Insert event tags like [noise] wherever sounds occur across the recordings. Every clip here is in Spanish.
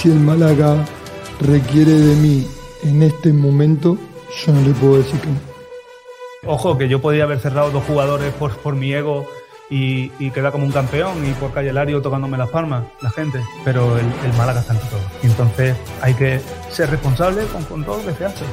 si el Málaga requiere de mí en este momento, yo no le puedo decir que no. Ojo, que yo podía haber cerrado dos jugadores por, por mi ego y, y quedar como un campeón y por Calle Lario tocándome las palmas, la gente. Pero el, el Málaga está ante todo. Entonces hay que ser responsable con, con todo lo que se hace.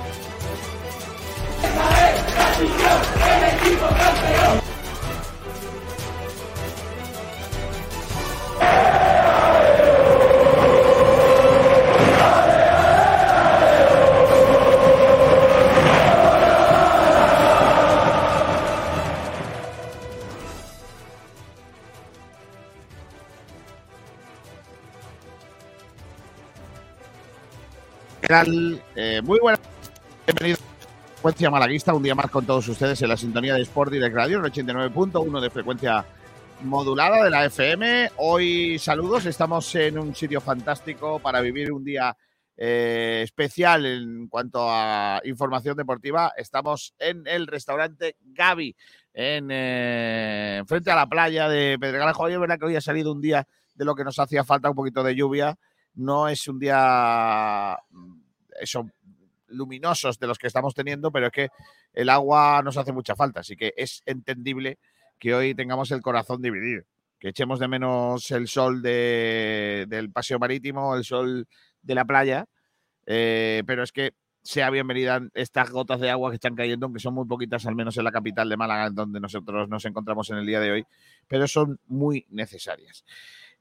Eh, muy buenas. Bienvenidos a Frecuencia Malaguista, un día más con todos ustedes en la sintonía de Sport Direct Radio, el 89.1 de frecuencia modulada de la FM. Hoy saludos, estamos en un sitio fantástico para vivir un día eh, especial en cuanto a información deportiva. Estamos en el restaurante Gaby, en eh, frente a la playa de Pedregalajo. Hoy es verdad que hoy ha salido un día de lo que nos hacía falta, un poquito de lluvia no es un día eso, luminosos de los que estamos teniendo, pero es que el agua nos hace mucha falta, así que es entendible que hoy tengamos el corazón dividido, que echemos de menos el sol del paseo marítimo, el sol de la playa, eh, pero es que sea bienvenida estas gotas de agua que están cayendo, aunque son muy poquitas, al menos en la capital de Málaga, donde nosotros nos encontramos en el día de hoy, pero son muy necesarias.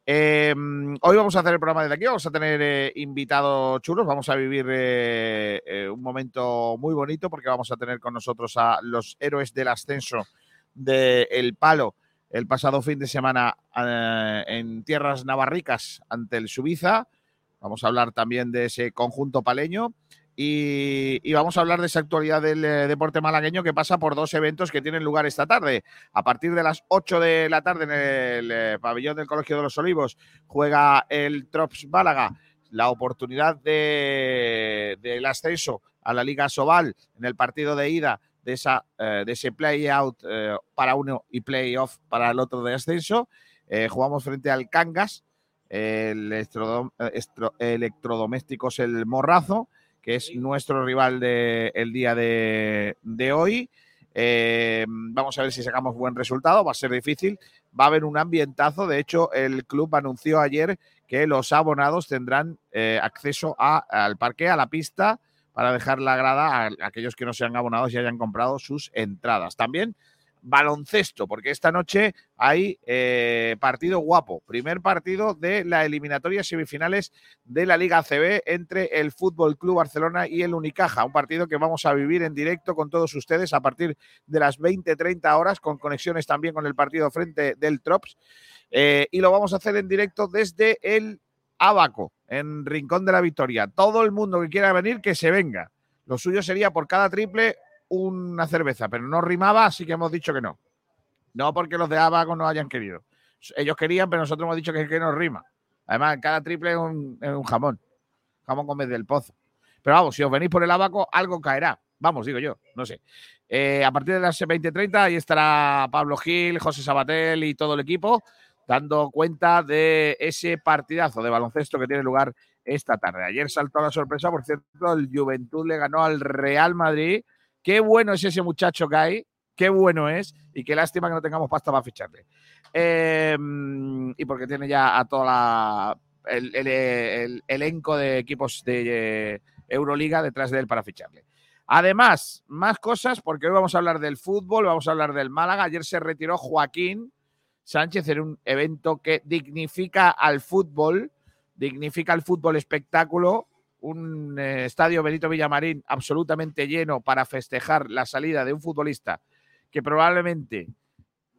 Eh, hoy vamos a hacer el programa desde aquí, vamos a tener eh, invitados chulos, vamos a vivir eh, un momento muy bonito porque vamos a tener con nosotros a los héroes del ascenso del El Palo el pasado fin de semana en tierras navarricas ante el Subiza. Vamos a hablar también de ese conjunto paleño y, vamos a hablar de esa actualidad del eh, deporte malagueño que pasa por dos eventos que tienen lugar esta tarde. A partir de las 8 de la tarde en el eh, pabellón del Colegio de los Olivos juega el Trops Málaga la oportunidad del de, ascenso a la Liga Sobal en el partido de ida de, esa, eh, de ese play-out para uno y play-off para el otro de ascenso. jugamos frente al Cangas, el electrodomésticos El Morrazo que es nuestro rival del día de, hoy. Eh, vamos a ver si sacamos buen resultado, va a ser difícil. Va a haber un ambientazo. De hecho, el club anunció ayer que los abonados tendrán eh, acceso al parque, a la pista, para dejar la grada a aquellos que no sean abonados y hayan comprado sus entradas. También baloncesto, porque esta noche hay eh, partido guapo. Primer partido de la eliminatoria semifinales de la Liga ACB entre el Fútbol Club Barcelona y el Unicaja. Un partido que vamos a vivir en directo con todos ustedes a partir de las 20-30 horas, con conexiones también con el partido frente del Trops. Eh, y lo vamos a hacer en directo desde el Abaco, en Rincón de la Victoria. Todo el mundo que quiera venir, que se venga. Lo suyo sería por cada triple una cerveza, pero no rimaba, así que hemos dicho que no. No porque los de Abaco no hayan querido. Ellos querían, pero nosotros hemos dicho que, que no rima. Además, cada triple es un, jamón. Jamón con del pozo. Pero vamos, si os venís por el abaco, algo caerá. Vamos, digo yo, no sé. Eh, a partir de las 20.30 ahí estará Pablo Gil, José Sabatel y todo el equipo dando cuenta de ese partidazo de baloncesto que tiene lugar esta tarde. Ayer saltó la sorpresa, por cierto, el Juventud le ganó al Real Madrid Qué bueno es ese muchacho que hay, qué bueno es y qué lástima que no tengamos pasta para ficharle. Em, y porque tiene ya a toda el, elenco de equipos de Euroliga detrás de él para ficharle. Además, más cosas, porque hoy vamos a hablar del fútbol, vamos a hablar del Málaga. Ayer se retiró Joaquín Sánchez en un evento que dignifica al fútbol, dignifica al fútbol espectáculo un eh, estadio Benito Villamarín absolutamente lleno para festejar la salida de un futbolista que probablemente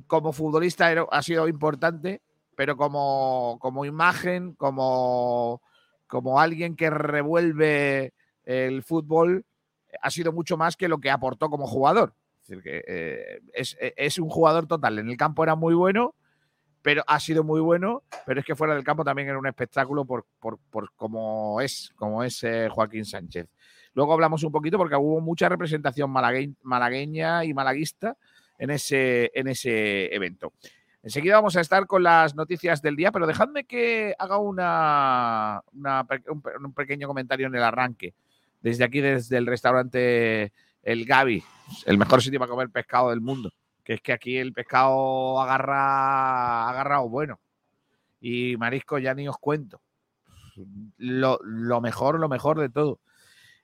como futbolista ha sido importante, pero como, como imagen, como, como alguien que revuelve el fútbol, ha sido mucho más que lo que aportó como jugador. Es, eh, es un jugador total. En el campo era muy bueno, pero ha sido muy bueno, pero es que fuera del campo también era un espectáculo por, por, por como es, como es eh, Joaquín Sánchez. Luego hablamos un poquito porque hubo mucha representación malagueña y malaguista en ese, en ese evento. Enseguida vamos a estar con las noticias del día, pero dejadme que haga una, un, pequeño comentario en el arranque. Desde aquí, desde el restaurante El Gavi, el mejor sitio para comer pescado del mundo. Que es que aquí el pescado agarra agarrado bueno. Y marisco ya ni os cuento. Lo, mejor, lo mejor de todo.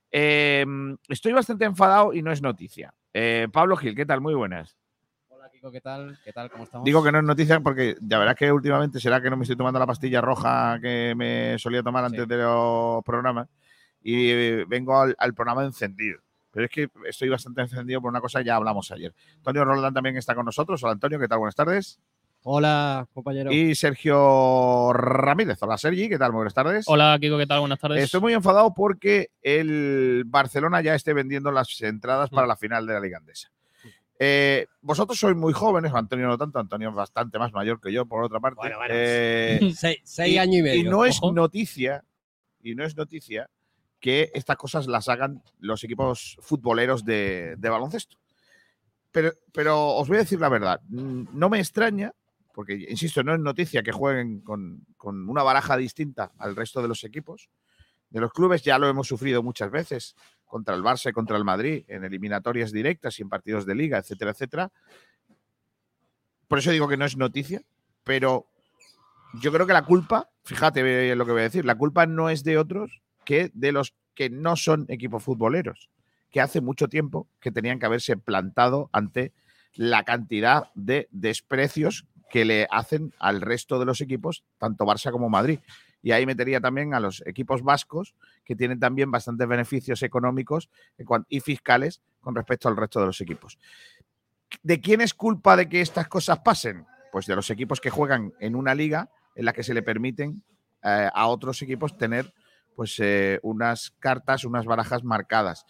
Em, estoy bastante enfadado y no es noticia. Eh, Pablo Gil, ¿qué tal? Muy buenas. ¿qué tal? ¿Qué tal? ¿Cómo estamos? Digo que no es noticia porque ya verás que últimamente será que no me estoy tomando la pastilla roja que me solía tomar antes de los programas y vengo al, programa encendido. Pero es que estoy bastante encendido por una cosa, ya hablamos ayer. Antonio Roldán también está con nosotros. Hola Antonio, ¿qué tal? Buenas tardes. Hola, compañero. Y Sergio Ramírez. Hola, Sergi, ¿qué tal? Buenas tardes. Hola, Kiko, ¿qué tal? Buenas tardes. Estoy muy enfadado porque el Barcelona ya esté vendiendo las entradas para la final de la Liga Andesa. Eh, vosotros sois muy jóvenes, Antonio no tanto, Antonio es bastante más mayor que yo, por otra parte. Eh, [laughs] seis, años y medio. Y no es noticia, y no es noticia que estas cosas las hagan los equipos futboleros de, baloncesto. Pero, pero, os voy a decir la verdad, no me extraña, porque insisto, no es noticia que jueguen con, con una baraja distinta al resto de los equipos. De los clubes ya lo hemos sufrido muchas veces contra el Barça y contra el Madrid en eliminatorias directas y en partidos de liga, etcétera, etcétera. Por eso digo que no es noticia, pero yo creo que la culpa, fíjate lo que voy a decir, la culpa no es de otros que de los que no son equipos futboleros, que hace mucho tiempo que tenían que haberse plantado ante la cantidad de desprecios que le hacen al resto de los equipos, tanto Barça como Madrid. Y ahí metería también a los equipos vascos, que tienen también bastantes beneficios económicos y fiscales con respecto al resto de los equipos. ¿De quién es culpa de que estas cosas pasen? Pues de los equipos que juegan en una liga en la que se le permiten eh, a otros equipos tener pues eh, unas cartas, unas barajas marcadas.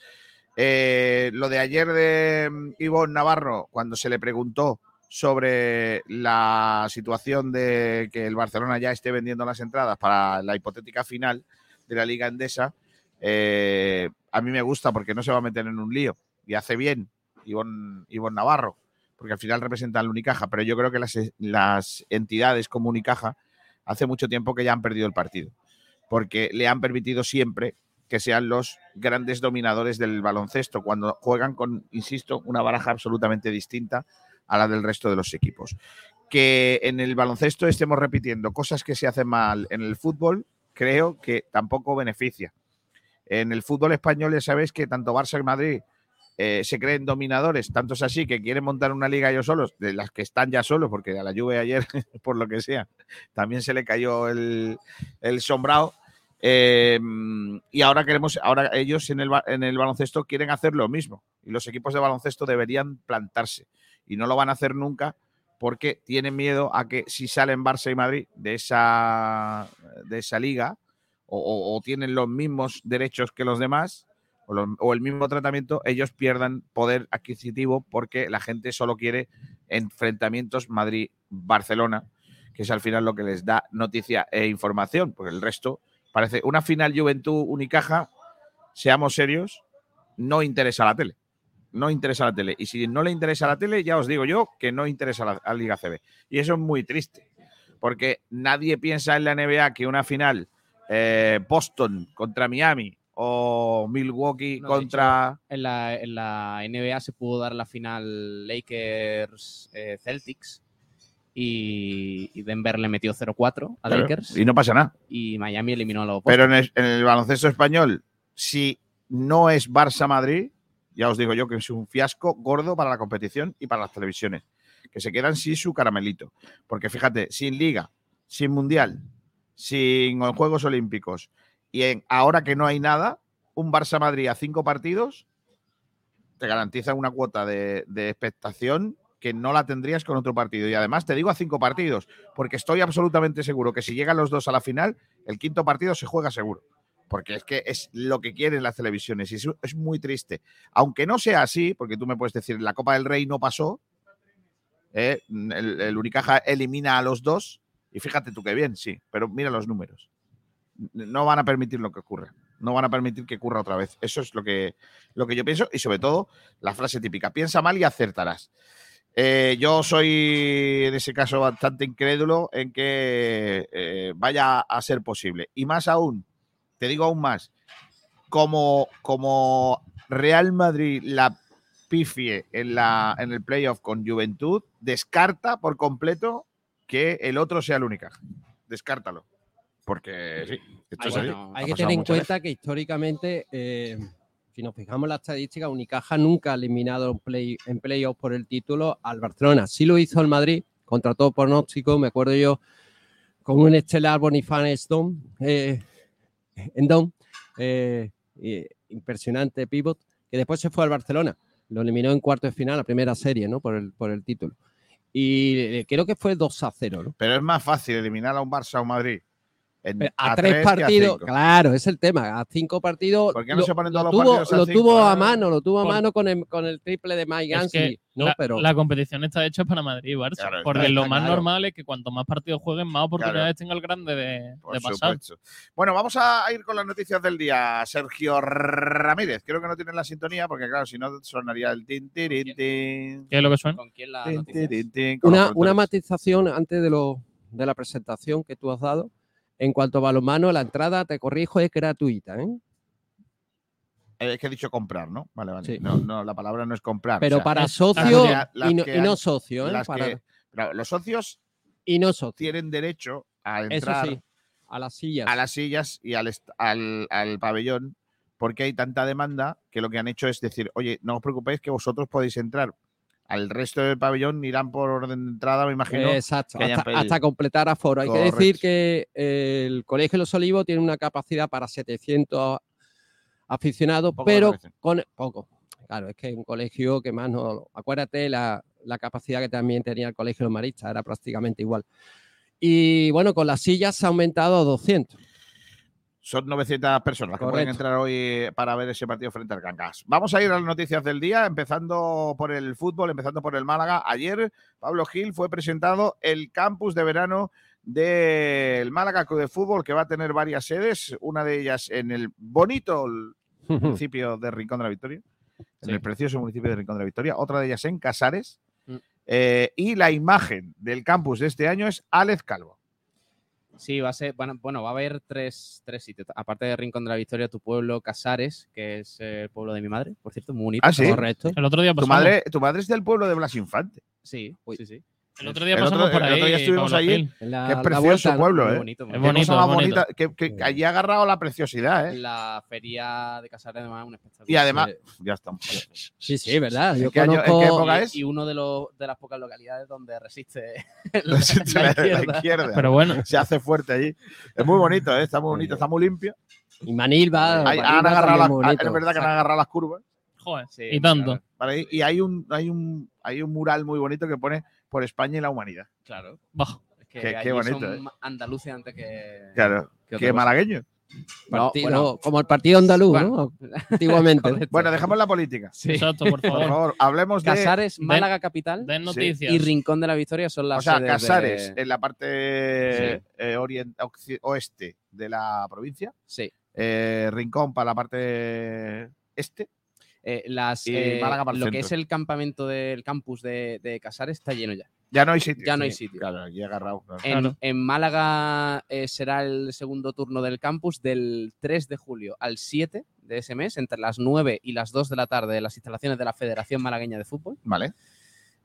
Eh, lo de ayer de mm, Ivonne Navarro, cuando se le preguntó sobre la situación de que el Barcelona ya esté vendiendo las entradas para la hipotética final de la Liga Endesa, eh, a mí me gusta porque no se va a meter en un lío y hace bien Ivonne, Navarro, porque al final representa al Unicaja, pero yo creo que las, las entidades como Unicaja hace mucho tiempo que ya han perdido el partido, porque le han permitido siempre que sean los grandes dominadores del baloncesto, cuando juegan con, insisto, una baraja absolutamente distinta a la del resto de los equipos. Que en el baloncesto estemos repitiendo cosas que se hacen mal en el fútbol, creo que tampoco beneficia. En el fútbol español ya sabéis que tanto Barça y Madrid eh, se creen dominadores, tanto es así que quieren montar una liga ellos solos, de las que están ya solos, porque a la lluvia ayer, [laughs] por lo que sea, también se le cayó el, el sombrado. Em, y ahora queremos, ahora ellos en el, en el baloncesto quieren hacer lo mismo. Y los equipos de baloncesto deberían plantarse y no lo van a hacer nunca porque tienen miedo a que si salen Barça y Madrid de esa, de esa liga o, tienen los mismos derechos que los demás o, el mismo tratamiento, ellos pierdan poder adquisitivo porque la gente solo quiere enfrentamientos Madrid-Barcelona, que es al final lo que les da noticia e información, porque el resto parece una final Juventud-Unicaja, seamos serios, no interesa a la tele no interesa la tele. Y si no le interesa la tele, ya os digo yo que no interesa la, la Liga CB. Y eso es muy triste, porque nadie piensa en la NBA que una final eh, Boston contra Miami o Milwaukee contra... en, la, en, la, NBA se pudo dar la final Lakers-Celtics. Eh, y, Denver le metió 0-4 a Lakers. Y no pasa nada. Y Miami eliminó a los Pero en el baloncesto español, si no es Barça-Madrid, ya os digo yo que es un fiasco gordo para la competición y para las televisiones, que se quedan sin su caramelito. Porque fíjate, sin liga, sin mundial, sin Juegos Olímpicos y en, ahora que no hay nada, un Barça-Madrid a cinco partidos te garantiza una cuota de, de expectación que no la tendrías con otro partido. Y además te digo a cinco partidos, porque estoy absolutamente seguro que si llegan los dos a la final, el quinto partido se juega seguro porque es que es lo que quieren las televisiones y es muy triste. Aunque no sea así, porque tú me puedes decir, la Copa del Rey no pasó, ¿eh? el, Unicaja elimina a los dos y fíjate tú qué bien, sí, pero mira los números. No van a permitir lo que ocurra. No van a permitir que ocurra otra vez. Eso es lo que, lo que yo pienso y sobre todo la frase típica, piensa mal y acertarás. Eh, yo soy en ese caso bastante incrédulo en que eh, vaya a ser posible. Y más aún, te digo aún más, como, como Real Madrid la pifie en, la, en el playoff con Juventud, descarta por completo que el otro sea el Unicaja. Descártalo. Porque sí, esto Hay, es bueno, Hay que tener en cuenta que históricamente, eh, si nos fijamos en la estadística, Unicaja nunca ha eliminado en, play, en playoff por el título al Barcelona. Sí lo hizo el Madrid, contra todo pronóstico, me acuerdo yo, con un estelar Bonifanes Dom, eh, eh, impresionante pivot, que después se fue al Barcelona. Lo eliminó en cuarto de final, la primera serie, ¿no? Por el, por el título. Y eh, creo que fue 2 a 0, ¿no? Pero es más fácil eliminar a un Barça o un Madrid en- a, a tres, partidos, claro, es el tema. A cinco partidos. ¿Por qué no se ponen todos lo los tuvo, partidos a lo cinco, tuvo a mano, lo tuvo a Por- mano con el, con el triple de Mike Es Gansey, que ¿no? la, Pero la competición está hecha para Madrid y Barça. Claro, porque lo más claro. normal es que cuanto más partidos jueguen, más oportunidades tenga el grande de, Por de pasar. supuesto. Bueno, vamos a ir con las noticias del día. Sergio Ramírez, creo que no tiene la sintonía porque, claro, si no sonaría el tin, tirin, tin. ¿Qué es lo que suena? ¿Con quién la tin, tin, con una, una matización antes de, lo, de la presentación que tú has dado. En cuanto a balonmano, la entrada, te corrijo, es gratuita, ¿eh? Eh, Es que he dicho comprar, ¿no? Vale, vale. Sí. No, no, la palabra no es comprar. Pero o sea, para que- las y, no, y no socios, ¿eh? las Para- que- claro, los socios y no tienen derecho a Eso entrar sí, a las sillas. a las sillas y al, est- al, al pabellón porque hay tanta demanda que lo que han hecho es decir, oye, no os preocupéis que vosotros podéis entrar. Al resto del pabellón irán por orden de entrada, me imagino. Exacto, que hasta, hasta completar aforo. Hay que decir que eh, el Colegio Los Olivos tiene una capacidad para 700 aficionados, pero con poco. Claro, es que es un colegio que más no. Acuérdate la, la capacidad que también tenía el Colegio de los Maristas, era prácticamente igual. Y bueno, con las sillas se ha aumentado a 200. Son 900 personas las que pueden entrar hoy para ver ese partido frente al Cangas. Vamos a ir a las noticias del día, empezando por el fútbol, empezando por el Málaga. Ayer, Pablo Gil fue presentado el campus de verano del Málaga Club de Fútbol, que va a tener varias sedes, una de ellas en el bonito [laughs] municipio de Rincón de la Victoria, en Sí. el precioso municipio de Rincón de la Victoria, otra de ellas en Casares. Mm. eh, y la imagen del campus de este año es Alex Calvo. Sí, va a ser, bueno, bueno, va a haber tres, tres sitios. Aparte de Rincón de la Victoria, tu pueblo, Casares, que es el pueblo de mi madre, por cierto, muy bonito. Ah, sí. Correcto. El otro día Tu pasamos. madre, tu madre es del pueblo de Blas Infante. Sí, Uy. sí, sí. El otro día El pasamos otro- por el ahí. otro día estuvimos Pablo allí. En la- Qué la precioso vuelta, ¿no? pueblo, ¿eh? bonito. Es bonito. cosa más bonito, bonita. Que, que Sí. allí ha agarrado la preciosidad, ¿eh? La feria de Casares, además, es un espectáculo. Y además, Sí. ya estamos. Sí, sí, ¿verdad? Yo qué año- en qué época y, es? y uno de, los, de las pocas localidades donde resiste [laughs] la, la izquierda. Pero bueno, Se hace fuerte allí. Es muy bonito, ¿eh? Está muy bonito, está muy limpio. Y Manilva. Hay- Manilva han agarrado también la- bonito. es verdad que han agarrado las curvas. joder. Sí, y tanto. Y hay un, hay, un, hay un mural muy bonito que pone por España y la humanidad. Claro. Bah, Es que Qué- bonito, son ¿eh? andaluces antes que. Claro. que malagueño. No, bueno, como el partido andaluz, Bueno. ¿no? Antiguamente. [laughs] Bueno, dejemos la política. Sí. exacto, por Por favor. favor, hablemos de. Casares, Málaga capital Den noticias. y Rincón de la Victoria son las O sea, sedes Casares de- en la parte eh, orient- occi- oeste de la provincia. Sí. eh, Rincón para la parte este. Eh, las, eh, lo que es el campamento del campus de, de Casares está lleno ya. Ya no hay sitio. Ya no hay sitio. Claro, aquí agarrado. claro. En, Claro. en Málaga eh, será el segundo turno del campus del 3 de julio al 7 de ese mes, entre las 9 y las 2 de la tarde, en las instalaciones de la Federación Malagueña de Fútbol. Vale.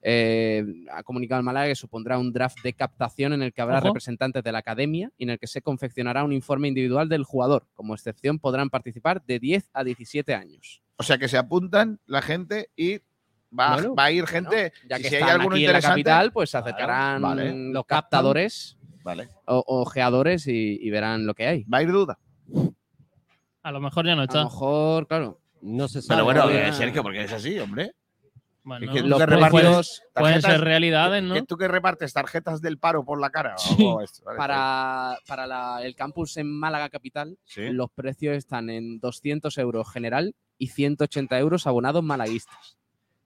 Eh, ha comunicado el Málaga que supondrá un draft de captación en el que habrá Ojo. representantes de la academia y en el que se confeccionará un informe individual del jugador. Como excepción podrán participar de 10 a 17 años. O sea que se apuntan la gente y va, Bueno, va a ir gente. Ya y que si hay alguno aquí en la capital, pues se Claro, acercarán vale. los captadores Vale. o ojeadores y, y verán lo que hay. Va a ir duda. A lo mejor ya no A está. lo mejor, claro, No se sabe. Pero bueno, eh, Sergio, porque es así, hombre. Bueno, Es que los repartes- precios pueden tarjetas- ser realidades, ¿no? ¿Que ¿Tú que repartes tarjetas del paro por la cara? o Sí. algo esto? Vale, para, para la- el campus en Málaga Capital, Sí. los precios están en 200 euros general y 180 euros abonados malaguistas.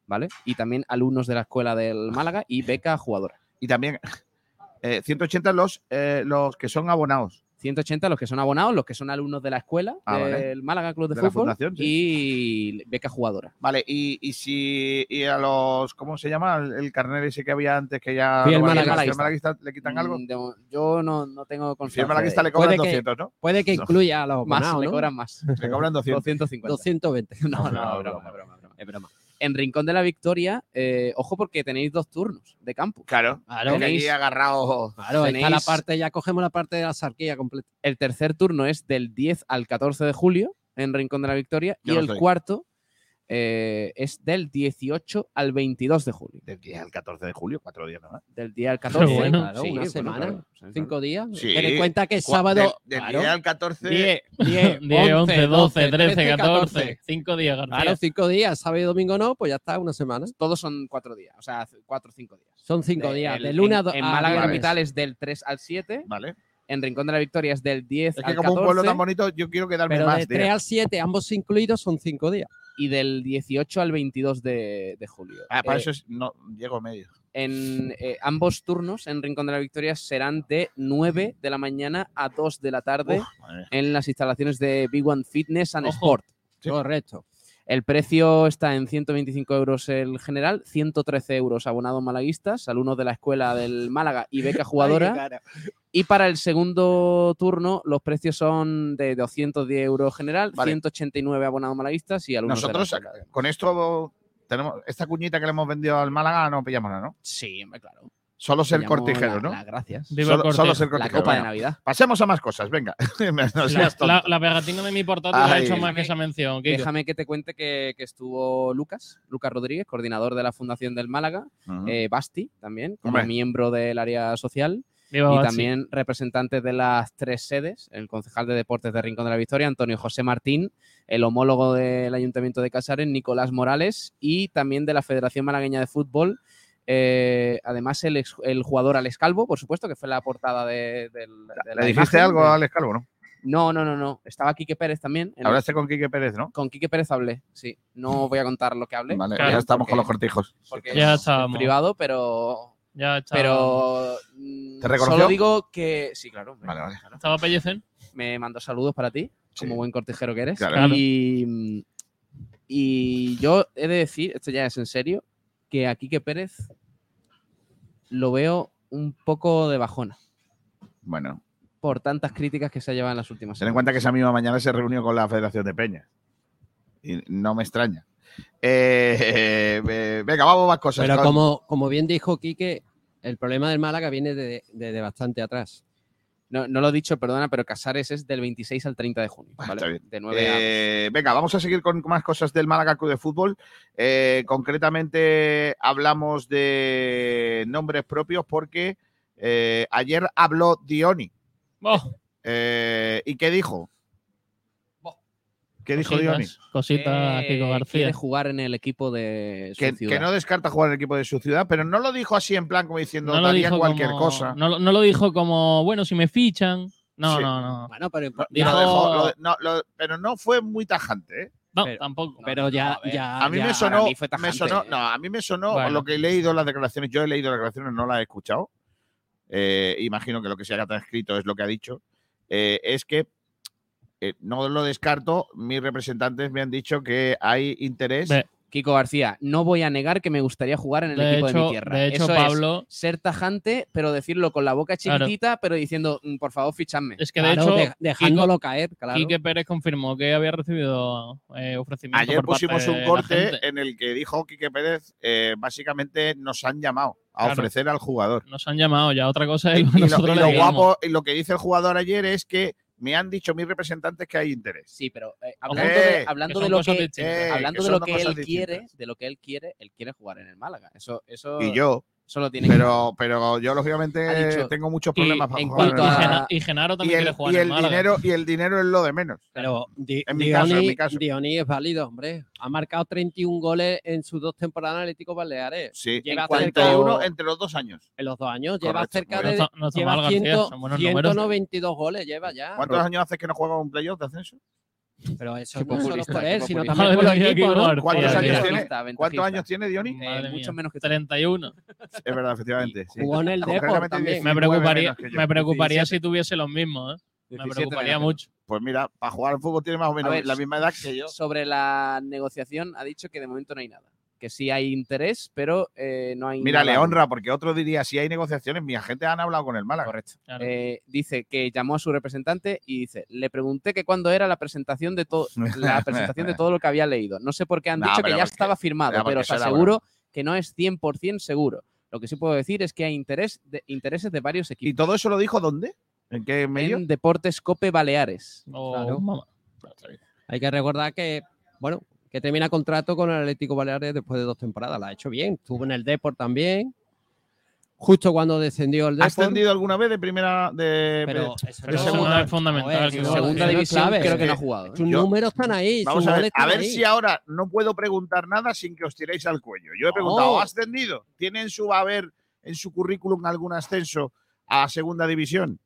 ¿Vale? Y también alumnos de la escuela del Málaga y beca jugadora. Y también eh, 180 los, eh, los que son abonados. 180 los que son abonados, los que son alumnos de la escuela Ah, vale. del Málaga Club de, Fútbol y beca jugadora. Vale, y, y si y a los, ¿cómo se llama? El, el carnet ese que había antes que ya Fiel no malaguista. Fiel malaguista, le quitan algo. Mm, de- yo no, no tengo Fiel confianza. malaguista de- le cobran Puede que- 200, ¿no? Puede que incluya a los más, abonados, le cobran más. Le cobran 200. 250. 220. No, No, no, no, broma, broma. broma, broma. Es broma. En Rincón de la Victoria, eh, ojo porque tenéis dos turnos de campus. Claro, tenéis- agarrado. Claro, ahí está la Tenéis- parte, ya cogemos la parte de la sarquía completa. El tercer turno es del 10 al 14 de julio en Rincón de la Victoria Yo y no el cuarto eh, es del 18 al 22 de julio. Del 10 al 14 de julio, cuatro días, ¿no? Del día al 14. bueno. Claro, una semana, claro, sí, claro. Cinco días. Sí. Ten en cuenta que es sábado. Del, del claro, 10 al 14. 10, 10, 10, 11, 12, 13, 14. 5 días, García. Claro, cinco días, sábado y domingo no, pues ya está, una semana. Todos son cuatro días, o sea, cuatro o cinco días. Son cinco De- días, el- de lunes a en, en Málaga. Capital es del 3 al 7, Vale. en Rincón de la Victoria es del 10 Es al que como un pueblo 14 tan bonito, yo quiero quedarme Pero más. de días. 3 al 7, ambos incluidos, son cinco días. Y del 18 al 22 de, de julio. Ah, para Eh, eso es, no, llego medio. en eh, ambos turnos en Rincón de la Victoria serán de 9 de la mañana a 2 de la tarde Uf, en las instalaciones de Big One Fitness and Ojo. Sport. Sí. Correcto. El precio está en 125 euros el general, 113 euros abonados malaguistas, alumnos de la escuela del Málaga y [laughs] beca jugadora. Y para el segundo turno, los precios son de 210 euros general, Vale. 189 abonados malaguistas y alumnos Nosotros, de la escuela. con esto, tenemos esta cuñita que le hemos vendido al Málaga, no pillamos nada, ¿no? Sí, claro. Solo ser cortijero, la- ¿no? gracias. Solo, ser La cortijero. copa de Navidad. Pasemos a más cosas, venga. [laughs] no La, seas tonto. la, la pegatina de mi portátil ha hecho más que esa mención. Kiko. Déjame que te cuente que, que estuvo Lucas, Lucas Rodríguez, coordinador de la Fundación del Málaga, eh, Basti también, como Hombre. miembro del área social, Viva y también representantes de las tres sedes, el concejal de deportes de Rincón de la Victoria, Antonio José Martín, el homólogo del Ayuntamiento de Casares, Nicolás Morales, y también de la Federación Malagueña de Fútbol. Eh, además, el, ex- el jugador Alex Calvo, por supuesto, que fue la portada de, del- de la ¿Le dijiste imagen algo a Alex Calvo, no? No, no, no, no. Estaba Quique Pérez también. Hablaste con Quique Pérez, ¿no? Con Quique Pérez hablé, sí. No voy a contar lo que hablé. Vale, Claro, ya estamos con los cortijos. Porque Ya es estábamos. privado, pero Ya está. pero mm, ¿Te reconoció? solo digo que sí, claro. Vale, vale. claro. ¿Estaba Pellecen? Me mandó saludos para ti, Sí. como buen cortejero que eres. Claro. Y, mm, y yo he de decir, esto ya es en serio, que a Quique Pérez lo veo un poco de bajona Bueno, por tantas críticas que se ha llevado en las últimas ten en cuenta que esa misma mañana se reunió con la Federación de Peñas. Y no me extraña. Eh, eh, venga, vamos a más cosas. Pero como, como bien dijo Quique, el problema del Málaga viene de, de- de bastante atrás. No, no lo he dicho, perdona, pero Casares es del 26 al 30 de junio. Ah, ¿vale? está bien. De 9 a Eh, venga, vamos a seguir con más cosas del Málaga Club de Fútbol. Eh, concretamente hablamos de nombres propios porque eh, ayer habló Dioni. Oh, Eh, ¿Y qué dijo? ¿Qué dijo Dioni? cositas, cositas, Eh, Kiko García. Quiere jugar en el equipo de su Que, ciudad. que no descarta jugar en el equipo de su ciudad, pero no lo dijo así en plan como diciendo No lo daría dijo cualquier como- cosa. No, lo- no lo dijo como, bueno, si me fichan. No, Sí. no, no. Bueno, pero, Lo Dijo- dejó- lo- no, lo- pero no fue muy tajante. ¿eh? No, Pero- tampoco. pero ya, ya, A mí ya- me sonó, mí fue me sonó- ¿eh? no, a mí me sonó Bueno. lo que he leído las declaraciones. Yo he leído las declaraciones, no las he escuchado. Eh, imagino que lo que se haya transcrito es lo que ha dicho. Eh, es que eh, no lo descarto. Mis representantes me han dicho que hay interés. Kiko García, no voy a negar que me gustaría jugar en el de equipo de mi tierra. de hecho Eso es Pablo, ser tajante, pero decirlo con la boca Claro. chiquitita, pero diciendo, "Mm, por favor, fichadme. es que de claro, hecho, de- dejándolo caer, claro. Quique Pérez confirmó que había recibido eh, ofrecimientos Ayer por pusimos un corte en el que dijo Quique Pérez, eh, básicamente nos han llamado a Claro. ofrecer al jugador. Nos han llamado ya, otra cosa Y, es y lo, nosotros y lo guapo, y lo que dice el jugador ayer es que me han dicho mis representantes que hay interés. Sí, pero eh, hablando, Eh, de, hablando de lo que, hablando que de lo que él distintas. quiere, de lo que él quiere, él quiere jugar en el Málaga. Eso, eso, Y yo, que pero, pero yo lógicamente dicho- tengo muchos Y problemas para en jugar cuanto en a- y Genaro y también el, quiere jugar y en el dinero y el dinero es lo de menos. Pero Di- En mi caso, en Dioni- mi caso. Dioni es válido, hombre. Ha marcado 31 goles en sus dos temporadas en Atlético Baleares. Sí, Lleva en 41 cerca- entre los dos años. En los dos años lleva Correcto, cerca de. No no lleva mal, García, 100 son buenos números. 192 goles, lleva ya. ¿Cuántos años hace que no juega un playoff de ascenso? Pero eso Qué no solo por él, sino también por ¿no? ¿Cuántos años tiene? ¿Cuántos años tiene? Eh, mucho menos que tú. 31. Es verdad, efectivamente. sí. Jugó en el Depor también. Me 19 preocuparía, me preocuparía 17. si tuviese los mismos. ¿eh? Me 17 preocuparía mucho. Pues mira, para jugar al fútbol tiene más o menos ver, la misma edad que yo. Sobre la negociación ha dicho que de momento no hay nada. Que sí hay interés, pero eh, no hay Mira, nada. le honra, porque otro diría, si hay negociaciones, mi agente han hablado con el Málaga. Correcto. Claro. Eh, dice que llamó a su representante y dice, le pregunté que cuándo era la presentación de todo la [laughs] presentación de todo lo que había leído. No sé por qué han No, dicho que ya porque- estaba firmado, pero os aseguro que no es 100% seguro. Lo que sí puedo decir es que hay interés de, intereses de varios ¿Y equipos. todo eso lo dijo dónde? ¿En qué medio? En Deportes Cope Baleares. O Claro. mamá. Hay que recordar que, bueno, que termina contrato con el Atlético Baleares después de dos temporadas. La ha hecho bien. Estuvo en el Deport también. Justo cuando descendió el ¿Ha Deport. ascendido alguna vez de primera de Pero, de- eso no- segunda- no es fundamental. Segunda división clave, creo que no ha jugado. ¿eh? Sus Yo- números están ahí. Vamos a ver, a ver ahí. si ahora no puedo preguntar nada sin que os tiréis al cuello. Yo he preguntado. ¿ha ascendido? ¿Tiene en su haber en su currículum algún ascenso a segunda división?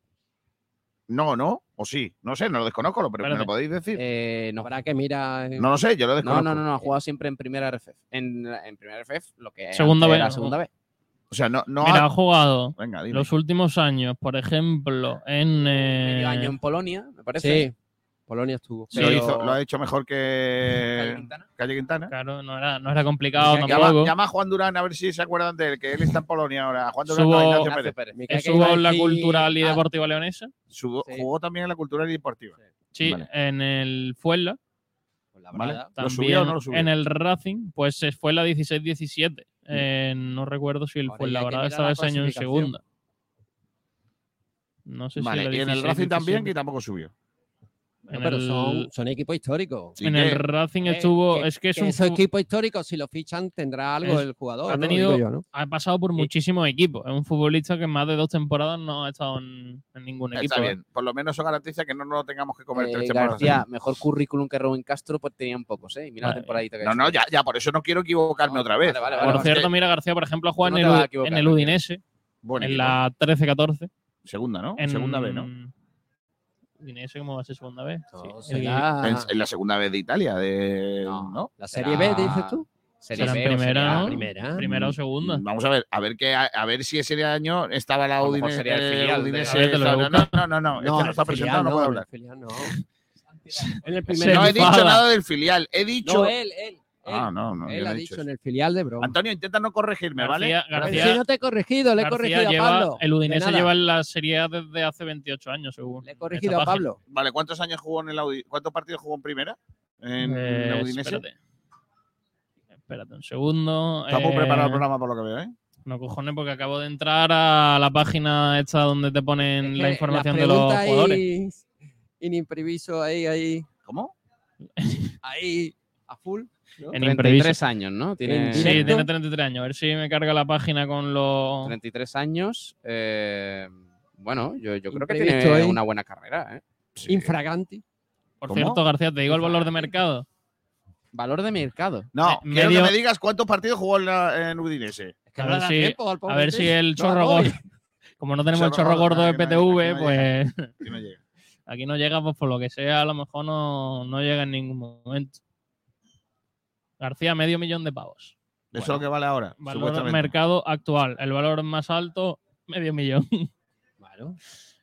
No, no, o sí, no sé, no lo desconozco, pero me lo podéis decir. Eh, no. Habrá que mirar. no lo sé, yo lo No, desconozco. no, no, no, ha jugado siempre en primera RFF. En, en primera RFF, lo que Segunda era ¿no? segunda B. O sea, no, no Mira, ha- ha jugado Venga, los últimos años, por ejemplo, en. eh, Medio año en Polonia, me parece. Sí, Polonia estuvo. lo, pero- hizo- lo ha hecho mejor Calle que Quintana. Calle Quintana. Claro, no era, no era complicado Llama, tampoco. llama a Juan Durán a ver si se acuerdan de él, que él está en Polonia ahora. Juan Durán, Subo- no, Ignacio Pérez. Pérez. Iba a en la Cultural y Ah, Deportiva Leonesa. Subo- Sí. Jugó también en la cultural y deportiva. Sí, Vale. en el Fuenla. pues Vale. verdad, ¿Lo También subió o no lo subió? en el Racing, pues se fue la 16-17. Eh, no recuerdo si el Ahora fue ya la hay que verdad mirar estaba ese año en segunda. No sé Vale, si la y en el 16, Racing también, 17. que tampoco subió. Pero el- son, son equipos históricos. Sí en que- el Racing Eh, estuvo. que- es que es que un esos equipos históricos, si lo fichan, tendrá algo Es- el jugador. ha ¿no? tenido- yo, ¿no? ha pasado por muchísimos equipos. Es un futbolista que en más de dos temporadas no ha estado en, en ningún equipo. Está ¿eh? bien. Por lo menos eso garantiza que no nos lo tengamos que comer Eh, tres temporadas. García, mejor currículum que Rubén Castro, pues tenían pocos, ¿eh? Y mira la temporadita que No, no, ya, ya, por eso no quiero equivocarme No, otra vez. vale, vale, Por cierto, mira, García, por ejemplo, ha jugado No en el, en el tranquilo. Udinese, en la 13-14. segunda, ¿no? En Segunda vez, ¿no? Udinese, ¿cómo va a ser segunda vez? No, Sí. será- En, en la segunda vez de Italia, de, No. ¿no? La Serie B, dices tú. Será B en o primera, A. Primera. Primera o segunda. Vamos a ver, a ver que a, ver si ese año estaba la A Udinese. sería el filial Udinese- A no, a no, no, no, no, este no el está presentado, no no, puedo el hablar. filial no. En el primer No he dicho nada del filial, he dicho. No, él, él. Ah, no, no. Él ha dicho dicho en el filial de broma. Antonio, intenta no corregirme, ¿vale? García, si no te he corregido, le he García corregido a Pablo. El Udinese lleva en la Serie A desde hace 28 años, según. Le he corregido a página. Pablo. Vale, ¿cuántos años jugó en el Audi- ¿Cuántos partidos jugó en primera? En Eh, la Udinese. espérate. Espérate un segundo. Está muy eh, preparado el programa por lo que veo, ¿eh? No cojones, porque acabo de entrar a la página esta donde te ponen Es la información de los jugadores. ahí, In impreviso, ahí, ahí, ¿Cómo? ahí, a full. ¿No? En 33 años, ¿no? Tiene En Sí, tiene 33 años. A ver si me carga la página con los. 33 años. eh, bueno, yo, yo creo que tiene ahí. una buena carrera, ¿eh? Infraganti. Por ¿Cómo? cierto, García, te digo el valor de mercado. Valor de mercado. No, Eh, quiero medio- que me digas cuántos partidos jugó en, la- en Udinese. Es que A ver si- tiempo al A ver si el chorro no, gordo. Como no tenemos el Chorro chorro gordo, de PTV, no pues Aquí no llega. aquí no llega, pues por lo que sea, a lo mejor no, no llega en ningún momento. García, medio millón de pavos. Eso es lo que vale ahora. Valor supuestamente. mercado actual. El valor más alto, medio millón. Bueno,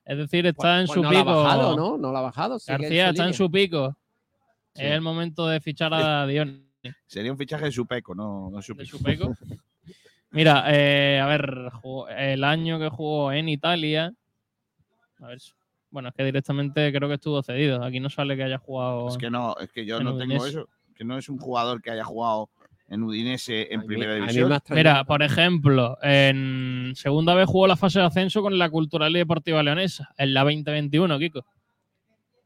Es decir, está pues- en pues su no pico. la ha bajado, ¿no? No la ha bajado. sigue García está en su pico. Sí. Es el momento de fichar a [laughs] Dion Sería un fichaje de su peco, no, no su de pico. su pico. [laughs] Mira, eh, a ver, jugó- el año que jugó en Italia. A ver, si- bueno, es que directamente creo que estuvo cedido. Aquí no sale que haya jugado. Es que no, es que yo no tengo Udinese. eso. Que no es un jugador que haya jugado en Udinese en A primera mí división. Mira, por ejemplo, en segunda vez jugó la fase de ascenso con la Cultural y Deportiva Leonesa, en la 2021, Kiko,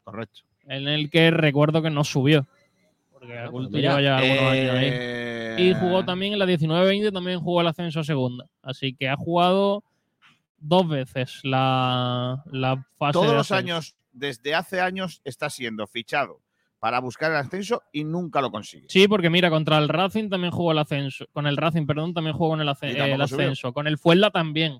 Correcto. en el que recuerdo que no subió. Porque la Cultura mira, lleva ya algunos años ahí. Eh, Y jugó también en la 19-20, también jugó el ascenso a segunda. Así que ha jugado dos veces la, la fase Todos de los años, desde hace años, está siendo fichado para buscar el ascenso y nunca lo consigue. Sí, porque mira, contra el Racing también jugó el ascenso. Con el Racing, perdón, también jugó con el, ascenso. Con el Fuenla también.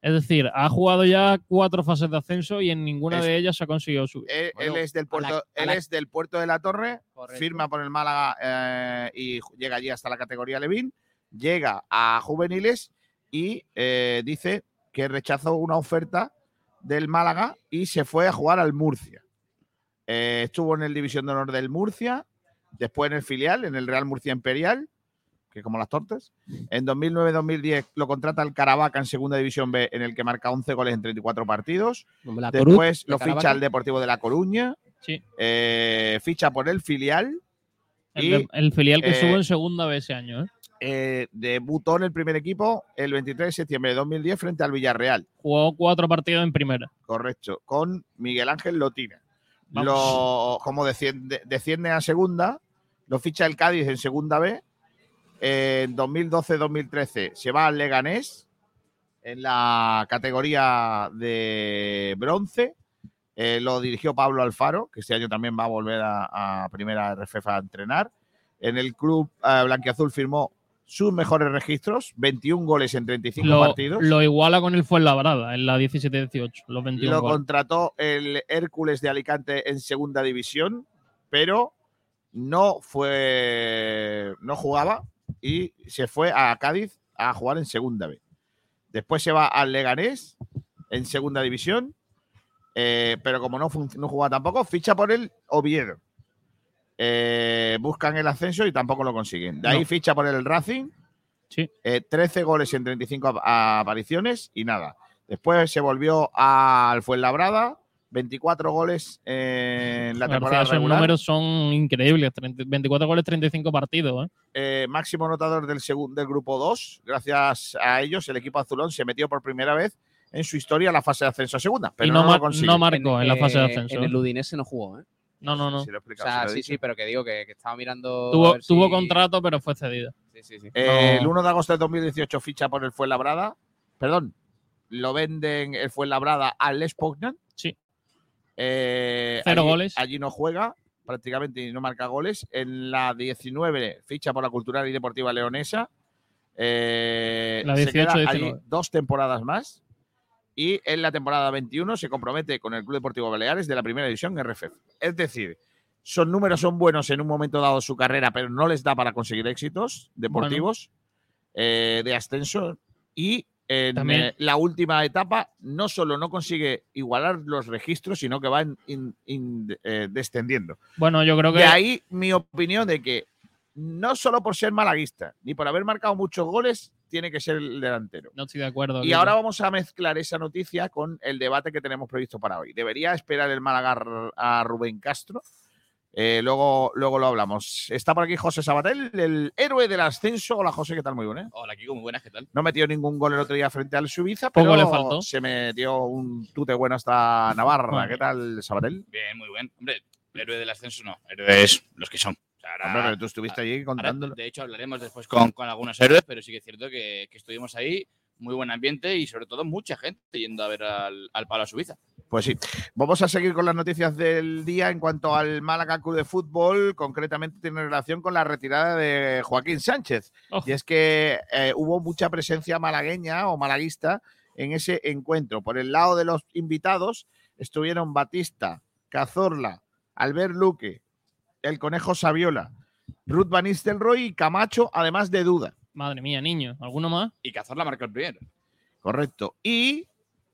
Es decir, ha jugado ya cuatro fases de ascenso y en ninguna Es- de ellas ha conseguido subir. Él, Bueno, él es del la- puerto, él la- es del puerto de la Torre, Correcto. firma por el Málaga eh, y llega allí hasta la categoría Levín, llega a juveniles y eh, dice que rechazó una oferta del Málaga y se fue a jugar al Murcia. Eh, estuvo en el División de Honor del Murcia, después en el filial, en el Real Murcia Imperial, que como las tortas. En 2009-2010 lo contrata el Caravaca en Segunda División B, en el que marca 11 goles en 34 partidos. La Después de lo ficha Caravaca. al Deportivo de La Coruña, Sí. eh, ficha por el filial El, y de- el filial que eh, estuvo en segunda vez ese año. ¿eh? eh, debutó en el primer equipo el 23 de septiembre de 2010 frente al Villarreal. Jugó cuatro partidos en primera. Correcto, con Miguel Ángel Lotina. Lo, como desciende, a segunda, lo ficha el Cádiz en segunda B. En 2012-2013 se va al Leganés en la categoría de bronce. Eh, lo dirigió Pablo Alfaro, que este año también va a volver a, a primera RFF a entrenar. En el club eh, blanquiazul firmó sus mejores registros, 21 goles en 35 Lo, partidos. lo iguala con el Fuenlabrada en la 17-18, los 21 Lo goles. contrató el Hércules de Alicante en segunda división, pero no fue. no jugaba y se fue a Cádiz a jugar en segunda B. Después se va al Leganés en segunda división, eh, pero como no, no jugaba tampoco, ficha por el Oviedo. Eh, buscan el ascenso y tampoco lo consiguen. De ahí No. ficha por el Racing, Sí. eh, 13 goles en 35 ap- apariciones y nada. Después se volvió al Fuenlabrada, 24 goles en la temporada esos regular. números son increíbles. 30 24 goles, 35 partidos. ¿eh? eh, máximo anotador del, grupo 2. Gracias a ellos, el equipo azulón se metió por primera vez en su historia a la fase de ascenso a segunda. Pero y no, mar- no marcó en, la fase de eh, ascenso. En el ¿eh? Udinese no jugó, ¿eh? No, no, no. Sí, lo he O sea, sí lo he sí, dicho. sí, pero que digo que, que estaba mirando. a Tuvo, ver tuvo si- contrato, pero fue cedido. Sí, sí, sí. Eh, No. El 1 de agosto de 2018 ficha por el Fuenlabrada. Perdón, lo venden el Fuenlabrada al Les Poznan. Sí. Eh, Cero allí- goles. Allí no juega prácticamente y no marca goles. En la 19 ficha por la Cultural y Deportiva Leonesa. Eh, La se 18, queda allí 19. dos temporadas más. Y en la temporada 21 se compromete con el Club Deportivo Baleares de la primera división RFF. Es decir, son números son buenos en un momento dado de su carrera, pero no les da para conseguir éxitos deportivos eh, de ascenso. Y en También- eh, la última etapa no solo no consigue igualar los registros, sino que va in- in- in- eh, descendiendo. Bueno, yo creo que De ahí mi opinión de que no solo por ser malaguista, ni por haber marcado muchos goles, tiene que ser el delantero. no estoy de acuerdo. Y ahora vamos a mezclar esa noticia con el debate que tenemos previsto para hoy. ¿Debería esperar el Málaga a Rubén Castro? Eh, luego, luego lo hablamos. Está por aquí José Sabatel, el héroe del ascenso. Hola José, ¿qué tal? Muy bueno. Hola, Kiko, muy buenas, ¿qué tal? No metió ningún gol el otro día frente al Suiza, pero le faltó. se metió un tute bueno hasta Navarra. ¿Qué tal, Sabatel? Bien, muy bien. Hombre, el héroe del ascenso no, héroes los que son. Ahora- Hombre, pero tú estuviste allí ahora, contándolo. de hecho, hablaremos después con, con algunos héroes, pero sí que es cierto que, que estuvimos ahí, muy buen ambiente y sobre todo mucha gente yendo a ver al, al Palo a Suiza. Pues sí. Vamos a seguir con las noticias del día en cuanto al Málaga Club de Fútbol. Concretamente tiene relación con la retirada de Joaquín Sánchez. Oh. Y es que eh, hubo mucha presencia malagueña o malaguista en ese encuentro. Por el lado de los invitados estuvieron Batista, Cazorla, Albert Luque, el Conejo Saviola, Ruth Van Nistelrooy y Camacho, además de Duda. Madre mía, niño. ¿Alguno más? Y Cazorla marcó el primero. Correcto. Y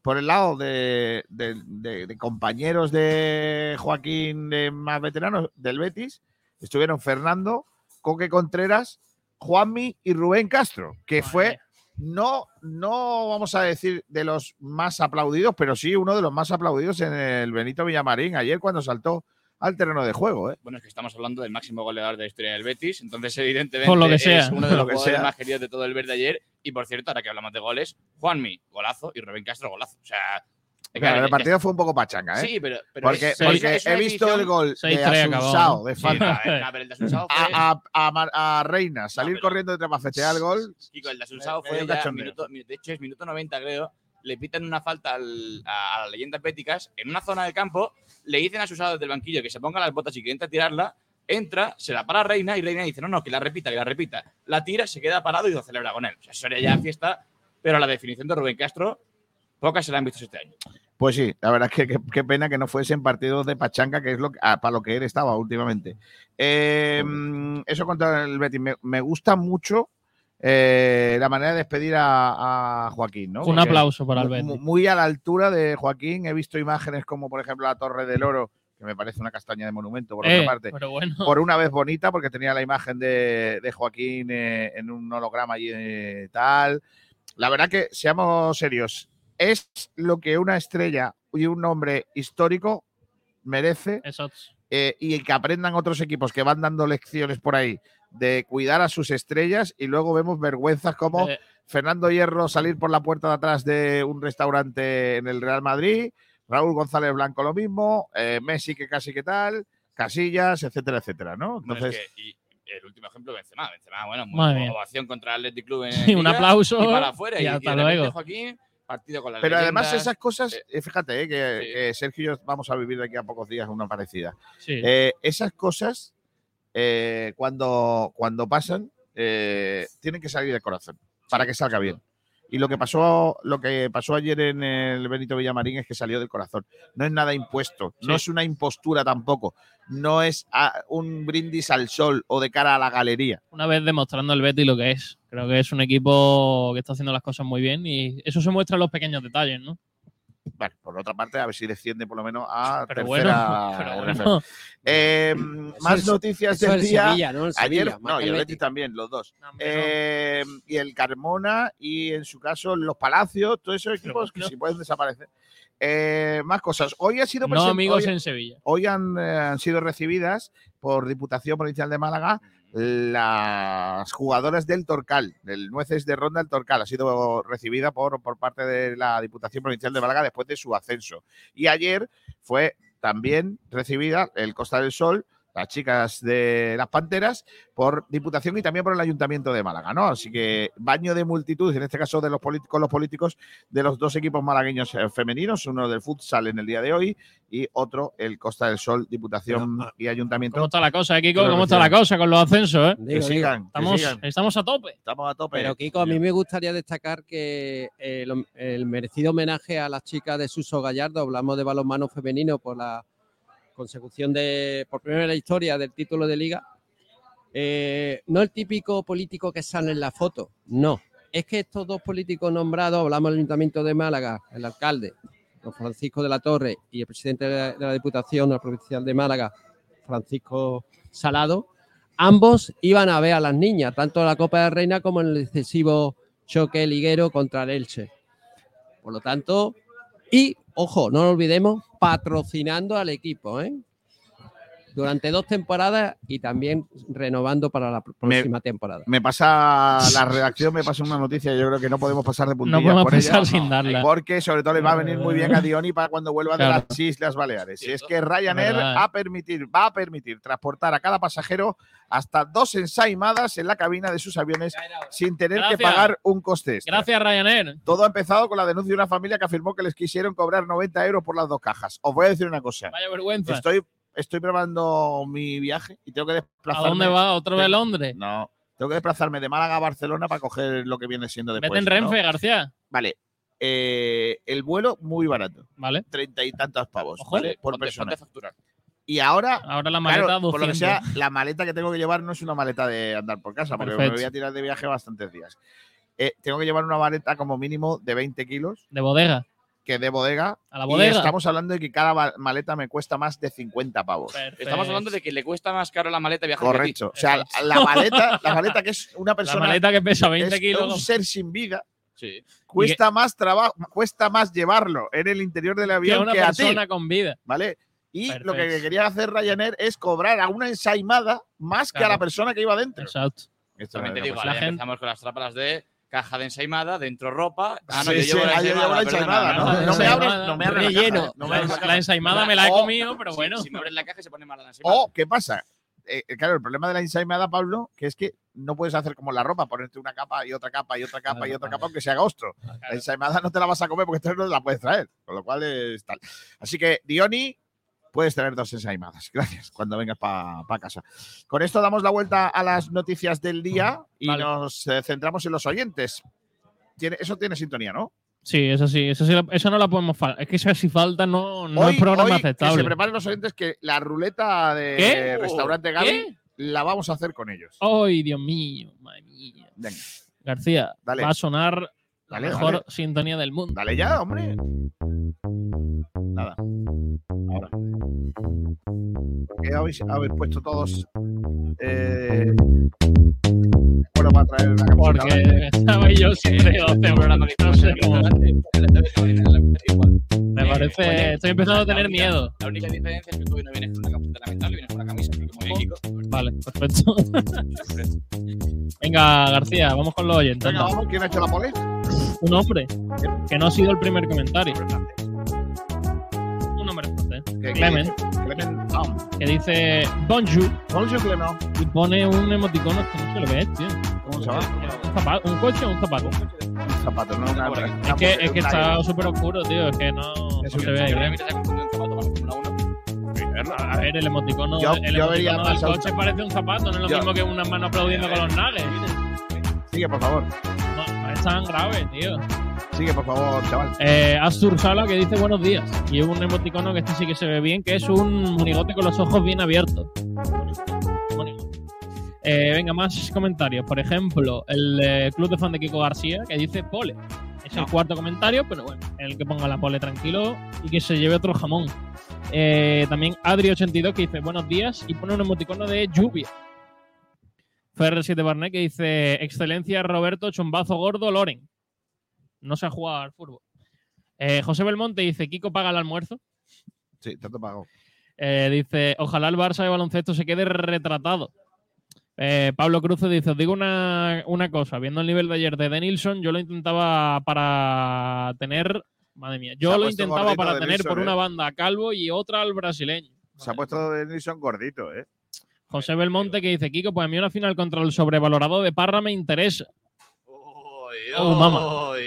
por el lado de, de- de- de compañeros de Joaquín de más veteranos del Betis, estuvieron Fernando, Coque Contreras, Juanmi y Rubén Castro, que Madre fue no, no vamos a decir de los más aplaudidos, pero sí uno de los más aplaudidos en el Benito Villamarín ayer cuando saltó al terreno de juego. ¿eh? Bueno, es que estamos hablando del máximo goleador de la historia del Betis, entonces evidentemente Por lo que es uno de los lo que jugadores sea. más queridos de todo el verde ayer. Y por cierto, ahora que hablamos de goles, Juanmi, golazo, y Rubén Castro, golazo. O sea, Claro, el partido fue un poco pachanga, ¿eh? Sí, pero, pero porque es- porque es he visto el gol Seis, de Asunsao, ¿no? de Sí, falta. no, no, pero el de Asunsao fue- a, a- a Mar- a Reina, salir pero- corriendo detrás para festejar el gol. Kiko, el de Asunsao fue ya minuto, de hecho es minuto 90 creo, le pitan una falta al- a, a las leyendas béticas en una zona del campo, le dicen a Asunsao desde el banquillo que se ponga las botas y que intenta tirarla, entra, se la para Reina y Reina dice, no, no, que la repita, que la repita. La tira, se queda parado y lo celebra con él. O sea, eso era ya fiesta, pero la definición de Rubén Castro, pocas se la han visto este año. Pues sí, la verdad es que qué, pena que no fuesen partidos de pachanga, que es lo ah, para lo que él estaba últimamente. Eh, mm, eso contra el Betis. Me, me gusta mucho eh, la manera de despedir a, a Joaquín, ¿no? Un Porque aplauso para mu- Muy a la altura de Joaquín. He visto imágenes como, por ejemplo, la Torre del Oro, que me parece una castaña de monumento, por Eh, otra parte. Pero bueno, Por una vez bonita, porque tenía la imagen de, de Joaquín eh, en un holograma y eh, tal. La verdad que, seamos serios, es lo que una estrella y un nombre histórico merece eh, y que aprendan otros equipos que van dando lecciones por ahí de cuidar a sus estrellas y luego vemos vergüenzas como eh, Fernando Hierro salir por la puerta de atrás de un restaurante en el Real Madrid, Raúl González Blanco lo mismo, eh, Messi que casi que tal, Casillas, etcétera, etcétera, ¿no? No, es Entonces, que- y el último ejemplo, Benzema. Benzema, bueno, mía. ovación contra el Athletic Club en Sí, un aplauso y para afuera. y Y, hasta repente luego. Joaquín, partido con las pero además esas cosas, eh, fíjate, eh, que, Sí. que Sergio y yo vamos a vivir de aquí a pocos días una parecida. sí. Eh, esas cosas, eh, cuando, cuando pasan, eh, tienen que salir del corazón para que salga bien. Y lo que pasó, lo que pasó ayer en el Benito Villamarín es que salió del corazón. No es nada impuesto, no es una impostura tampoco, no es ah, un brindis al sol o de cara a la galería. Una vez demostrando el Betis lo que es. Creo que es un equipo que está haciendo las cosas muy bien y eso se muestra en los pequeños detalles, ¿no? Bueno, por otra parte, a ver si desciende por lo menos a [laughs] Pero bueno, tercera. [laughs] pero RFL. bueno. Eh, más es- noticias del día. Sevilla, Ayer, no, y el Betis también, los dos. No, hombre, no. Eh, y el Carmona y en su caso los Palacios, todos esos equipos que si pueden desaparecer. Eh, más cosas. Hoy ha sido No amigos hoy, en Sevilla. hoy han, eh, han sido recibidas por Diputación Provincial de Málaga las jugadoras del Torcal, del Nueces de Ronda del Torcal. Ha sido recibida por, por parte de la Diputación Provincial de Málaga después de su ascenso. Y ayer fue también recibida el Costa del Sol, las chicas de las Panteras, por Diputación y también por el Ayuntamiento de Málaga, ¿no? Así que baño de multitud, en este caso de los políticos, los políticos de los dos equipos malagueños eh, femeninos, uno del futsal en el día de hoy y otro el Costa del Sol, Diputación Pero, ah, y Ayuntamiento. ¿Cómo está la cosa, eh, Kiko? ¿Cómo está la cosa con los ascensos, eh? Que Digo, digo. sigan, que Estamos, sigan. estamos a tope. Estamos a tope. Pero Kiko, a mí me gustaría destacar que el, el merecido homenaje a las chicas de Suso Gallardo, hablamos de balonmano femenino por la consecución de, por primera vez en la historia del título de liga. Eh, no el típico político que sale en la foto, no. Es que estos dos políticos nombrados, hablamos del Ayuntamiento de Málaga, el alcalde, don Francisco de la Torre, y el presidente de la, Diputación Provincial de Málaga, Francisco Salado, ambos iban a ver a las niñas, tanto en la Copa de Reina como en el decisivo choque liguero contra el Elche. Por lo tanto, y ojo, no lo olvidemos, patrocinando al equipo, ¿eh? Durante dos temporadas y también renovando para la Me- próxima temporada. Me pasa la redacción, me pasa una noticia, yo creo que no podemos pasar de puntillas No podemos por ella, pasar sin darla. Porque sobre todo le va a venir muy bien a Dioni para cuando vuelva de Claro. las Islas Baleares. Y es que Ryanair a permitir, va a permitir transportar a cada pasajero hasta dos ensaimadas en la cabina de sus aviones sin tener que pagar un coste extra. Gracias, Ryanair. Todo ha empezado con la denuncia de una familia que afirmó que les quisieron cobrar 90 euros por las dos cajas. Os voy a decir una cosa. Vaya vergüenza. Estoy, estoy preparando mi viaje y tengo que ¿A desplazarme. dónde va? ¿Otra vez a Londres? No, tengo que desplazarme de Málaga a Barcelona para coger lo que viene siendo después. Vete en ¿no? Renfe, García. Vale. Eh, el vuelo muy barato, Vale. treinta y tantos pavos Ojo, ¿vale? por Ponte- persona. ponte a facturar. Y ahora, Ahora la maleta claro, por lo que 200. sea, la maleta que tengo que llevar no es una maleta de andar por casa, porque me voy a tirar de viaje bastantes días. Eh, tengo que llevar una maleta como mínimo de 20 kilos, De bodega. Que de bodega. A la Y bodega. estamos hablando de que cada ma- maleta me cuesta más de 50 pavos. Perfecto. Estamos hablando de que le cuesta más caro la maleta viajar que a ti. Correcto. O sea, la [laughs] maleta, la maleta que es una La persona maleta que pesa que 20 es kilos. un ser sin vida, Sí. cuesta más trabajo, cuesta más llevarlo en el interior del Que avión una que a ti, persona con vida. ¿vale? Y lo que quería hacer Ryanair es cobrar a una ensaimada más que a la Claro. persona que iba dentro. Exacto. Esto También te digo, la gente- empezamos con las trápalas de caja de ensaimada, dentro ropa. Ah, no, Sí, yo sí, llevo la ah, yo llevo la ensaimada, no, ¿no? la No me abres, no me abres la relleno. caja, no me La, abres la la caja. ensaimada me la he O- comido, pero bueno. Si me abres la caja se pone mala la ensaimada. O, ¿qué pasa? Eh, claro, el problema de la ensaimada, Pablo, que es que no puedes hacer como la ropa, ponerte una capa y otra capa y otra capa y Claro, otra claro. capa, aunque sea agosto. La ensaimada no te la vas a comer porque entonces no te la puedes traer, con lo cual es tal. Así que, Dioni, puedes tener dos ensaimadas. [laughs] Gracias, cuando vengas para casa. Con esto damos la vuelta a las noticias del día y Vale. nos eh, centramos en los oyentes. Tiene, eso tiene sintonía, ¿no? Sí, eso sí, eso, sí, eso no la podemos faltar. Es que eso si falta no, no hoy, es programa hoy que aceptable. se preparen los oyentes que la ruleta de ¿Qué? restaurante Gaby ¿Qué? la vamos a hacer con ellos. Ay, Dios mío, madre mía. Venga. García, Dale. va a sonar la Dale, mejor dale. sintonía del mundo. Dale ya, hombre. Nada. Ahora. ¿Por qué habéis, habéis puesto todos? Eh, bueno, va a traer una camiseta. Porque estaba yo siempre Este hace programa que no sé cómo. Me Eh, parece, estoy empezando a la tener miedo. La única diferencia es que tú no vienes con una camiseta lamentable, vienes con una camisa. Vale, perfecto. Venga, García, vamos con los oyentes. Venga, anda. vamos. ¿Quién ha hecho la pole? Un hombre que no ha sido el primer comentario. Un hombre Clement, Clement que dice Bonjour Bonjour, Clement. y pone un emoticono que no se le ve, tío. ¿Cómo se llama? Un, coche o un zapato. Un zapato, no una. una Es que, es que está súper oscuro, tío. Es que no, no se ve. Yo creo ¿eh? que se ha confundido un zapato con Fórmula 1. A ver, el emoticono, Yo- el yo emoticono del un- coche parece un zapato, no es lo Yo- mismo que una mano aplaudiendo con los nagos. Sigue, por favor. No, no es tan grave, tío. Sigue, por favor, chaval. Eh, Astur Sala que dice buenos días. Y un emoticono que este sí que se ve bien, que es un monigote con los ojos bien abiertos. Eh, venga, más comentarios. Por ejemplo, el eh, club de fan de Kiko García que dice pole. Es el cuarto comentario, pero bueno, el que ponga la pole tranquilo y que se lleve otro jamón. Eh, también Adri82 que dice buenos días y pone un emoticono de lluvia. FR7 Barnet que dice excelencia Roberto, chumbazo gordo, Loren. No se ha jugado al fútbol. Eh, José Belmonte dice Kiko paga el almuerzo. Sí, te has pagado. Eh, dice ojalá el Barça de baloncesto se quede retratado. Eh, Pablo Cruz dice, os digo una, una cosa, viendo el nivel de ayer de Denilson, yo lo intentaba para tener, madre mía, yo lo intentaba para tener Denilson, por una eh. banda a Calvo y otra al brasileño. Se ha puesto de Nilsson gordito, ¿eh? José Belmonte que dice, Kiko, pues a mí una final contra el sobrevalorado de Parra me interesa. Oh, mamá.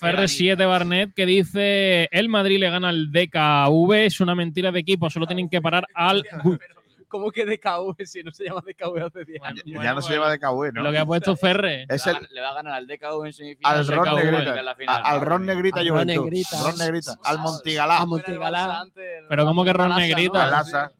FR7 Barnet que dice, el Madrid le gana al DKV, es una mentira de equipo, solo tienen que parar al... [laughs] ¿Cómo que DKV si no se llama DKV hace 10 años? ya no se lleva de KV, ¿no? Lo que ha puesto Ferre. Es le, el, va a- le va a ganar al DKV en semifinal. al Ron Negrita. la final. Al Ron Negrita Al Juventud. Ron Negrita. Ron Negrita. Al Montigalá. Pero ¿cómo que Ron Negrita? Al Asa.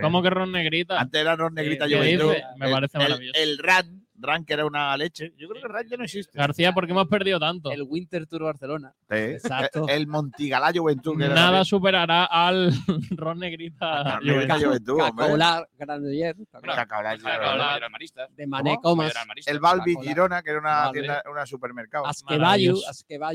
¿Cómo que Ron Negrita? Antes era Ron Negrita ¿Qué Juventud. Me parece el, maravilloso. el Ran, Ran que era una leche. Yo creo que Ran ya no existe. García, ¿por qué hemos perdido tanto? El Winter Tour Barcelona. Sí. Exacto. El Montigalá Juventud. que Nada superará [laughs] al Ron Negrita. Negrita Juventud. Cacolar, Granoller, eran maristas. de Manecomas, Eran maristas. El Balbi. Girona, que era una tienda, una supermercado. Asquevayu.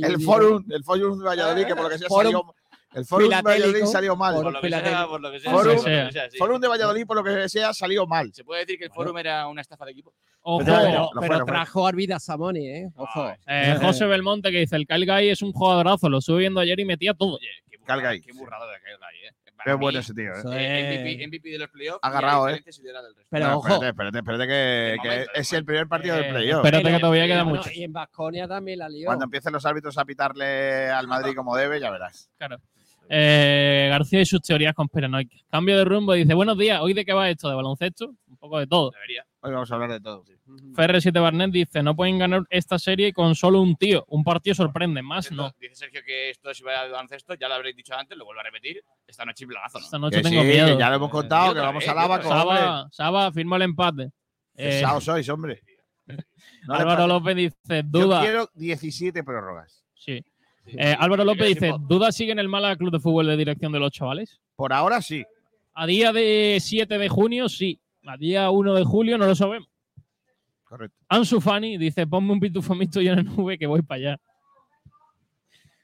El Forum, el Forum de Valladolid, que por lo que sea salió. El Forum de Valladolid salió mal. Por Forum lo que sea, filatélico. por lo que sea. Forum- por lo que sea, sí. Forum de Valladolid, por lo que sea, salió mal. Se puede decir que el Forum era una estafa de equipo. Ojo. Pero- Pero, pero fue, lo fue. trajo a Arvida Samoni, ¿eh? Ojo. Eh, José Belmonte que dice: el Kyle Guy es un jugadorazo, lo estuve viendo ayer y metía todo. Oye, qué Calgay. qué burrada de Calgay, eh. Qué Para bueno mí, ese tío, ¿eh? Eh, es- MVP, MVP de los playoffs. Agarrado, ¿eh? Pero No, ojo, espérate, espérate, espérate que, que momento, es el primer partido Eh, del playoff. espérate que todavía queda no, mucho. Y en Vasconia también la lió. Cuando empiecen los árbitros a pitarle al Madrid como debe, ya verás. Claro. Eh, García y sus teorías conspiranoicas. Cambio de rumbo, dice: Buenos días, ¿hoy de qué va esto? ¿De baloncesto? Un poco de todo. Debería. Hoy vamos a hablar de todo. FR7 Barnet dice: No pueden ganar esta serie con solo un tío. Un partido sorprende, más no. Dice Sergio que esto se va de baloncesto, ya lo habréis dicho antes, lo vuelvo a repetir. Esta noche y plagazo, ¿no? Esta noche Que tengo sí, miedo. que ya lo hemos contado, que vamos vez, a Lava con. Saba, Saba, firma el empate. Eh, sois, hombre. [laughs] No le Álvaro López dice: Yo Duda. quiero 17 prórrogas. Sí. Eh, Álvaro López dice: sí, ¿Duda sigue en el Málaga Club de Fútbol de dirección de los chavales? Por ahora sí. A día de 7 de junio, sí. A día 1 de julio, no lo sabemos. Correcto. Ansu Fani dice: Ponme un pitufo mixto y una nube que voy para allá.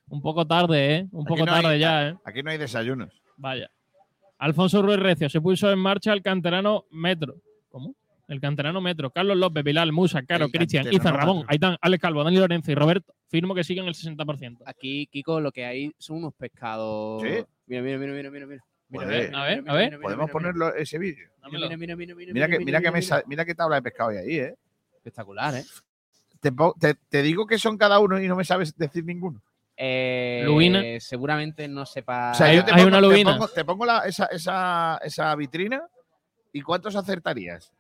Un poco tarde, ¿eh? Un Aquí poco no hay- tarde ya, ¿eh? Aquí no hay desayunos. Vaya. Alfonso Ruiz Recio se puso en marcha el canterano Metro. ¿Cómo? El canterano Metro. Carlos López, Bilal, Musa, Caro, Cristian, Izan, Ramón. Aitán, Alex Calvo, Dani Lorenzo y Roberto. Firmo que siguen el 60%. Aquí, Kiko, lo que hay son unos pescados. ¿Sí? Mira, mira, mira, mira, mira. mira. Mira, Joder. mira, A ver, a ver. Podemos ponerlo ese vídeo. Mira, mira, mira, mira, Mira que, mira, que mira. mesa, mira qué tabla de pescado hay ahí, ¿eh? Espectacular, ¿eh? Te, te- te digo que son cada uno y no me sabes decir ninguno. Eh, Lubina. Seguramente no sepa. O sea, yo te hay pongo, una te lubina. pongo- te pongo la- esa, esa, esa vitrina y ¿cuántos acertarías?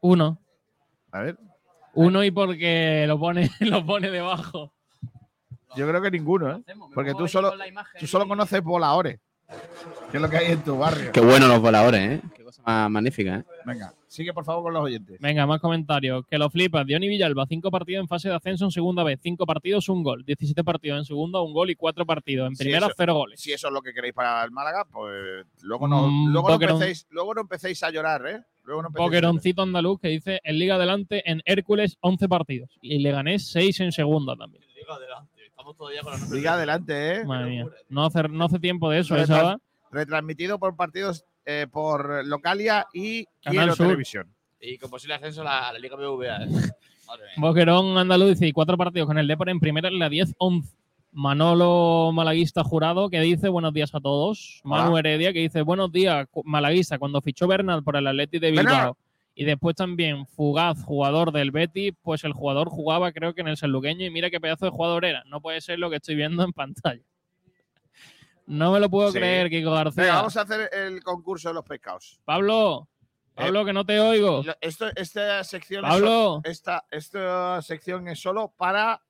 Uno. A ver, Uno y porque lo pone, [laughs] lo pone debajo. yo creo que ninguno, ¿eh? Porque tú solo, tú solo conoces voladores, que es lo que hay en tu barrio. Qué bueno los voladores, ¿eh? Qué cosa Ah, magnífica, ¿eh? Venga, sigue por favor con los oyentes. Venga, más comentarios. Que lo flipas. Diony Villalba, cinco partidos en fase de ascenso en segunda vez. Cinco partidos, un gol. 17 partidos en segunda, un gol y cuatro partidos. En primera, eso- cero goles. Si eso es lo que queréis para el Málaga, pues luego no, Mm, luego no, empecéis, luego no empecéis a llorar, ¿eh? Luego no andaluz que dice en Liga Adelante en Hércules 11 partidos. Y le gané 6 en segunda también. Digo adelante. Estamos todavía con nombres. Siga adelante, ¿eh? Madre mía. No hace, no hace tiempo de eso, ¿eh, Retras- Saba? Retransmitido por partidos eh, por Localia y Canal Sur. Televisión. Y con posible ascenso a la, a la Liga BBVA. ¿eh? [laughs] Boquerón andaluz dice y cuatro partidos con el Depor en primera en la 10-11. Manolo Malaguista Jurado que dice buenos días a todos. Manu Hola. Heredia que dice buenos días Malaguista cuando fichó Bernal por el Atleti de Bernal. Bilbao. Y después también Fugaz, jugador del Betis, pues el jugador jugaba creo que en el Sanluqueño y mira qué pedazo de jugador era. No puede ser lo que estoy viendo en pantalla. [laughs] No me lo puedo Sí. creer, Kiko García. Venga, vamos a hacer el concurso de los pescados. Pablo, Pablo, que no te oigo. Esto, esta sección es Pablo. esta, esta sección es solo para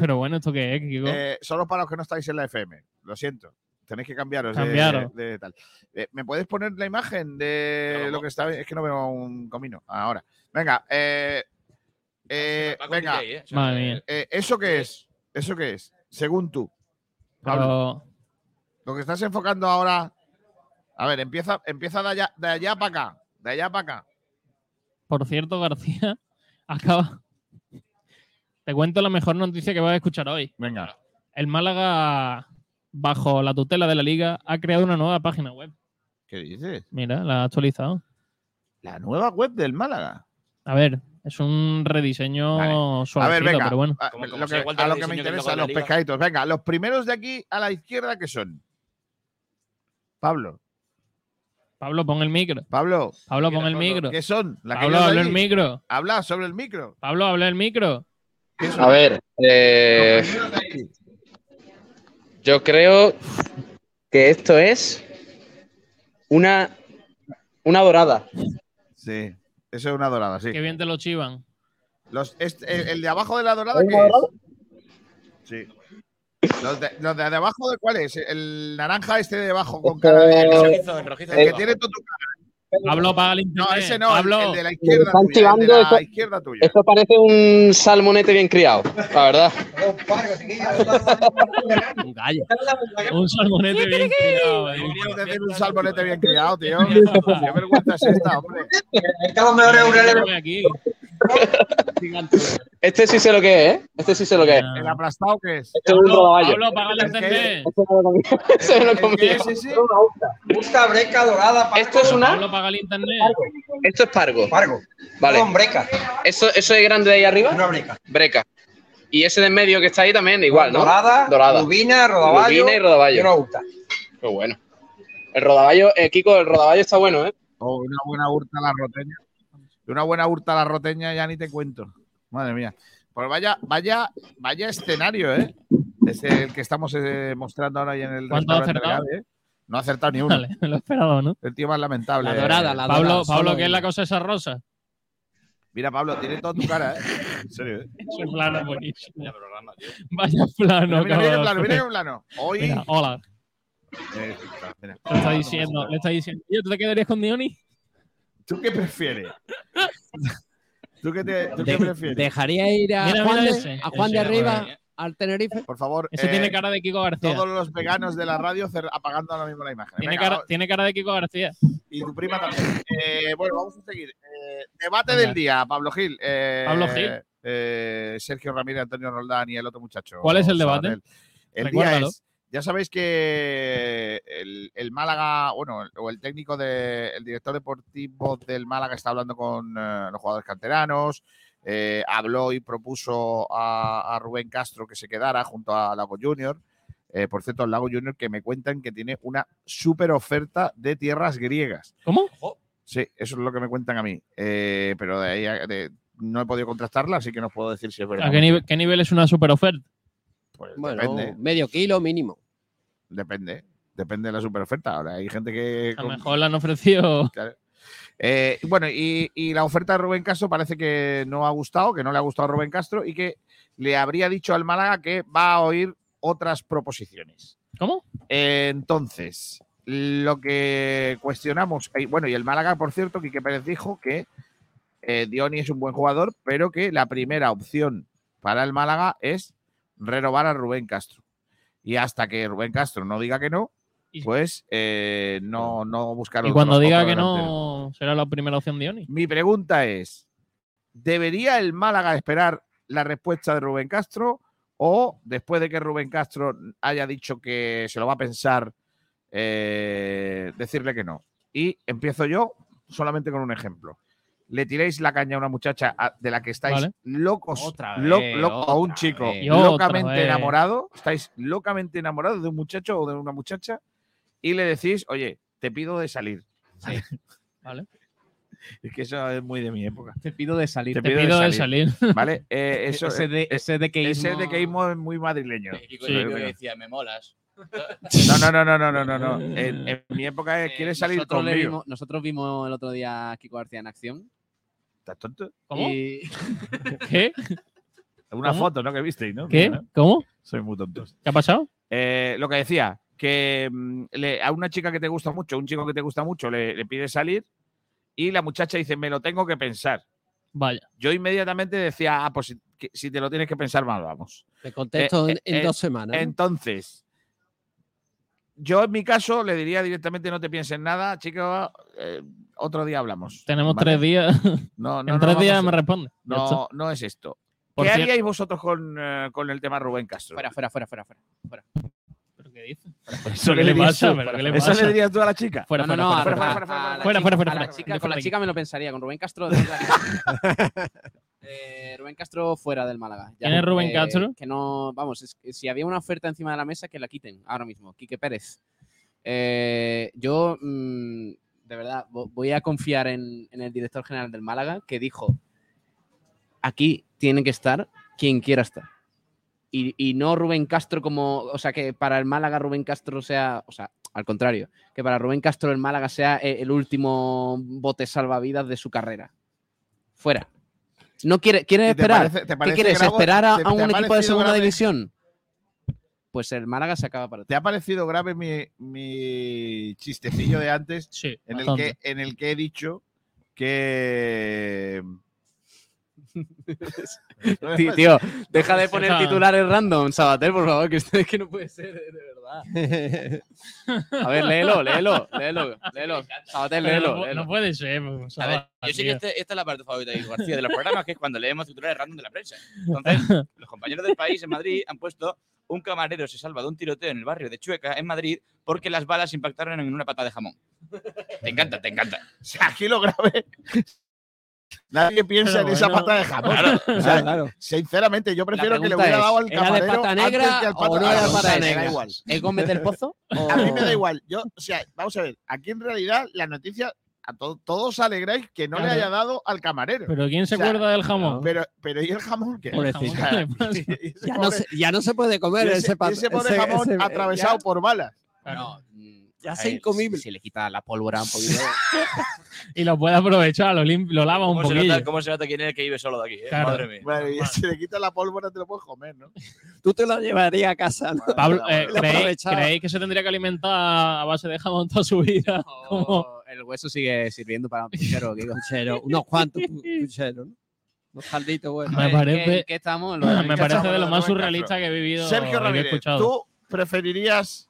Pero bueno, ¿esto qué es, Kiko? eh, solo para los que no estáis en la FM. Lo siento. Tenéis que cambiaros. de- Cambiaros. De, tal. Eh, ¿Me puedes poner la imagen de lo que está? Es que no veo un comino ahora. Venga, eh, eh, con venga. delay, ¿eh? O sea, Madre mía. eh, ¿Eso qué es? ¿Eso qué es? Según tú. Pablo, Pero- lo que estás enfocando ahora. A ver, empieza, empieza de allá, de allá para acá. De allá para acá. Por cierto, García [laughs] acaba. Te cuento la mejor noticia que vas a escuchar hoy. Venga. El Málaga, bajo la tutela de la liga, ha creado una nueva página web. ¿Qué dices? Mira, la ha actualizado. La nueva web del Málaga. A ver, es un rediseño Vale. A ver, venga. pero bueno. a, Como- como lo que, igual a de lo que me que interesa, los pescaditos. Venga, los primeros de aquí a la izquierda, ¿qué son? Pablo. Pablo, pon el micro. Pablo, Pablo, pon el micro. ¿qué son? La Pablo, habla el micro. Habla sobre el micro. Pablo, habla el micro. A ver, eh, yo creo que esto es una, una dorada. Sí, eso es una dorada, sí. Qué bien te lo chivan. Los, este- el, el de abajo de la dorada. Sí. Los de, los de abajo, ¿de cuál es? El naranja este de abajo con cara de. El, rojizo, en rojizo. que abajo. tiene tu, tu cara. Pablo, apaga el internet. No, ese no, el, Pablo, el de la izquierda están tuya. El de la eso- izquierda tuya. Esto parece un salmonete bien criado, la verdad. Calla. [laughs] un salmonete bien criado. eh. Deberíamos de tener un salmonete bien criado, tío. [laughs] Qué vergüenza es esta, hombre. Déjame aquí. Este sí sé lo que es, ¿eh? Este sí sé lo que es. ¿El aplastado qué es? Este es un rodaballo. Pablo, internet. Este me lo breca dorada, Esto es una. Pablo, apaga el internet. Esto es pargo. Pargo. Vale. Con breca. Eso, eso es grande de ahí arriba. Una breca. Breca. Y ese de en medio que está ahí también, igual, ¿no? Dorada, Dorada. lubina, rodaballo. Lubina y rodaballo. Gusta. Qué bueno. El rodaballo, eh, Kiko, el rodaballo está bueno, ¿eh? O una buena hurta a la roteña. De una buena hurta a la roteña ya ni te cuento. Madre mía. Pues vaya, vaya, vaya escenario, ¿eh? Es el que estamos eh, mostrando ahora ahí en el ¿Cuánto ha restaurante acertado? Gaby, ¿eh? No ha acertado ni uno. Vale, me [laughs] lo he esperado, ¿no? El tío más lamentable. La dorada, la Pablo, dorada. Pablo, ¿qué es la cosa esa rosa? Mira, Pablo, tiene toda tu cara, ¿eh? En serio, ¿eh? [laughs] Ese plano es buenísimo. Vaya programa, tío. Vaya plano, Mira, mira, mira plano, mira qué plano. Hoy. Mira, hola. Eh, mira. Le está diciendo, le está diciendo. ¿tú te quedarías con Diony? ¿Tú qué prefieres? ¿Tú qué, te- tú qué prefieres? ¿Dejaría ir a Mira, Juan, mira de, ese. a Juan de Ese, arriba al Tenerife? Por favor, Ese eh, tiene cara de Kiko García. todos los veganos de la radio apagando ahora mismo la imagen. Tiene Venga, cara, tiene cara de Kiko García. Y tu prima también. Eh, bueno, vamos a seguir. Eh, debate Venga. del día, Pablo Gil. Eh, Pablo Gil. eh, Sergio Ramírez, Antonio Roldán y el otro muchacho. ¿Cuál es el debate? Sabanel. El día es. Ya sabéis que el, el Málaga, bueno, o el técnico de, el director deportivo del Málaga está hablando con eh, los jugadores canteranos. eh, habló y propuso a, a Rubén Castro que se quedara junto a Lago Junior. Eh, por cierto, el Lago Junior que me cuentan que tiene una súper oferta de tierras griegas. ¿Cómo? Sí, eso es lo que me cuentan a mí. Eh, pero de ahí a- de- no he podido contrastarla, así que no puedo decir si es verdad. ¿A qué nivel, qué nivel es una super oferta? Pues Bueno, depende, medio kilo mínimo. Depende. Depende de la super oferta. Ahora hay gente que. A lo mejor le han ofrecido. [laughs] Claro. Eh, bueno, y, y la oferta de Rubén Castro parece que no ha gustado, que no le ha gustado a Rubén Castro y que le habría dicho al Málaga que va a oír otras proposiciones. ¿Cómo? Eh, entonces, lo que cuestionamos, eh, bueno, y el Málaga, por cierto, Quique Pérez dijo que eh, Dioni es un buen jugador, pero que la primera opción para el Málaga es renovar a Rubén Castro. Y hasta que Rubén Castro no diga que no, pues eh, no, no buscar Y otro- cuando diga otro que delantero. no, será la primera opción de Oni. Mi pregunta es: ¿debería el Málaga esperar la respuesta de Rubén Castro? O después de que Rubén Castro haya dicho que se lo va a pensar, eh, decirle que no. Y empiezo yo solamente con un ejemplo. Le tiréis la caña a una muchacha a- de la que estáis Vale. locos, Otra lo- a un chico vez. Locamente enamorado, estáis locamente enamorados de un muchacho o de una muchacha y le decís, oye, te pido de salir. [laughs] Vale. Es que eso es muy de mi época. Te pido de salir. Te Te pido de pido de salir. salir. [laughs] ¿Vale? Eh, eso, ese de, ese de que ese de queísmo es muy madrileño. Sí. yo decía, me molas. No, no, no, no, no, no, no. no. En, en mi época es, Eh, quieres salir nosotros, conmigo. vimos, nosotros vimos el otro día a Kiko García en acción. ¿Estás tonto? ¿Cómo? Y [laughs] ¿Qué? Una ¿Cómo? foto, ¿no? Que visteis, ¿no? ¿Qué? ¿no? ¿Cómo? Soy muy tontos. ¿Qué ha pasado? Eh, lo que decía, que mm, le- a una chica que te gusta mucho, un chico que te gusta mucho, le, le pide salir y la muchacha dice, me lo tengo que pensar. Vaya. Yo inmediatamente decía, ah, pues si, que- si te lo tienes que pensar, mal, vamos. Te contesto Eh, en, en eh, dos semanas. Entonces, yo en mi caso le diría directamente no te pienses nada, chico, eh, otro día hablamos. Tenemos ¿vale? tres días. No, no, en no, tres días a- me responde. No, no es esto. Por ¿Qué cierto- haríais vosotros con, eh, con el tema Rubén Castro? fuera, fuera, fuera, fuera, fuera. ¿Pero qué dice? Eso ¿Qué le dirías pasa? tú. ¿Pero qué le ¿Eso le dirías tú a la chica? Fuera, no, no, fuera, no, fuera, a- fuera, fuera, fuera, chica- fuera, fuera, fuera. Fuera Con la de aquí. chica me lo pensaría, con Rubén Castro. de verdad que- [laughs] [laughs] Eh, Rubén Castro fuera del Málaga. Ya, ¿Quién es Rubén eh, Castro? Que no, vamos, es si había una oferta encima de la mesa, que la quiten ahora mismo. Quique Pérez. Eh, yo, mm, de verdad, vo- voy a confiar en, en el director general del Málaga, que dijo, aquí tiene que estar quien quiera estar. Y, y no Rubén Castro como, o sea, que para el Málaga Rubén Castro sea, o sea, al contrario, que para Rubén Castro el Málaga sea eh, el último bote salvavidas de su carrera. Fuera. No quiere, quiere ¿Y te esperar. parece- te ¿Qué quieres? grave- ¿Esperar a, te- a un equipo de segunda grave- división? Pues el Málaga se acaba para ti. ¿Te ha parecido grave mi, mi chistecillo de antes Sí, en el, que, en el que he dicho que... [laughs] [laughs] Tío, tío, deja de poner titulares random, Sabater, por favor, que esto es que no puede ser, de verdad. A ver, léelo, léelo, léelo, léelo. Sabater, léelo, no, pu- léelo. no puede ser. pues, A ver, yo sé que este- esta es la parte favorita de García de los programas, que es cuando leemos titulares random de la prensa. Entonces, [laughs] los compañeros del país en Madrid han puesto un camarero se salva de un tiroteo en el barrio de Chueca, en Madrid, porque las balas impactaron en una pata de jamón. Te encanta, te encanta. O sea, aquí lo grave... Nadie piensa Pero en esa bueno. pata de jamón. Claro. O sea, Claro, claro. Sinceramente, yo prefiero que le hubiera dado al ¿era de camarero pata antes negra que al o pata no de era pata da negra? igual. ¿Es Gómez del Pozo? o- [laughs] A mí me da igual. Yo, o sea, vamos a ver, aquí en realidad la noticia, a to- todos alegráis que no le Claro. haya dado al camarero. Pero ¿quién se O sea, acuerda del jamón? Pero, pero ¿y el jamón qué? El jamón, ¿qué le? Y ese Ya no, pobre- se, ya no se puede comer ese, ese, ese pobre ese- jamón ese- atravesado ya- por balas. No, Ya a es ver, incomible. Si, si le quita la pólvora un poquito. [laughs] Y lo puede aprovechar, lo, lim- lo lava un ¿Cómo se, poquillo. nota, ¿Cómo se nota quién es el que vive solo de aquí? eh? Claro. Madre mía. Bueno, y si le quitas la pólvora te lo puedes comer, ¿no? Tú te lo llevarías a casa, ¿no? Pablo, eh, ¿creéis, que se tendría que alimentar a base de jamón toda su vida? [laughs] [laughs] Como- O el hueso sigue sirviendo para un puchero. Puchero, unos cuantos pu- pucheros, ¿no? Unos calditos buenos. Me parece- ¿qué- ¿Qué estamos? Lo de me parece de lo más surrealista que he vivido Sergio y que he Ramírez. ¿tú preferirías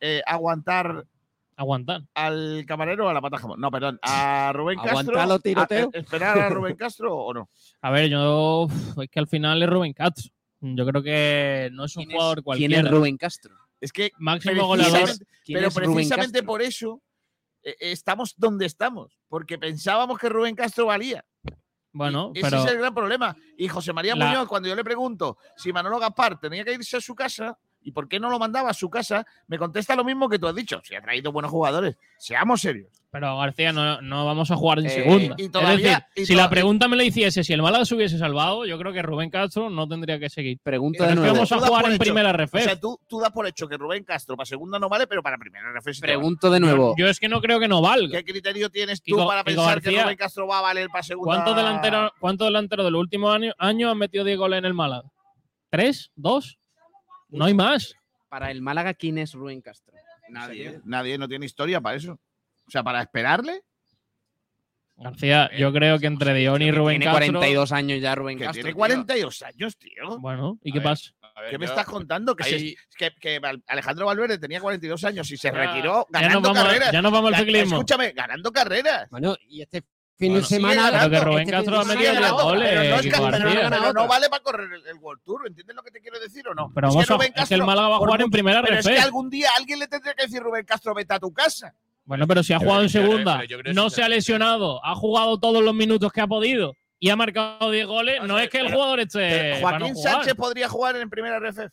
eh, aguantar Aguantar. al camarero o a la pata jamón? No, perdón, a Rubén Castro. ¿Aguantar los tiroteos? a- ¿Esperar a Rubén Castro o no? [laughs] A ver, yo. Es que al final es Rubén Castro. Yo creo que no es un ¿Quién es- jugador ¿Quién cualquiera. es Rubén Castro? Es que Máximo goleador. ¿Quién pero es precisamente por eso eh, estamos donde estamos, porque pensábamos que Rubén Castro valía. Bueno, Y ese pero. es el gran problema. Y José María La- Muñoz, cuando yo le pregunto si Manolo Gaspar tenía que irse a su casa y por qué no lo mandaba a su casa, me contesta lo mismo que tú has dicho. Si ha traído buenos jugadores, seamos serios. Pero García, no, no vamos a jugar en Eh, segunda. y es todavía- decir, y si la pregunta me la hiciese si el Málaga se hubiese salvado, yo creo que Rubén Castro no tendría que seguir. Pregunta de nuevo. vamos a jugar en hecho. primera O RF. sea, tú, tú das por hecho que Rubén Castro para segunda no vale, pero para primera RF sí. Pregunto de nuevo. Yo es que no creo que no valga. ¿Qué criterio tienes tú Kiko- para Kiko pensar que Rubén Castro va a valer para segunda? ¿Cuántos delanteros cuántos delanteros de los últimos años, años han metido 10 goles en el Málaga? ¿Tres? ¿Dos? No hay más. Para el Málaga, ¿quién es Rubén Castro? Nadie, nadie no tiene historia para eso. O sea, para esperarle, García, yo creo que entre Dion y Rubén Tiene Castro. 42 años ya Rubén que Castro. tiene tío. 42 años, tío. Bueno, ¿y A qué ver, pasa? ver, ¿Qué me yo- estás contando? Que, se- ahí- que, que Alejandro Valverde tenía 42 años y se Ya- retiró ya ganando vamos, carreras. ya nos vamos al ciclismo. Escúchame, ganando carreras. Bueno, y este fin Bueno, de semana. Pero que Rubén este Castro fin ha metido Sigue semana- 10 ganando, goles, pero no, vale para correr el, el World Tour. ¿Entiendes lo que te quiero decir o no? Pero Es vamos que a- Rubén es que el Málaga va a jugar en primera Pero es que algún día alguien le tendría que decir Rubén Castro, vete a tu casa. Bueno, pero si ha jugado en segunda, no que se ha lesionado, ha jugado todos los minutos que ha podido y ha marcado 10 goles, Vamos no es que el pero- jugador esté. Joaquín jugar. Sánchez podría jugar en primera RF.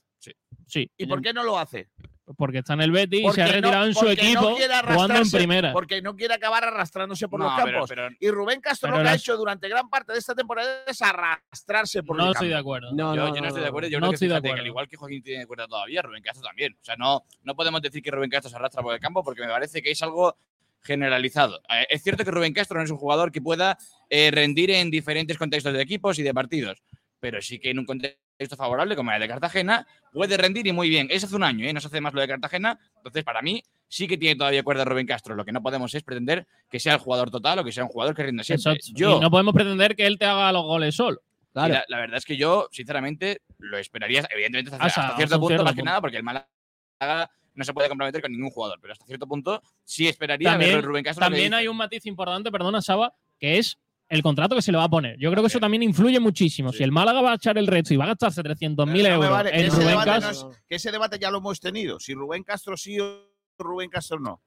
Sí, ¿Y por qué no lo hace? Porque está en el Betis y se ha no- retirado en su no equipo jugando en primera. Porque no quiere acabar arrastrándose por No, los campos. pero- y Rubén Castro lo que ha hecho durante gran parte de esta temporada es arrastrarse por No el estoy de acuerdo. No, yo, no, yo no, no, estoy de acuerdo. Yo no creo que, estoy de fíjate, que acuerdo. al igual que Joaquín tiene cuerda todavía, Rubén Castro también. O sea, no, no podemos decir que Rubén Castro se arrastra por el campo porque me parece que es algo generalizado. Eh, es cierto que Rubén Castro no es un jugador que pueda eh, rendir en diferentes contextos de equipos y de partidos, pero sí que en un contexto favorable como el de Cartagena puede rendir y muy bien. Eso hace un año, ¿eh? no se hace más lo de Cartagena. Entonces, para mí, sí que tiene todavía cuerda Rubén Castro. Lo que no podemos es pretender que sea el jugador total o que sea un jugador que rinda siempre. Yo, Y no podemos pretender que él te haga los goles solo. Claro. la, la verdad es que yo, sinceramente, lo esperaría, evidentemente, hasta, Hasta- hasta hasta cierto un punto, cierto más que punto. nada, porque el Málaga no se puede comprometer con ningún jugador, pero hasta cierto punto sí esperaría También- ver Rubén Castro. que También hay un matiz importante, perdona, Saba, que es el contrato que se le va a poner. Yo creo que eso también influye muchísimo. Sí. Si el Málaga va a echar el resto y va a gastarse 300.000 Pero no me euros vale, en ese Rubén debate no Castro, es- que ese debate ya lo hemos tenido. Si Rubén Castro sí o Rubén Castro no.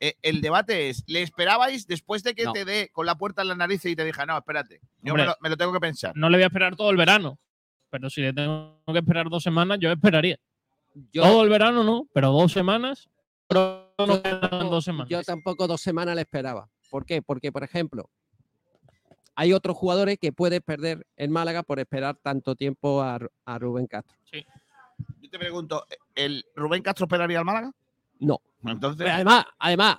Eh, el debate es, ¿le esperabais después de que No. te dé con la puerta en la nariz y te dije, no, espérate, yo Hombre. me lo, me lo tengo que pensar? no le voy a esperar todo el verano. Pero si le tengo que esperar dos semanas, yo esperaría. Yo, Todo el verano no, pero dos semanas. Pero no dos semanas. yo tampoco dos semanas le esperaba. ¿Por qué? Porque, por ejemplo, hay otros jugadores que puedes perder en Málaga por esperar tanto tiempo a, Ru- a Rubén Castro. Yo te pregunto, ¿el Rubén Castro esperaría al Málaga? No. Entonces, Pero además, además,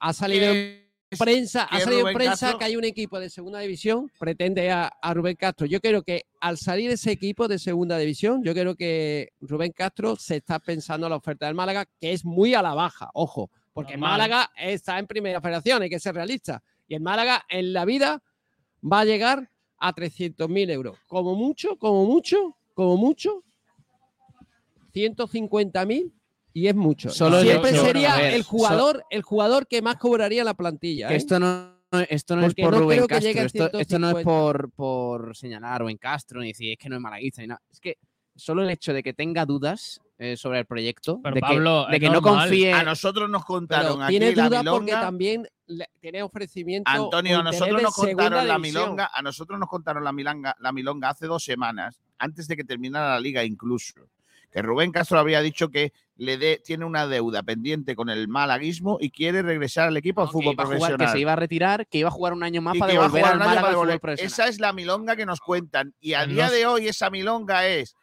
ha salido en ¿qué es- prensa, ha que salido en Rubén prensa Castro- que hay un equipo de segunda división, pretende a, a Rubén Castro. Yo creo que al salir ese equipo de segunda división, yo creo que Rubén Castro se está pensando la oferta del Málaga, que es muy a la baja, ojo, porque Normal. Málaga está en primera federación, hay que ser realista. Y el Málaga en la vida va a llegar a 300.000 euros. Como mucho, como mucho, como mucho, 150.000 y es mucho. Solo Siempre sería ver, el jugador, el jugador que más cobraría la plantilla. ¿eh? Esto no, esto no Porque es por no Rubén Castro, esto, esto no es 150. por, por señalar a Rubén Castro ni decir es que no es malaguista ni nada. Es que solo el hecho de que tenga dudas eh, sobre el proyecto, Pero de Pablo, que, de que no confíe. a nosotros nos Pero contaron aquí tiene la dudas porque milonga. también le- tiene ofrecimiento. Antonio, a nosotros nos contaron la división. milonga, a nosotros nos contaron la milonga, la milonga hace dos semanas, antes de que terminara la liga incluso, que Rubén Castro había dicho que le dé, tiene una deuda pendiente con el malaguismo y quiere regresar al equipo al que fútbol iba a jugar, profesional. que se iba a retirar, que iba a jugar un año más y para que devolver al Málaga al fútbol profesional. Esa es la milonga que nos cuentan. Y a No día de hoy esa milonga es,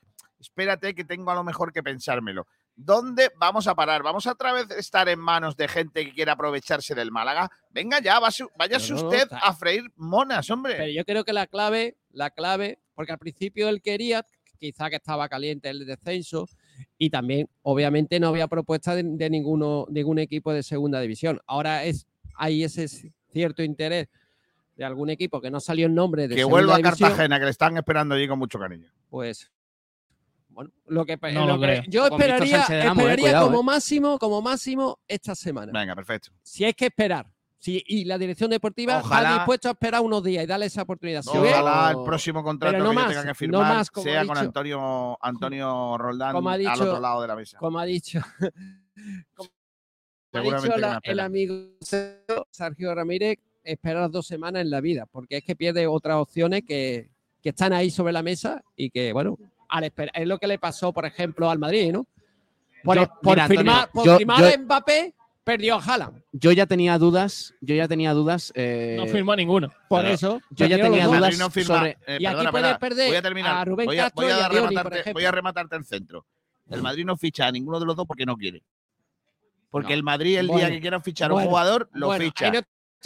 espérate que tengo a lo mejor que pensármelo. ¿Dónde vamos a parar? ¿Vamos a otra vez estar en manos de gente que quiere aprovecharse del Málaga? Venga ya, váyase No, usted a freír monas, hombre. Pero yo creo que la clave, la clave, porque al principio él quería, quizá que estaba caliente el descenso, y también, obviamente, no había propuesta de, de ninguno, ningún equipo de segunda división. Ahora es, hay ese cierto interés de algún equipo que no salió en nombre de que segunda vuelva a división, Cartagena, que le están esperando allí con mucho cariño. pues bueno, lo que, No lo lo que- creo. yo Con esperaría, eh, esperaría cuidado, como eh. máximo, como máximo esta semana. Venga, perfecto. Si hay que esperar. Si, y la dirección deportiva Ojalá- está dispuesta a esperar unos días y darle esa oportunidad. Ojalá el próximo contrato no que yo tenga que no firmar más, sea ha con dicho- Antonio, Antonio Roldán como ha al dicho- otro lado de la mesa. como ha dicho, [laughs] como ha dicho la- el amigo Sergio Ramírez, esperar dos semanas en la vida, porque es que pierde otras opciones que, que están ahí sobre la mesa y que, bueno, al esperar, es lo que le pasó, por ejemplo, al Madrid, ¿no? Por, Yo- por mira, Antonio, firmar, por yo- firmar yo- a Mbappé, perdió a Haaland. Yo ya tenía dudas, yo ya tenía dudas. eh, No firmó a ninguno. Por Pero eso, yo ya tenía dudas no firma- sobre- eh, Y aquí puedes perder voy a terminar. a Rubén voy a, Castro voy a y a Dioni, por rematarte, voy a rematarte el centro. El Madrid no ficha a ninguno de los dos porque no quiere. Porque No. el Madrid, el día que quiera fichar a bueno, un jugador, lo bueno, ficha. no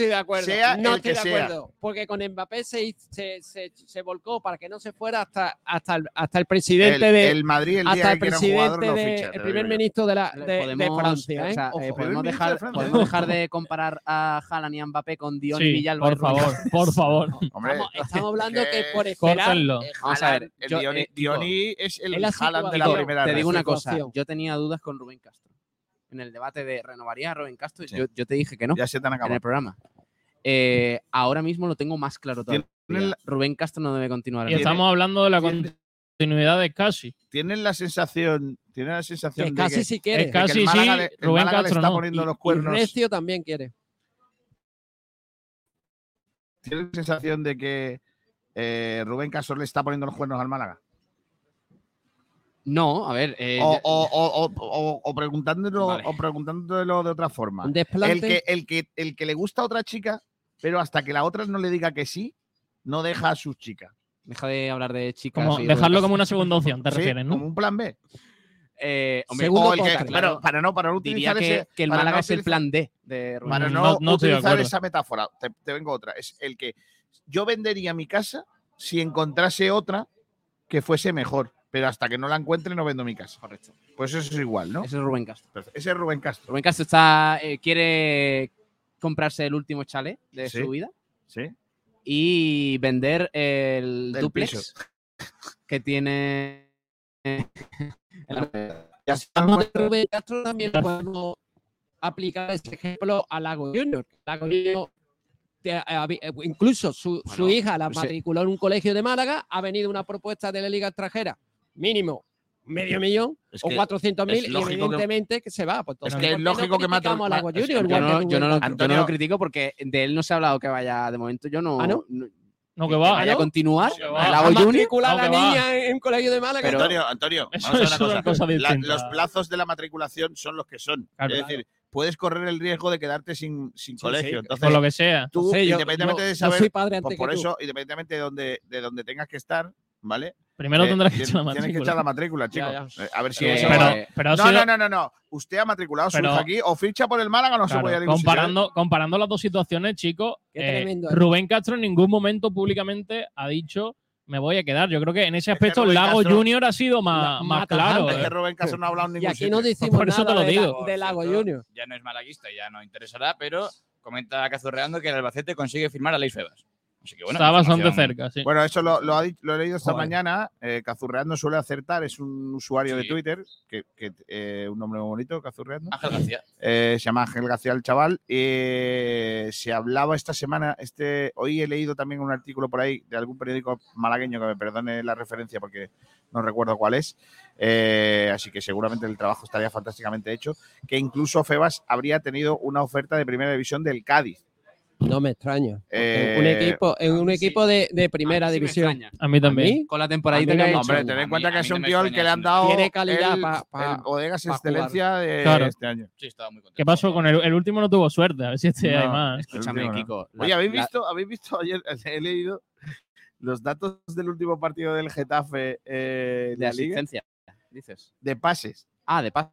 estoy de acuerdo. Sea no estoy de sea. acuerdo. Porque con Mbappé se, se, se, se volcó para que no se fuera hasta, hasta, el, hasta el presidente el, de. el Madrid, el hasta día el presidente de, ficha. el primer ministro de, la, de, de podemos, Francia. ¿eh? o sea, Ojo. eh, Primer podemos, dejar, de Francia. podemos dejar de comparar a Haaland y a Mbappé con Dion y Sí, Villalba. por favor, por [laughs] favor. Hombre, Estamos, estamos hablando que- que por esperar. Eh, Vamos a ver, el Dioni, eh, es el Haaland de la primera Te digo una cosa, yo tenía dudas con Rubén Castro. En el debate de renovaría a Rubén Castro, Sí. yo, yo te dije que no Ya se te han en el acabado. programa. Eh, ahora mismo lo tengo más claro todavía. La- Rubén Castro no debe continuar. Y estamos hablando de la continuidad de casi. Tienen la sensación, tienen la sensación Que de casi que, quiere. De que casi el Málaga, sí, le, el Rubén Málaga le Castro está no. poniendo Y- los y cuernos. Recio también quiere. Tienen la sensación de que eh, Rubén Castro le está poniendo los cuernos al Málaga. No, a ver. eh, O, yo- o, o, o, o- o preguntándolo, Vale. o preguntándolo de otra forma. Un El que, el, que, el que le gusta a otra chica, pero hasta que la otra no le diga que sí, no deja a sus chicas. Deja de hablar de chicas. Como dejarlo como una segunda opción, te Sí, refieres, Como ¿no? un plan B. Eh, hombre, Segundo O el que- pero para no, para no diría utilizar que, ese. que el para Málaga no es el utilizar- plan D de Rubén Para no, no- utilizar esa metáfora, te, te vengo otra. Es el que yo vendería mi casa si encontrase otra que fuese mejor. Pero hasta que no la encuentre, no vendo mi casa. Correcto. Pues eso es igual, ¿no? Ese es Rubén Castro. Perfecto. Ese es Rubén Castro. Rubén Castro está, eh, quiere comprarse el último chalet de Sí. su vida Sí. y vender el Del duplex piso. que tiene. Hablando de Rubén Castro también podemos aplicar ese ejemplo a Lago Junior. Lago Junior, eh, eh, incluso su, su hija la matriculó en un colegio de Málaga, ha venido una propuesta de la Liga extranjera, mínimo medio millón Es o que 400 mil, y que- evidentemente que, se va. Pues, Es que es ¿por qué no lógico que Lago ma- es que Junior, yo Yo no, yo, no lo, yo no lo critico porque de él no se ha hablado que vaya, de momento yo no. ¿Ah, no? no- No, que que va. vaya a ¿no? continuar. Que va. matriculado No, a la va. niña en un colegio de Málaga. Pero- Antonio, Antonio, Eso vamos a ver una cosa. cosa La- los plazos de la matriculación son los que son. Claro, es claro. decir, puedes correr el riesgo de quedarte sin, sin Sí, colegio. sí, Entonces, Por lo que sea. tú, independientemente yo- de yo saber, soy padre pues antes por que tú. eso, independientemente de donde, de donde tengas que estar, ¿vale? Primero Eh, tendrás que echar la Tienes que echar la matrícula. matrícula, chico. Ya, Eh, A ver si Eh, eso. Pero, no, sido- no, no, no, no. Usted ha matriculado su aquí, o ficha por el Málaga o no se puede ningún ¿eh? comparando, comparando las dos situaciones, chicos, Qué eh, tremendo, ¿eh? Rubén Castro en ningún momento públicamente ha dicho me voy a quedar. Yo creo que en ese Es que aspecto Rubén Lago Castro- Junior ha sido más, La- más claro. Es que Rubén Castro no ha hablado en Y ningún aquí no decimos Por eso nada te lo digo. de Lago Junior. Ya no es malaguista, ya no interesará, pero comenta Cazurreando que el Albacete consigue firmar a Leis Febas. Así que bueno, Está bastante cerca, sí. Bueno, eso lo, lo ha lo he leído esta Joder. mañana. Eh, Cazurreando suele acertar, es un usuario de. Twitter, que, que, eh, un nombre muy bonito, Cazurreando. Ángel García. Eh, se llama Ángel García el chaval. Eh, se hablaba esta semana, este, hoy he leído también un artículo por ahí de algún periódico malagueño, que me perdone la referencia porque no recuerdo cuál es. Eh, así que seguramente el trabajo estaría fantásticamente hecho. Que incluso Febas habría tenido una oferta de primera división del Cádiz. No me extraño. Eh, un equipo, en un sí. equipo de, de primera A sí división. extraña. A mí también. mí? Con la temporadita que no. Hombre, ten en cuenta que es un tío al extraña que le han dado Tiene calidad el, pa- pa- el Bodegas pa Excelencia de Claro. este año. Sí, estaba muy contento. ¿Qué pasó con el, el último? No tuvo suerte. A ver si este No, hay más. Escúchame, último, Kiko. Oye, ¿habéis la- visto, ¿habéis visto ayer? [laughs] He leído los datos del último partido del Getafe eh, en de la liga asistencia, dices. de pases. Ah, de paz.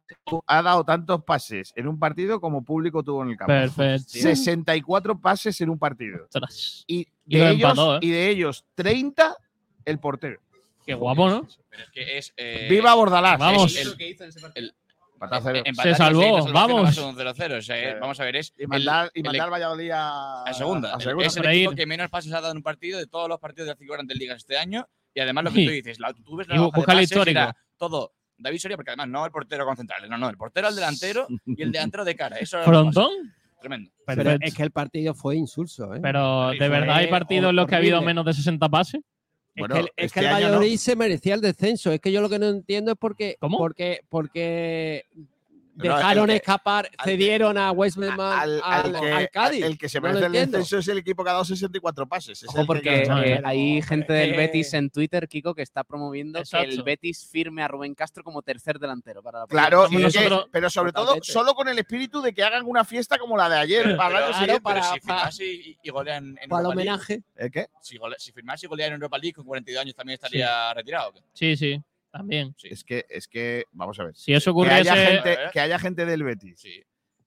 Ha dado tantos pases en un partido como público tuvo en el campo. Perfecto. 64 pases en un partido. Ostras, Y de, lo ellos, empató, ¿eh? y de ellos 30 el portero. Qué guapo, ¿no? Pero es que es. eh, ¡Viva Bordalás! Vamos. el- el- Empató a cero. eh, empatar Se salvó, vamos. va a ser un 0-0. O sea, eh, Eh, vamos a ver, es. Y el- mandar, el- mandar Valladolid a, a segunda. a segunda. Es el equipo que menos pases ha dado en un partido de todos los partidos de las cinco grandes ligas este año. Y además lo que Sí. tú dices, la, tú ves la Y hoja de pases, era todo David Soria, porque además no el portero con centrales, no, no, el portero al delantero y el delantero de cara. Eso ¿Frontón? Tremendo. Pero es que el partido fue insulso. ¿eh? Pero de verdad hay partidos en los que ha habido menos de 60 pases. Bueno, es que, el- es este que el año no. Valladolid se merecía el descenso. Es que yo lo que no entiendo es porque, ¿Cómo? porque, porque dejaron el que- escapar, al cedieron a West Brom al, al, al que, al Cádiz. el que se No merece el entiendo. descenso es el equipo que ha dado 64 pases. Es Ojo, el porque no, eh, hay gente del eh, Betis en Twitter, Kiko, que está promoviendo que el. Betis firme a Rubén Castro como tercer delantero para la Claro, que- pero sobre todo solo con el espíritu de que hagan una fiesta como la de ayer. Para el año claro, para- si firmas y, y golean en Para el Europa League, homenaje. ¿Eh, ¿Qué? si, gole- si firmas y golean en Europa League con 42 años también estaría retirado. Sí, sí, también. Sí. Es que, es que, vamos a ver. Si eso Que ocurriese. haya, gente, que haya gente del Betis Sí.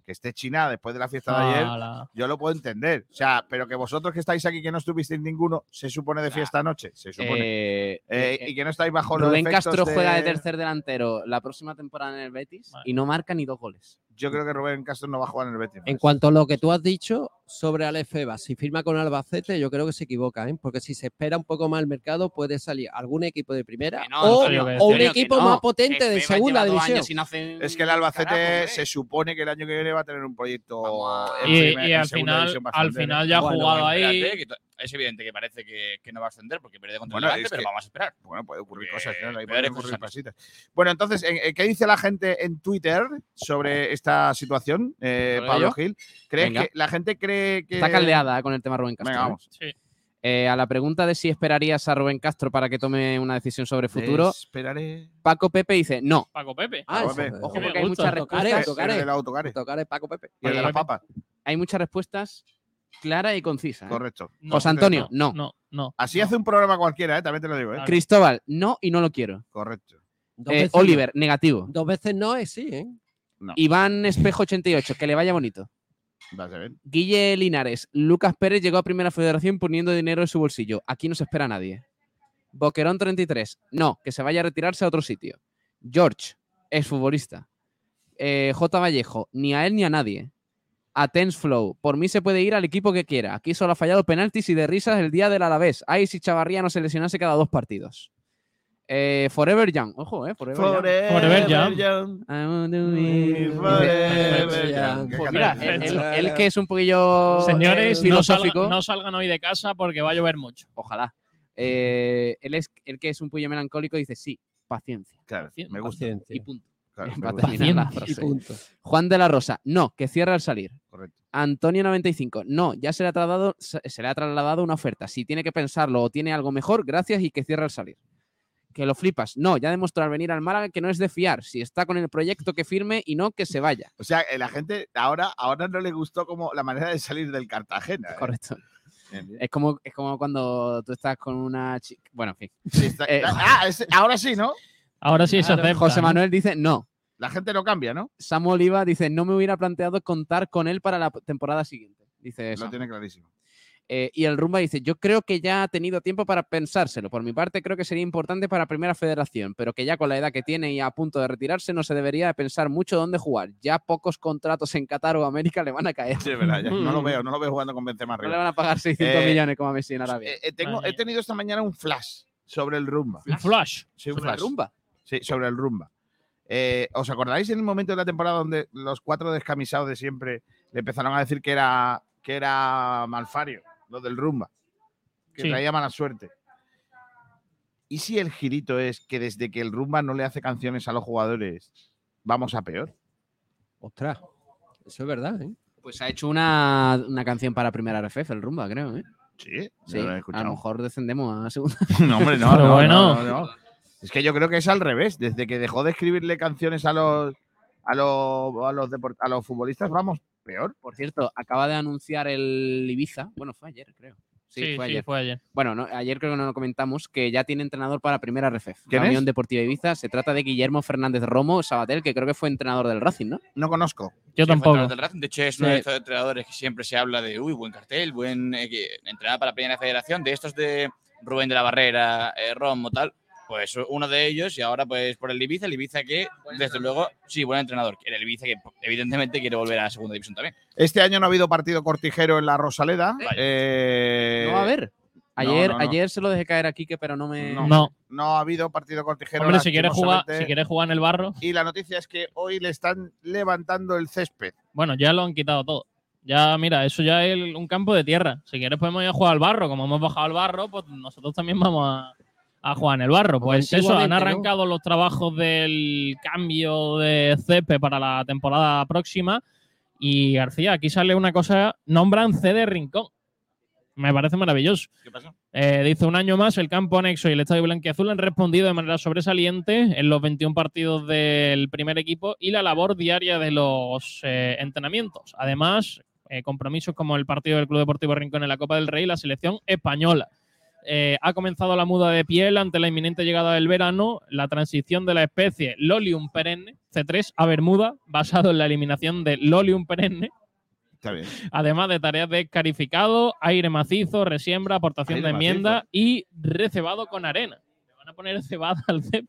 que esté China después de la fiesta de ayer, Ala. yo lo puedo entender. O sea, pero que vosotros que estáis aquí que no estuvisteis ninguno, se supone de fiesta anoche, se supone. Eh, Eh, eh, y que no estáis bajo los Rubén Castro juega de de- tercer delantero la próxima temporada en el Betis Vale. y no marca ni dos goles. Yo creo que Rubén Castro no va a jugar en el Betis. En cuanto a lo que tú has dicho sobre Alex Feba, si firma con Albacete, yo creo que se equivoca, ¿eh? porque si se espera un poco más el mercado, puede salir algún equipo de primera no, o, un equipo no. más potente de segunda división. años sin hacer Es que el Albacete carajo, se supone que el año que viene va a tener un proyecto. Vamos a- en Y, primer- y al segunda final, al final ya ha jugado Bueno, ahí. espérate, que to- es evidente que parece que, que no va a ascender porque pierde contra Bueno, el Levante, pero que- vamos a esperar. Bueno, puede ocurrir Eh, cosas, ¿no? Ahí ocurrir cositas. Bueno, entonces, ¿en- en ¿qué dice la gente en Twitter sobre esta situación, eh, ¿Sobre Pablo ello? Gil? ¿Crees que la gente cree que. Está caldeada con el tema Rubén Castro. Venga, ¿eh? vamos. Sí. Eh, a la pregunta de si esperarías a Rubén Castro para que tome una decisión sobre futuro, Esperaré. Paco Pepe dice no. Paco Pepe. Ah, Paco eso- Pepe. Ojo, porque hay muchas respuestas. El Paco Pepe. Y el de Eh, las papas. hay muchas respuestas claras y concisas. ¿eh? Correcto. José Antonio, no. No, no. Así hace un programa cualquiera, ¿eh? también te lo digo. ¿eh? Claro. Cristóbal, no y no lo quiero. Correcto. Eh, Oliver, negativo. no. Dos veces no es sí, ¿eh? Iván Espejo 88, que le vaya bonito. Vas a ver. Guille Linares, Lucas Pérez llegó a Primera Federación poniendo dinero en su bolsillo. Aquí no se espera a nadie. Boquerón 33, no, que se vaya a retirarse a otro sitio. George, exfutbolista. Eh, J. Vallejo, ni a él ni a nadie. Atens Flow, por mí se puede ir al equipo que quiera. Aquí solo ha fallado penaltis y de risas el día del Alavés. Ay, si Chavarría no se lesionase cada dos partidos. Eh, Forever Young, ojo, eh, Forever Young. Forever Young. Young. I want to be- Forever Young. Pues mira, él, él- él que es un poquillo Señores, eh, no, filosófico. salga- no salgan hoy de casa porque va a llover mucho. Ojalá. Eh, él, es, el que es un poquillo melancólico dice sí, paciencia. Claro, me gusta. Paciencia. Y punto. Claro, [laughs] la frase. punto. Juan de la Rosa, no, que cierra al salir. Correcto. Antonio 95, no, ya se le, ha trasladado, se le ha trasladado una oferta. Si tiene que pensarlo o tiene algo mejor, gracias y que cierre al salir. Que lo flipas. No, ya demostró al venir al Málaga que no es de fiar. Si está con el proyecto, que firme y no que se vaya. O sea, eh, la gente ahora, ahora no le gustó como la manera de salir del Cartagena. ¿eh? Correcto. Bien, bien. Es como, es como cuando tú estás con una chica. Bueno, en fin. Sí, está- Eh, [laughs] ah, es- ahora sí, ¿no? Ahora sí se Claro, acepta. José. Manuel dice no. La gente no cambia, ¿no? Samu Oliva dice no me hubiera planteado contar con él para la temporada siguiente. Dice eso. Lo tiene clarísimo. Eh, y el Rumba dice, yo creo que ya ha tenido tiempo para pensárselo. Por mi parte, creo que sería importante para Primera Federación, pero que ya con la edad que tiene y a punto de retirarse, no se debería de pensar mucho dónde jugar. Ya pocos contratos en Qatar o América le van a caer. Sí, es verdad. ya no lo [laughs] veo, no lo veo jugando con Benzema No le arriba. van a pagar 600 Eh, millones como a Messi en Arabia. Eh, eh, tengo, he tenido esta mañana un flash sobre el rumba. Un flash. Sí, un ¿Sobre el flash. Rumba? Sí, sobre el rumba. Eh, ¿Os acordáis en el momento de la temporada donde los cuatro descamisados de siempre le empezaron a decir que era, que era malfario, lo del rumba? Que Sí. traía mala suerte. ¿Y si el girito es que desde que el rumba no le hace canciones a los jugadores, vamos a peor? Ostras, eso es verdad, ¿eh? Pues ha hecho una, una canción para Primera RFF, el Rumba, creo. ¿eh? Sí, Sí, lo he a lo mejor descendemos a segunda. [laughs] No, hombre, no, Pero no, bueno. no, no, no. Es que yo creo que es al revés. Desde que dejó de escribirle canciones a los a los, a los, deport- a los futbolistas, vamos peor. Por cierto, acaba de anunciar el Ibiza. Bueno, fue ayer, creo. Sí, Sí, fue sí, ayer. fue ayer. Bueno, no, ayer creo que no lo comentamos, que ya tiene entrenador para Primera RFF. ¿Quién la es? Unión Deportiva Ibiza. Se trata de Guillermo Fernández Romo Sabatel, que creo que fue entrenador del Racing, ¿no? No conozco. Yo Sí, tampoco. del Racing. De hecho, es uno de estos entrenadores que siempre se habla de, uy, buen cartel, buen eh, entrenador para la Primera Federación, de estos de Rubén de la Barrera, eh, Romo, tal. Pues uno de ellos, y ahora pues por el Ibiza, el Ibiza que, desde luego, sí, buen entrenador. El Ibiza que evidentemente quiere volver a la segunda división también. Este año no ha habido partido cortijero en la Rosaleda. Eh, No va a ver. Ayer, no, no. ayer se lo dejé caer a Quique, pero no me. No. No. No ha habido partido cortijero. Hombre, si quieres jugar, si quieres jugar en el barro, Y la noticia es que hoy le están levantando el césped. bueno, ya lo han quitado todo. Ya, mira, eso ya es un campo de tierra. Si quieres podemos ir a jugar al barro. Como hemos bajado al barro, pues nosotros también vamos a, a jugar en el barro. Pues eso, han arrancado los trabajos del cambio de césped para la temporada próxima. Y García, aquí sale una cosa, nombran C de Rincón. Me parece maravilloso. ¿Qué pasa? Eh, dice un año más, el campo anexo y el estadio blanquiazul han respondido de manera sobresaliente en los 21 partidos del primer equipo y la labor diaria de los eh, entrenamientos. Además, eh, compromisos como el partido del Club Deportivo Rincón en la Copa del Rey y la selección española. Eh, ha comenzado la muda de piel ante la inminente llegada del verano, la transición de la especie Lolium perenne C3 a Bermuda, basado en la eliminación de Lolium perenne, Está bien. además de tareas de carificado, aire macizo, resiembra, aportación Aire de enmienda y recebado con arena. Le van a poner cebada al cep.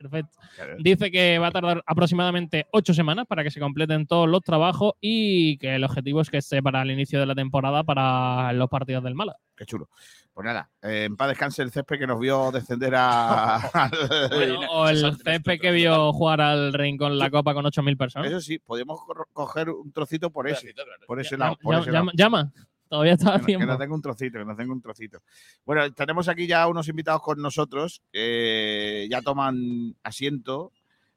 Perfecto. Dice que va a tardar aproximadamente ocho semanas para que se completen todos los trabajos y que el objetivo es que esté para el inicio de la temporada para los partidos del Málaga. Qué chulo. Pues nada, eh, en paz descanse el césped que nos vio descender a. [laughs] al- Bueno, [laughs] o el césped que vio jugar al Rincón la Copa con 8.000 personas. Eso sí, podemos co- coger un trocito por ese. Por ese Llama, lado. Por ese lado. llama- llama. Todavía está a Que no, que tiempo. no tengo un trocito, que no tengo un trocito. Bueno, tenemos aquí ya unos invitados con nosotros, que ya toman asiento,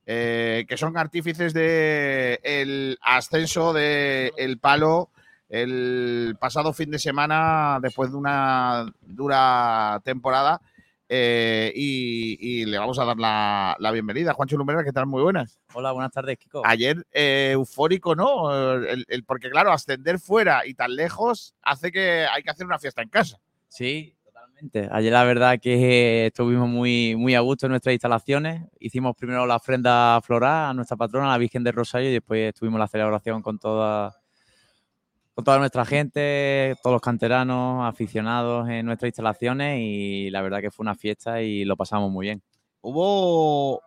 eh, que son artífices de el ascenso de El Palo el pasado fin de semana, después de una dura temporada. eh, y, y le vamos a dar la, la bienvenida. Juancho Lumbrera, ¿qué tal? Muy buenas. Hola, buenas tardes, Kiko. Ayer eh, eufórico, ¿no? El- el- porque claro, ascender fuera y tan lejos hace que hay que hacer una fiesta en casa. Sí, totalmente. Ayer la verdad que estuvimos muy, muy a gusto en nuestras instalaciones. Hicimos primero la ofrenda floral a nuestra patrona, la Virgen del Rosario, y después tuvimos la celebración con toda, con toda nuestra gente, todos los canteranos, aficionados en nuestras instalaciones, y la verdad que fue una fiesta y lo pasamos muy bien. Hubo.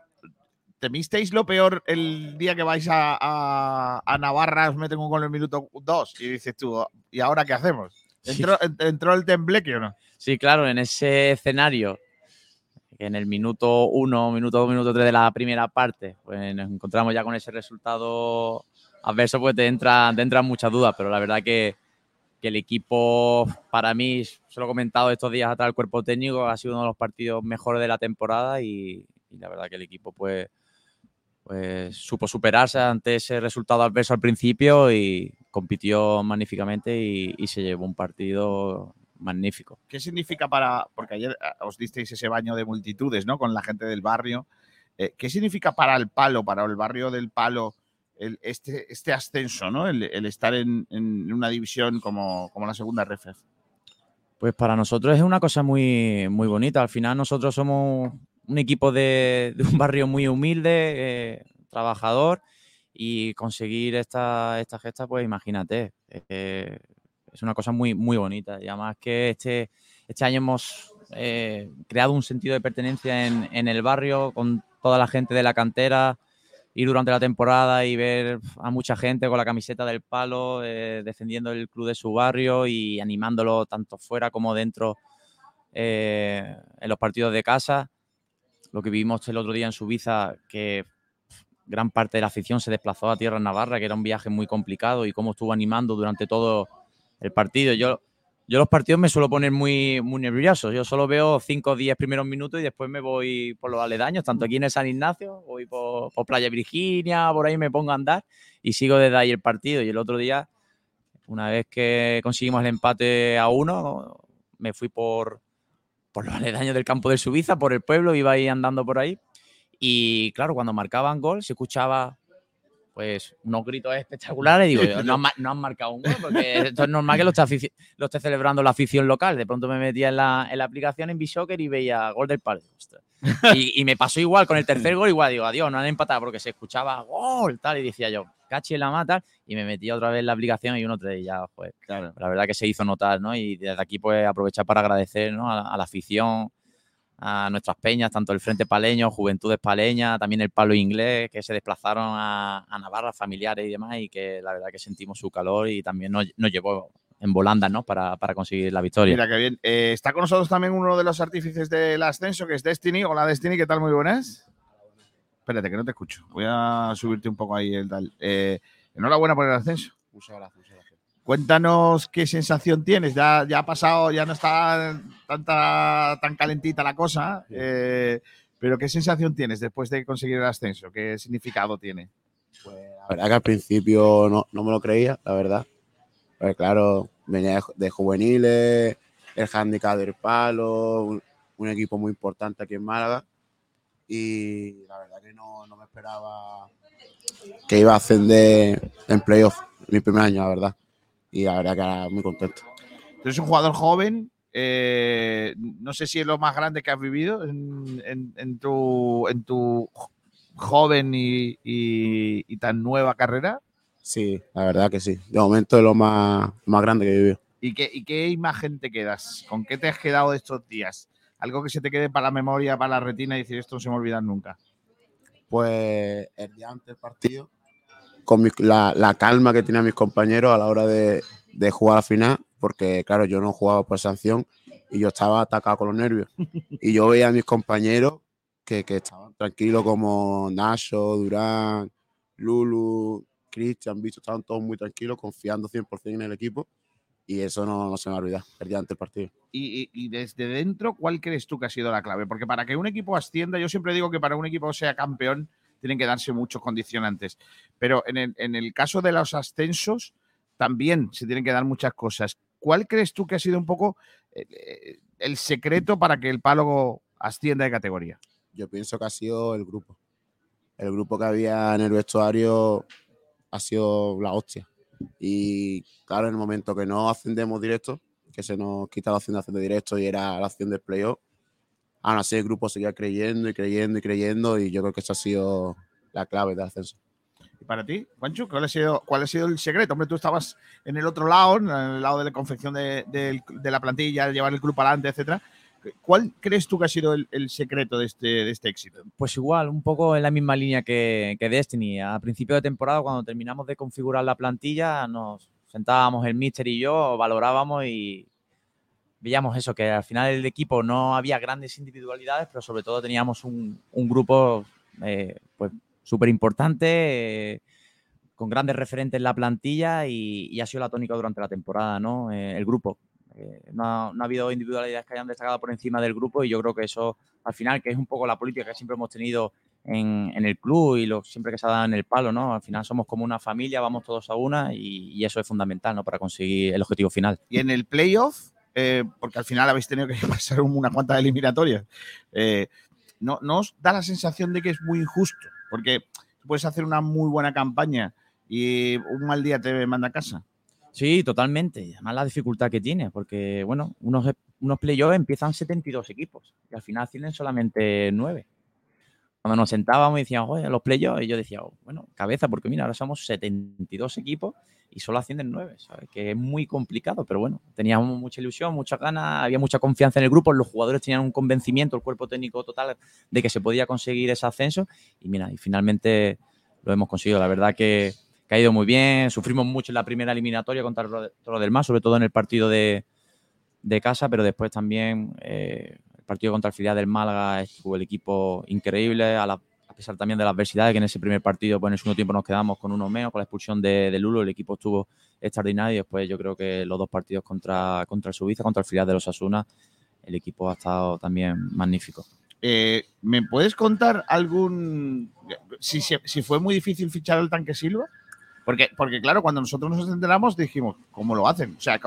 ¿Temisteis lo peor el día que vais a, a- a Navarra, os meten un gol en el minuto 2 y dices tú, ¿y ahora qué hacemos? Sí. ¿Entró, en- entró el tembleque o no? Sí, claro, en ese escenario, en el minuto 1, minuto 2, minuto 3 de la primera parte, pues nos encontramos ya con ese resultado adverso, pues te entran, te entran muchas dudas, pero la verdad que, que el equipo, para mí, se lo he comentado estos días atrás, el cuerpo técnico ha sido uno de los partidos mejores de la temporada y, la verdad que el equipo, pues, pues supo superarse ante ese resultado adverso al principio y compitió magníficamente y, se llevó un partido magnífico. ¿Qué significa para.? Porque ayer ah, os disteis ese baño de multitudes, ¿no? Con la gente del barrio. Eh, ¿Qué significa para el palo, para el barrio del palo, el- este, este ascenso, ¿no? El, estar en, en una división como, como la segunda RFF. Pues para nosotros es una cosa muy, muy bonita. Al final nosotros somos un equipo de, de un barrio muy humilde, eh, trabajador, y conseguir esta, esta gesta, pues imagínate, eh, es una cosa muy, muy bonita. Y además que este, este año hemos eh, creado un sentido de pertenencia en, en el barrio con toda la gente de la cantera, ir durante la temporada y ver a mucha gente con la camiseta del palo, eh, defendiendo el club de su barrio y animándolo tanto fuera como dentro eh, en los partidos de casa. Lo que vivimos el otro día en Suiza, que gran parte de la afición se desplazó a Tierra Navarra, que era un viaje muy complicado y cómo estuvo animando durante todo el partido. Yo, yo los partidos me suelo poner muy, muy nervioso. Yo solo veo 5 o 10 primeros minutos y después me voy por los aledaños, tanto aquí en el San Ignacio, voy por, por Playa Virginia, por ahí me pongo a andar y sigo desde ahí el partido. Y el otro día, una vez que conseguimos el empate a uno, me fui por, por los aledaños del campo de Suiza, por el pueblo, iba ahí andando por ahí. Y claro, cuando marcaban gol se escuchaba pues unos gritos espectaculares. Digo, yo, no, han, no han marcado un gol, porque [laughs] esto es normal que lo esté, lo esté celebrando la afición local. De pronto me metía en la, en la aplicación en Bishocker y veía gol del palo. Ostras. Y, y me pasó igual con el tercer gol, igual digo, adiós, no han empatado porque se escuchaba gol, tal, y decía yo, cachi en la mata, y me metía otra vez en la aplicación y uno te ya, pues, Claro. la verdad que se hizo notar, ¿no? Y desde aquí, pues, aprovechar para agradecer, ¿no? A, a la afición, a nuestras peñas, tanto el Frente Paleño, Juventudes Paleña, también el Palo Inglés, que se desplazaron a, a Navarra, familiares y demás, y que la verdad que sentimos su calor y también nos, nos llevó en volandas, ¿no? Para, para conseguir la victoria. Mira qué bien. Eh, está con nosotros también uno de los artífices del ascenso, que es Destiny. Hola Destiny, ¿qué tal? Muy buenas. Espérate, que no te escucho. Voy a subirte un poco ahí el tal. Eh, enhorabuena por el ascenso. Gracias. Cuéntanos qué sensación tienes. Ya, ya ha pasado, ya no está tanta, tan calentita la cosa. eh, pero qué sensación tienes después de conseguir el ascenso? ¿Qué significado tiene? La verdad que al principio no, no me lo creía, la verdad. Pero claro, venía de, de juveniles, el handicap del palo, un, un equipo muy importante aquí en Málaga. Y la verdad que no, no me esperaba que iba a ascender en playoff mi primer año, la verdad. Y la verdad que era muy contento. Eres un jugador joven, eh, no sé si es lo más grande que has vivido en, en- en tu, en tu jo- joven y, y- y tan nueva carrera. Sí, la verdad que sí. De momento es lo más, más grande que he vivido. ¿Y qué, ¿Y qué imagen te quedas? ¿Con qué te has quedado de estos días? Algo que se te quede para la memoria, para la retina y decir esto no se me olvida nunca. Pues el día antes del partido, con la, calma que tenían mis compañeros a la hora de, de jugar la final, porque claro, yo no jugaba por sanción y yo estaba atacado con los nervios. Y yo veía a mis compañeros que, estaban tranquilos como Nacho, Durán, Lulu, Cristian, estaban todos muy tranquilos, confiando 100% en el equipo. Y eso no, se me va a olvidar, el partido. Y, y- y desde dentro, ¿cuál crees tú que ha sido la clave? Porque para que un equipo ascienda, yo siempre digo que para un equipo sea campeón, tienen que darse muchos condicionantes. Pero en el, en el caso de los ascensos, también se tienen que dar muchas cosas. ¿Cuál crees tú que ha sido un poco eh, eh, el secreto para que el Pálogo ascienda de categoría? Yo pienso que ha sido el grupo. El grupo que había en el vestuario ha sido la hostia. Y claro, en el momento que no ascendemos directo, que se nos quita la opción de ascender directo y era la opción del playoff, aún así el grupo seguía creyendo y creyendo y creyendo y yo creo que eso ha sido la clave del ascenso. ¿Y para ti, Juancho, cuál ha sido, cuál ha sido el secreto? Hombre, tú estabas en el otro lado, en el lado de la confección de, del- de la plantilla, llevar el grupo adelante, etcétera. ¿Cuál crees tú que ha sido el, el secreto de este, de este éxito? Pues igual, un poco en la misma línea que, que Destiny. A principio de temporada, cuando terminamos de configurar la plantilla, nos sentábamos el Mister y yo, valorábamos y veíamos eso, que al final el equipo no había grandes individualidades, pero sobre todo teníamos un, un grupo eh, pues súper importante, eh, con grandes referentes en la plantilla y, ha sido la tónica durante la temporada, ¿no? Eh, el grupo. No, ha, no ha habido individualidades que hayan destacado por encima del grupo y yo creo que eso, al final, que es un poco la política que siempre hemos tenido en, en el club y lo, siempre que se ha dado en el palo, ¿no? Al final somos como una familia, vamos todos a una y, y eso es fundamental, ¿no? Para conseguir el objetivo final. Y en el playoff, eh, porque al final habéis tenido que [laughs] pasar unas cuantas eliminatorias, eh, ¿no, ¿no os da la sensación de que es muy injusto? Porque puedes hacer una muy buena campaña y un mal día te manda a casa. Sí, totalmente. Además la dificultad que tiene, porque, bueno, unos, unos playoffs empiezan 72 equipos y al final tienen solamente 9. Cuando nos sentábamos y decíamos, oye, los playoffs, y yo decía, bueno, cabeza, porque mira, ahora somos 72 equipos y solo ascienden 9, ¿sabes? Que es muy complicado, pero bueno, teníamos mucha ilusión, muchas ganas, había mucha confianza en el grupo, los jugadores tenían un convencimiento, el cuerpo técnico total, de que se podía conseguir ese ascenso y mira, y finalmente lo hemos conseguido. La verdad que, que ha ido muy bien, sufrimos mucho en la primera eliminatoria contra el Ro- Toro del Mar, sobre todo en el partido de, de casa, pero después también eh, partido contra el filial del Málaga estuvo el equipo increíble, a, pesar también de la adversidad que en ese primer partido, pues en el segundo tiempo nos quedamos con uno menos, con la expulsión de, Lulo, el equipo estuvo extraordinario y después yo creo que los dos partidos contra, contra el Suiza, contra el filial de los Asuna, el equipo ha estado también magnífico. Eh, ¿Me puedes contar algún. Si, si- fue muy difícil fichar al tanque Silva? Porque, porque, claro, cuando nosotros nos enteramos dijimos, ¿cómo lo hacen? O sea,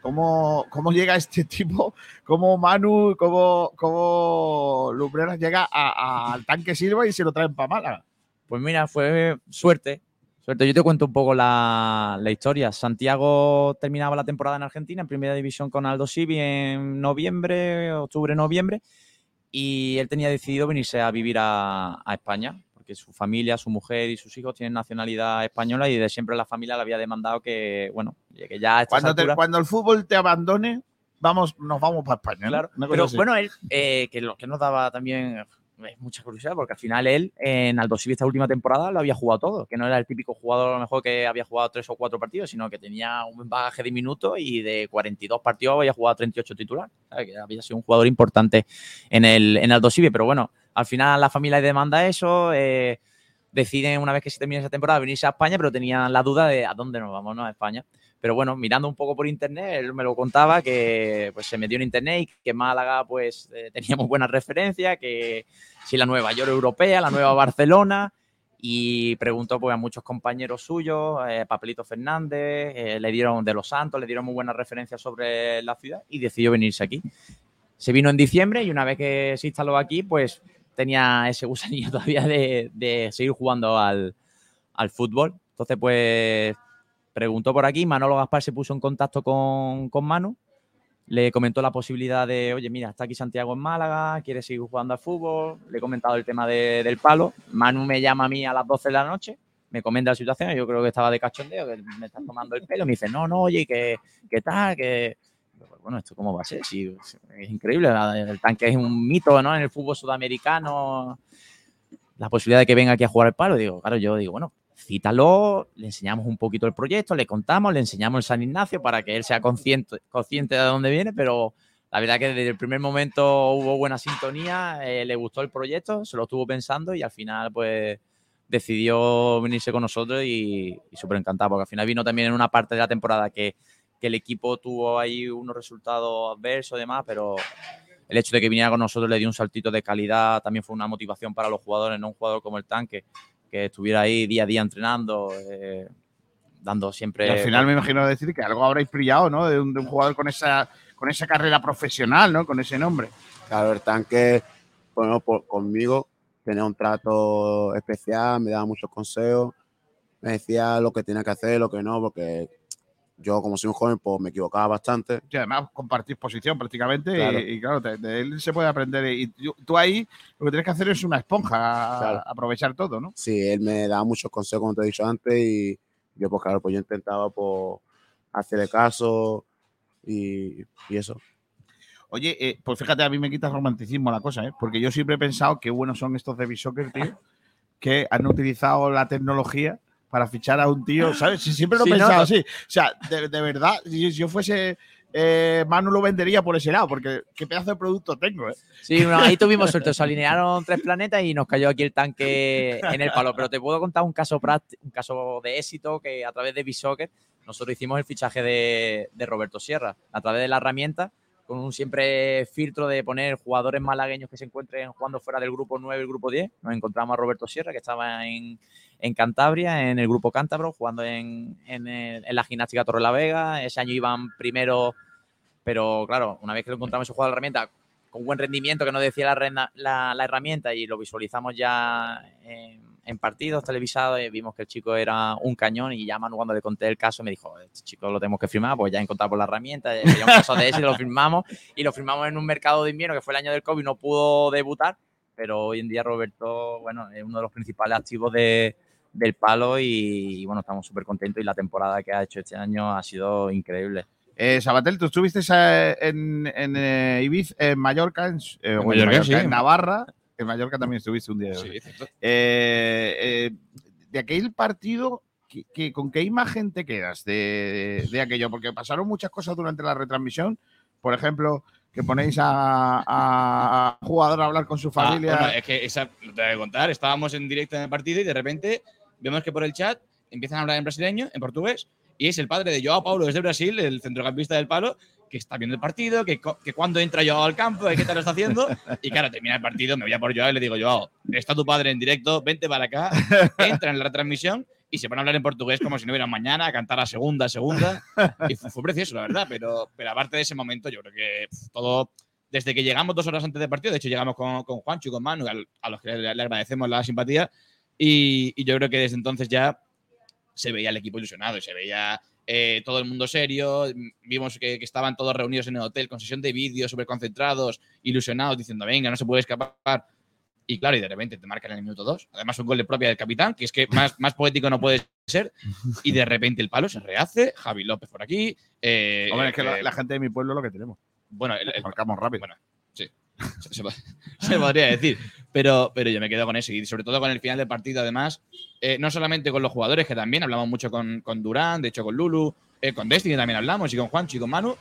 ¿cómo, cómo llega este tipo? ¿Cómo Manu, cómo, cómo Lumbreras llega al tanque Silva y se lo traen para Málaga? Pues mira, fue suerte. Suerte. Yo te cuento un poco la, la historia. Santiago terminaba la temporada en Argentina, en primera división con Aldo Civi en noviembre, octubre, noviembre. Y él tenía decidido venirse a vivir a España, porque su familia, su mujer y sus hijos tienen nacionalidad española y de siempre la familia le había demandado que, bueno, que ya Cuando, te- cuando el fútbol te abandone, vamos, nos vamos para España. Claro, pero así. bueno, él, eh, que lo que nos daba también eh, mucha curiosidad, porque al final él en Aldo Civi esta última temporada lo había jugado todo, que no era el típico jugador a lo mejor que había jugado tres o cuatro partidos, sino que tenía un bagaje de minutos y de 42 partidos había jugado 38 titulares, ¿sabes? que había sido un jugador importante en el en Aldo Civi, pero bueno, al final la familia demanda eso, eh, deciden una vez que se termina esa temporada venirse a España, pero tenían la duda de a dónde nos vamos, ¿no? A España. Pero bueno, mirando un poco por internet, él me lo contaba que pues se metió en internet y que Málaga pues eh, [laughs] teníamos buenas referencias, que si la Nueva York europea, la nueva Barcelona, y preguntó pues a muchos compañeros suyos, eh, Papelito Fernández, eh, le dieron de Los Santos, le dieron muy buenas referencias sobre la ciudad y decidió venirse aquí. Se vino en diciembre y una vez que se instaló aquí, pues tenía ese gusanillo [laughs] todavía de, de seguir jugando al, al fútbol. Entonces, pues preguntó por aquí, Manolo Gaspar se puso en contacto con, con Manu le comentó la posibilidad de, oye, mira, está aquí Santiago en Málaga, quiere seguir jugando al fútbol, le he comentado el tema de- del palo, Manu me llama a mí a las 12 de la noche, me comenta la situación, yo creo que estaba de cachondeo, que me está tomando el pelo, me dice, no, no, oye, que, que tal, que... Bueno, ¿esto cómo va a ser? Sí, es increíble, el tanque es un mito, ¿no? En el fútbol sudamericano, la posibilidad de que venga aquí a jugar al palo, digo, claro, yo digo, bueno, cítalo, le enseñamos un poquito el proyecto, le contamos, le enseñamos el San Ignacio para que él sea consciente, consciente de dónde viene, pero la verdad que desde el primer momento hubo buena sintonía, eh, le gustó el proyecto, se lo estuvo pensando y al final pues decidió venirse con nosotros y, y súper encantado, porque al final vino también en una parte de la temporada que, que el equipo tuvo ahí unos resultados adversos y demás, pero el hecho de que viniera con nosotros le dio un saltito de calidad, también fue una motivación para los jugadores, no un jugador como el tanque, que estuviera ahí día a día entrenando, eh, dando siempre... Y al final me imagino decir que algo habréis brillado, ¿no? De un, de un jugador con esa, con esa carrera profesional, ¿no? Con ese nombre. Claro, el tanque, bueno, por- conmigo tenía un trato especial, me daba muchos consejos, me decía lo que tenía que hacer, lo que no, porque yo como soy un joven, pues me equivocaba bastante. Y además compartís posición prácticamente Claro. Y, y claro, de, de él se puede aprender. Y tú, tú ahí lo que tienes que hacer es una esponja, Claro. aprovechar todo, ¿no? Sí, él me daba muchos consejos, como te he dicho antes, y yo, pues claro, pues yo intentaba pues, hacerle caso y, y eso. Oye, eh, pues fíjate, a mí me quita romanticismo la cosa, ¿eh? Porque yo siempre he pensado que buenos son estos de Bisoccer, tío, que han utilizado la tecnología para fichar a un tío, ¿sabes? Sí, Siempre lo he Sí, pensado no. así. O sea, de, de verdad, si yo fuese eh, Manu lo vendería por ese lado, porque qué pedazo de producto tengo, ¿eh? Sí, bueno, ahí tuvimos suerte, se alinearon tres planetas y nos cayó aquí el tanque en el palo. Pero te puedo contar un caso práctico, un caso de éxito que a través de Bisoccer nosotros hicimos el fichaje de, de Roberto Sierra a través de la herramienta con un siempre filtro de poner jugadores malagueños que se encuentren jugando fuera del grupo 9 y el grupo 10. Nos encontramos a Roberto Sierra, que estaba en, en Cantabria, en el grupo Cántabro, jugando en, en la gimnástica Torre la Vega. Ese año iban primero, pero claro, una vez que lo encontramos ese jugador de herramienta con buen rendimiento, que nos decía la, la- la herramienta y lo visualizamos ya en partidos televisados, y vimos que el chico era un cañón y ya Manu cuando le conté el caso me dijo, este chico lo tenemos que firmar, pues ya encontramos la herramienta, ya sería un caso de ese, lo firmamos y lo firmamos en un mercado de invierno que fue el año del COVID, no pudo debutar, pero hoy en día Roberto, bueno, es uno de los principales activos de, del palo y, y, bueno, estamos súper contentos y la temporada que ha hecho este año ha sido increíble. Eh, Sabatel, tú estuviste eh, en, en eh, Ibiza, en Mallorca, en, eh, o en Mallorca, sí. en Navarra. En Mallorca también estuviste un día. Sí, hoy. Eh, eh, de aquel partido, ¿qué- qué- ¿con qué imagen te quedas de, de aquello? Porque pasaron muchas cosas durante la retransmisión. Por ejemplo, que ponéis a, a, jugador a hablar con su Ah, familia. bueno, es que esa, te voy a contar. Estábamos en directo en el partido y de repente vemos que por el chat empiezan a hablar en brasileño, en portugués, y es el padre de Joao Paulo desde Brasil, el centrocampista del palo, que está viendo el partido, que, que cuando entra Joao al campo, que qué tal lo está haciendo. [laughs] Y claro, termina el partido, me voy a por Joao y le digo, Joao, está tu padre en directo, vente para acá, [laughs] entra en la retransmisión y se van a hablar en portugués como si no hubiera mañana, a cantar a segunda, a segunda. Y fue, fue precioso, la verdad, pero, pero aparte de ese momento, yo creo que todo, desde que llegamos dos horas antes del partido, de hecho llegamos con, con Juancho y con Manu, a los que le, le agradecemos la simpatía, y, y yo creo que desde entonces ya se veía el equipo ilusionado y se veía eh, todo el mundo serio, vimos que, que estaban todos reunidos en el hotel con sesión de vídeos, súper concentrados, ilusionados, diciendo, venga, no se puede escapar. Y claro, y de repente te marcan en el minuto dos. Además, un gol de propia del capitán, que es que más, más poético no puede ser. Y de repente el palo se rehace. Javi López por aquí. eh, Hombre, es que la, eh, la gente de mi pueblo es lo que tenemos. bueno, el- el- Marcamos rápido. bueno, sí. Se, [laughs] se po- se podría decir. Pero, pero yo me quedo con eso. Y sobre todo con el final del partido, además. eh, no solamente con los jugadores, que también hablamos mucho con, con Durán, de hecho con Lulu, eh, con Destiny también hablamos, y con Juancho y con Manu.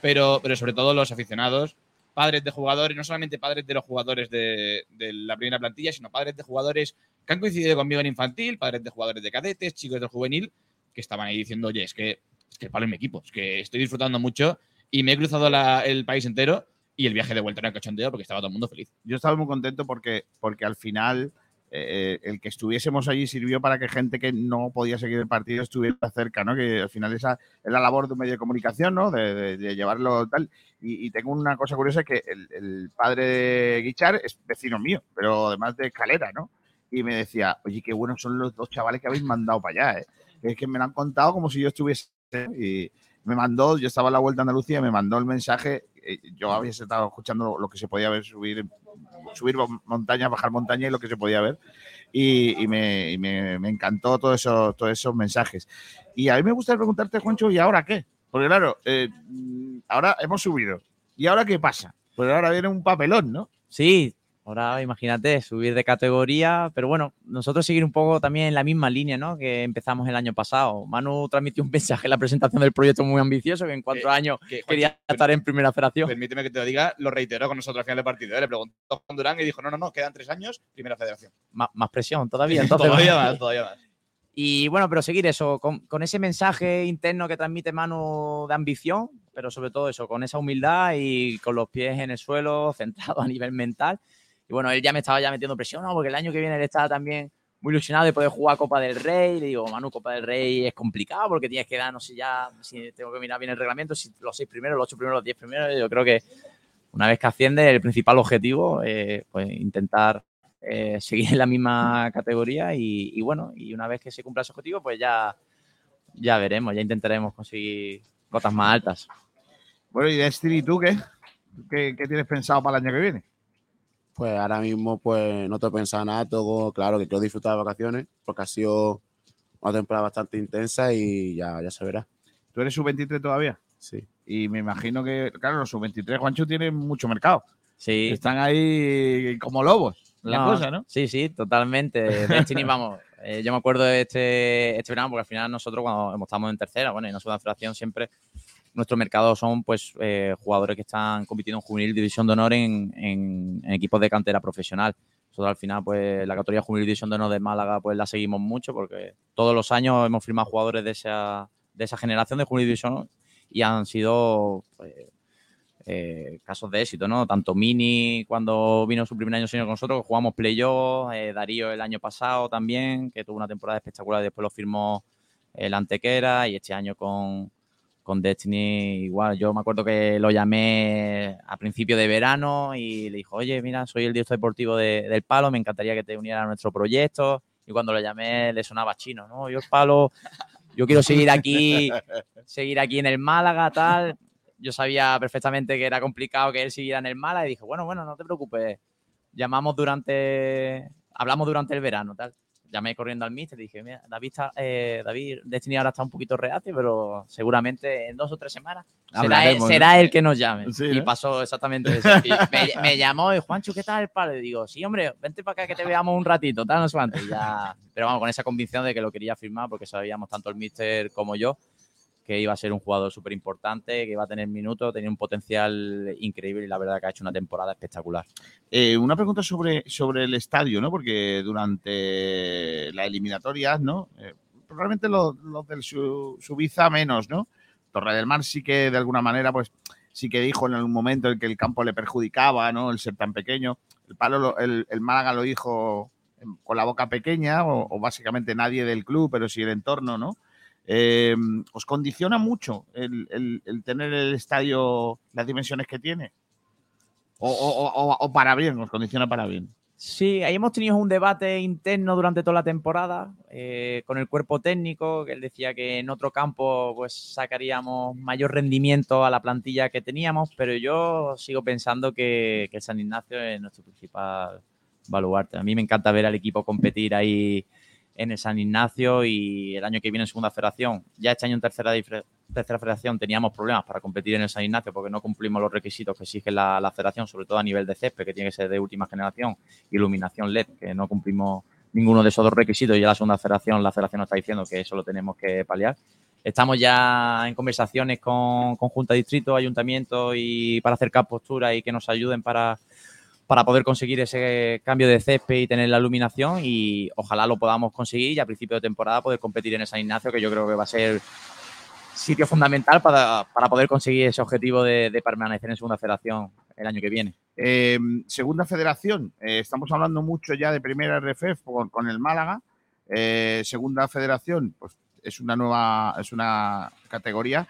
Pero, pero sobre todo los aficionados, padres de jugadores, no solamente padres de los jugadores de, la primera plantilla, sino padres de jugadores que han coincidido conmigo en infantil, padres de jugadores de cadetes, chicos del juvenil, que estaban ahí diciendo, oye, es que, es que el palo es mi equipo, es que estoy disfrutando mucho y me he cruzado el país entero y el viaje de vuelta en el cochondeo porque estaba todo el mundo feliz. Yo estaba muy contento porque, porque al final eh, el que estuviésemos allí sirvió para que gente que no podía seguir el partido estuviera cerca, ¿no? Que al final esa es la labor de un medio de comunicación, ¿no? De, de- de llevarlo tal. Y, y tengo una cosa curiosa que el, el padre de Guichar es vecino mío, pero además de escalera, ¿no? Y me decía, oye, qué buenos son los dos chavales que habéis mandado para allá, ¿eh? Es que me lo han contado como si yo estuviese y, me mandó, yo estaba a la vuelta a Andalucía, me mandó el mensaje. Eh, Yo había estado escuchando lo que se podía ver, subir, subir montañas, bajar montaña y lo que se podía ver. Y, y me, y me- me encantó todo eso, todos esos mensajes. Y a mí me gustaría preguntarte, Juancho, ¿y ahora qué? Porque claro, eh, ahora hemos subido. ¿Y ahora qué pasa? Pues ahora viene un papelón, ¿no? Sí, ahora imagínate subir de categoría, pero bueno, nosotros seguir un poco también en la misma línea, ¿no? Que empezamos el año pasado. Manu transmitió un mensaje en la presentación del proyecto muy ambicioso, que en cuatro años que, quería Juancho, estar en primera federación. Permíteme que te lo diga, lo reiteró con nosotros al final del partido. ¿eh? Le preguntó a Juan Durán y dijo, no, no, no, quedan tres años, primera federación. Má- más presión todavía. Entonces, [laughs] todavía más, todavía más. Y bueno, pero seguir eso, con, con ese mensaje interno que transmite Manu de ambición, pero sobre todo eso, con esa humildad y con los pies en el suelo, [laughs] centrado a nivel mental. Y bueno, él ya me estaba ya metiendo presión, ¿no? porque el año que viene él estaba también muy ilusionado de poder jugar Copa del Rey. Le digo, Manu, Copa del Rey es complicado porque tienes que dar, no sé ya, si tengo que mirar bien el reglamento, si los seis primeros, los ocho primeros, los diez primeros. Yo creo que una vez que asciende, el principal objetivo, eh, pues intentar eh, seguir en la misma categoría y, bueno, y una vez que se cumpla ese objetivo, pues ya, ya veremos, ya intentaremos conseguir cotas más altas. Bueno, y Destiny, ¿tú? ¿Qué, qué tienes pensado para el año que viene? Pues ahora mismo pues no tengo pensado nada, todo claro que quiero disfrutar de vacaciones porque ha sido una temporada bastante intensa y ya, ya se verá. ¿Tú eres sub-23 todavía? Sí. Y me imagino que, claro, los sub-23, Juancho, tienen mucho mercado. Sí. Están ahí como lobos, la No, cosa, ¿no? Sí, sí, totalmente. Destiny, [laughs] vamos, eh, yo me acuerdo de este, este verano, porque al final nosotros cuando estamos en tercera, bueno, y en la segunda federación siempre nuestro mercado son pues eh, jugadores que están compitiendo en juvenil división de honor en, equipos de cantera profesional. Nosotros al final, pues la categoría juvenil división de honor de Málaga, pues la seguimos mucho porque todos los años hemos firmado jugadores de esa, de esa generación de juvenil división y han sido pues, eh, casos de éxito, ¿no? Tanto Mini cuando vino su primer año senior con nosotros, que jugamos playoff, eh, Darío el año pasado también, que tuvo una temporada espectacular y después lo firmó el Antequera y este año con, con Destiny igual. Yo me acuerdo que lo llamé a principio de verano y le dijo, oye, mira, soy el director deportivo de- del Palo, me encantaría que te unieras a nuestro proyecto. Y cuando lo llamé le sonaba chino, ¿no? Yo el Palo, yo quiero seguir aquí, seguir aquí en el Málaga, tal. Yo sabía perfectamente que era complicado que él siguiera en el Málaga y dije, bueno, bueno, no te preocupes. Llamamos durante, hablamos durante el verano, tal. Llamé corriendo al mister y dije, mira, David, está, eh, David Destiny ahora está un poquito reacio, pero seguramente en dos o tres semanas será, él, será él que nos llame. Sí, y ¿no? pasó exactamente eso. [laughs] Y me, me llamó y Juancho, ¿qué tal el palo? Y digo, sí, hombre, vente para acá que te veamos un ratito, tal, no sé ya, pero vamos, con esa convicción de que lo quería firmar porque sabíamos tanto el mister como yo que iba a ser un jugador súper importante, que iba a tener minutos, tenía un potencial increíble y la verdad que ha hecho una temporada espectacular. Eh, una pregunta sobre, sobre el estadio, ¿no? Porque durante la eliminatoria, ¿no? Eh, probablemente los, los del Su- Subiza menos, ¿no? Torre del Mar sí que de alguna manera, pues sí que dijo en algún momento en que el campo le perjudicaba, ¿no? El ser tan pequeño. El palo, lo- el, el Málaga lo dijo con la boca pequeña, o, o básicamente nadie del club, pero sí el entorno, ¿no? Eh, ¿Os condiciona mucho el, tener el estadio las dimensiones que tiene? O, para bien, os condiciona para bien. Sí, ahí hemos tenido un debate interno durante toda la temporada eh, con el cuerpo técnico, que él decía que en otro campo pues sacaríamos mayor rendimiento a la plantilla que teníamos, pero yo sigo pensando que, que San Ignacio es nuestro principal baluarte. A mí me encanta ver al equipo competir ahí en el San Ignacio y el año que viene en Segunda Federación. Ya este año en Tercera, tercera Federación teníamos problemas para competir en el San Ignacio porque no cumplimos los requisitos que exige la, Federación, sobre todo a nivel de césped, que tiene que ser de última generación, iluminación LED, que no cumplimos ninguno de esos dos requisitos ya la Segunda Federación, la Federación nos está diciendo que eso lo tenemos que paliar. Estamos ya en conversaciones con, con Junta Distrito, Ayuntamiento y para acercar posturas y que nos ayuden para, para poder conseguir ese cambio de césped y tener la iluminación y ojalá lo podamos conseguir y a principio de temporada poder competir en el San Ignacio, que yo creo que va a ser sitio fundamental para, para poder conseguir ese objetivo de, permanecer en segunda federación el año que viene. Eh, segunda federación, eh, estamos hablando mucho ya de primera RFF con, con el Málaga. Eh, segunda federación, pues es una nueva, es una categoría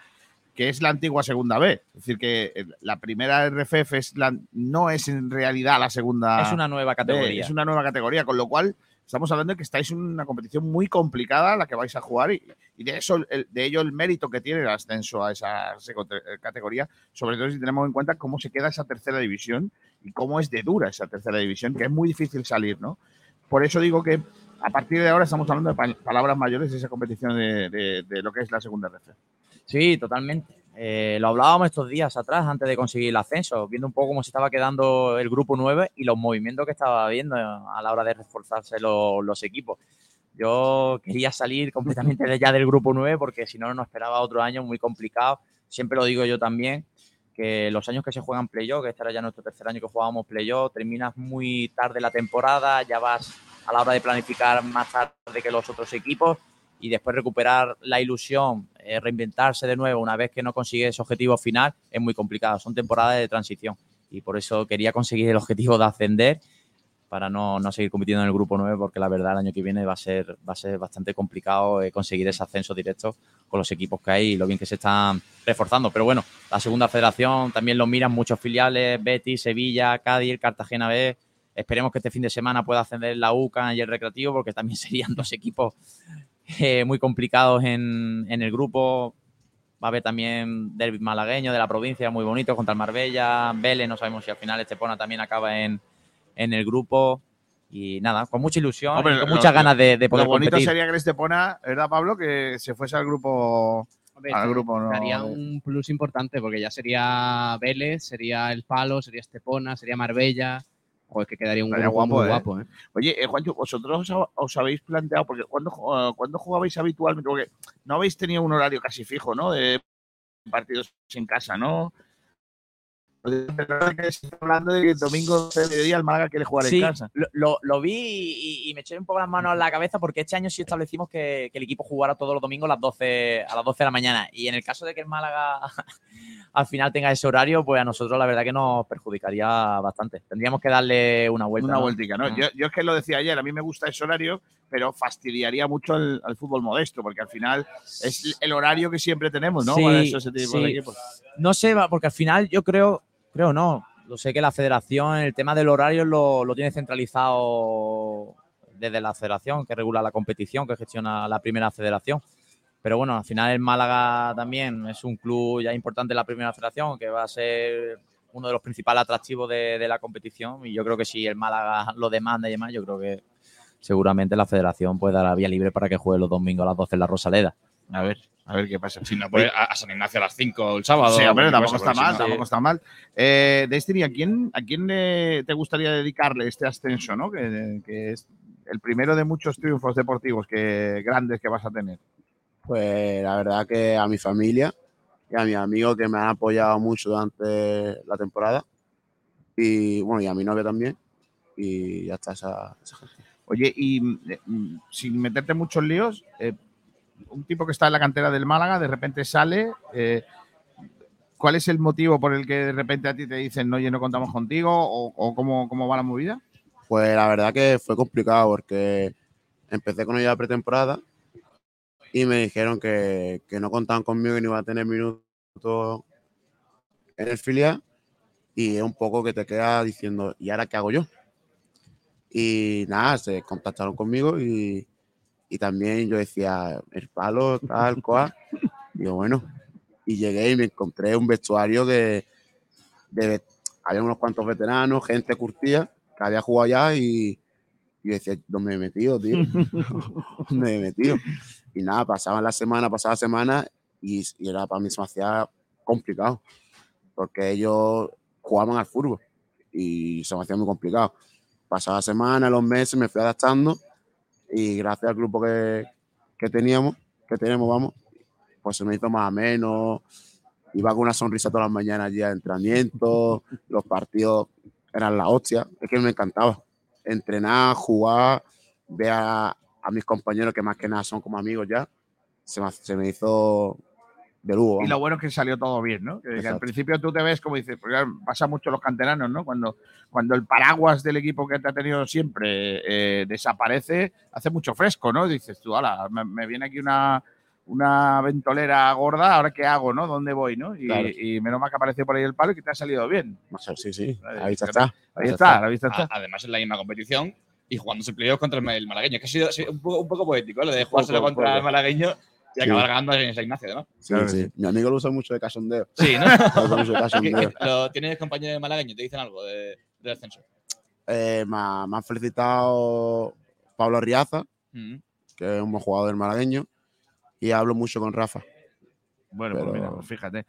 que es la antigua segunda B. Es decir, que eh, la primera RFF es la, no es en realidad la segunda. Es una nueva B, categoría. es una nueva categoría, con lo cual estamos hablando de que estáis en una competición muy complicada la que vais a jugar y, y de eso, el- de ello el mérito que tiene el ascenso a esa seco- categoría, sobre todo si tenemos en cuenta cómo se queda esa tercera división y cómo es de dura esa tercera división, que es muy difícil salir, ¿no? Por eso digo que a partir de ahora estamos hablando de pal- palabras mayores de esa competición de, de- de lo que es la segunda RF. Sí, totalmente. Eh, lo hablábamos estos días atrás, antes de conseguir el ascenso, viendo un poco cómo se estaba quedando el grupo 9 y los movimientos que estaba viendo a la hora de reforzarse lo- los equipos. Yo quería salir completamente ya del grupo 9 porque si no nos esperaba otro año muy complicado. Siempre lo digo yo también, que los años que se juegan playoff, que este era ya nuestro tercer año que jugábamos playoff, terminas muy tarde la temporada, ya vas a la hora de planificar más tarde que los otros equipos y después recuperar la ilusión, eh, reinventarse de nuevo una vez que no consigues ese objetivo final es muy complicado. Son temporadas de transición y por eso quería conseguir el objetivo de ascender para no, no seguir compitiendo en el grupo 9 porque la verdad el año que viene va a ser, va a ser bastante complicado eh, conseguir ese ascenso directo con los equipos que hay y lo bien que se están reforzando. Pero bueno, la segunda federación también lo miran muchos filiales, Betis, Sevilla, Cádiz, Cartagena B. Esperemos que este fin de semana pueda ascender la UCA y el Recreativo porque también [laughs] serían dos equipos eh, muy complicados en, en el grupo. Va a haber también derby malagueño de la provincia, muy bonito, contra el Marbella, Vélez, no sabemos si al final Estepona también acaba en, en el grupo. Y nada, con mucha ilusión Hombre, y con lo- muchas ganas de, de poder Lo bonito competir. sería que el Estepona, ¿verdad, Pablo? Que se fuese al grupo. Al grupo, ¿no? daría un plus importante porque ya sería Vélez, sería El Palo, sería Estepona, sería Marbella. Joder, que quedaría un Estaría grupo guapo, muy ¿eh? guapo, ¿eh? Oye, eh, Juancho, vosotros os, os habéis planteado, porque cuando, cuando jugabais habitualmente, porque no habéis tenido un horario casi fijo, ¿no? De partidos en casa, ¿no? Hablando de que el domingo de mediodía el Málaga quiere jugar Sí, en casa. Lo, lo- lo vi y, y me eché un poco las manos en la cabeza porque este año sí establecimos que, que el equipo jugara todos los domingos a las 12, a las 12 de la mañana. Y en el caso de que el Málaga [laughs] al final tenga ese horario, pues a nosotros la verdad que nos perjudicaría bastante. Tendríamos que darle una vuelta. Una ¿no? vueltica, ¿no? Yo, yo es que lo decía ayer, a mí me gusta ese horario, pero fastidiaría mucho al, al fútbol modesto, porque al final es el horario que siempre tenemos, ¿no? Sí, Para eso, ese tipo de equipos. No sé, porque al final yo creo, creo no, lo sé que la federación, el tema del horario lo, tiene centralizado desde la federación, que regula la competición, que gestiona la primera federación. Pero bueno, al final el Málaga también es un club ya importante en la primera federación, que va a ser uno de los principales atractivos de, de la competición. Y yo creo que si el Málaga lo demanda y demás, yo creo que seguramente la federación puede dar la vía libre para que juegue los domingos a las 12 en la Rosaleda. A ver, a ver qué pasa. Si no, pues a, San Ignacio a las 5 el sábado. Sí, hombre, cualquier tampoco cosa, está si mal, no- tampoco está mal. Eh, Destiny, ¿a quién, a quién le- te gustaría dedicarle este ascenso, no? Que, que es el primero de muchos triunfos deportivos que, grandes que vas a tener. Pues la verdad que a mi familia y a mis amigos que me han apoyado mucho durante la temporada. Y bueno, y a mi novia también. Y ya está esa, esa gente. Oye, y mm, sin meterte muchos líos, eh, un tipo que está en la cantera del Málaga, de repente sale. eh, ¿Cuál es el motivo por el que de repente a ti te dicen, oye, no contamos contigo? ¿O, o cómo, cómo va la movida? Pues la verdad que fue complicado porque empecé con ella la pretemporada y me dijeron que, que no contaban conmigo y no iba a tener minutos en el filial y es un poco que te queda diciendo, ¿y ahora qué hago yo? Y nada, se contactaron conmigo y, y también yo decía, el palo, tal, cual. [laughs] Digo, bueno, y llegué y me encontré un vestuario de, había unos cuantos veteranos, gente curtida, que había jugado ya y, y yo decía, ¿dónde me he metido, tío? [laughs] ¿Dónde me he metido? Y nada, pasaban la semana, pasaba la semana y, y era para mí se me hacía complicado, porque ellos jugaban al fútbol y se me hacía muy complicado. Pasaba la semana, los meses, me fui adaptando y gracias al grupo que, que teníamos, que tenemos, vamos, pues se me hizo más ameno, iba con una sonrisa todas las mañanas allí al entrenamiento, [laughs] los partidos eran la hostia, es que me encantaba entrenar, jugar, ver a, a mis compañeros que más que nada son como amigos ya, se me, se me hizo Y lo bueno es que salió todo bien, ¿no? Que, al principio tú te ves como dices, porque claro, pasa mucho los canteranos, ¿no? Cuando, cuando el paraguas del equipo que te ha tenido siempre eh, desaparece, hace mucho fresco, ¿no? Dices tú, ala, me, me viene aquí una, una ventolera gorda, ¿ahora qué hago, no? ¿Dónde voy, no? Y, Claro. y menos mal que apareció por ahí el palo y que te ha salido bien. Sí, sí, Ahí ahí está. Ahí está, la vista está. Además, en la misma competición y jugándose el playoff contra el, el malagueño. Que ha sido, ha sido un, poco, un poco poético, ¿eh? lo de jugárselo poco, contra poco. el malagueño y Sí. acabar ganando en San Ignacio, además. Sí, sí. Mi amigo lo usa mucho de casondeo. Sí, ¿no? [laughs] Lo usa mucho de [laughs] ¿Qué- casondeo. qué- [laughs] lo- ¿Tienes compañeros de malagueño? ¿Te dicen algo de- del ascenso? Eh, me, ha, me ha felicitado Pablo Riaza, Mm. que es un buen jugador del malagueño, y hablo mucho con Rafa. Bueno, pues mira, pues fíjate.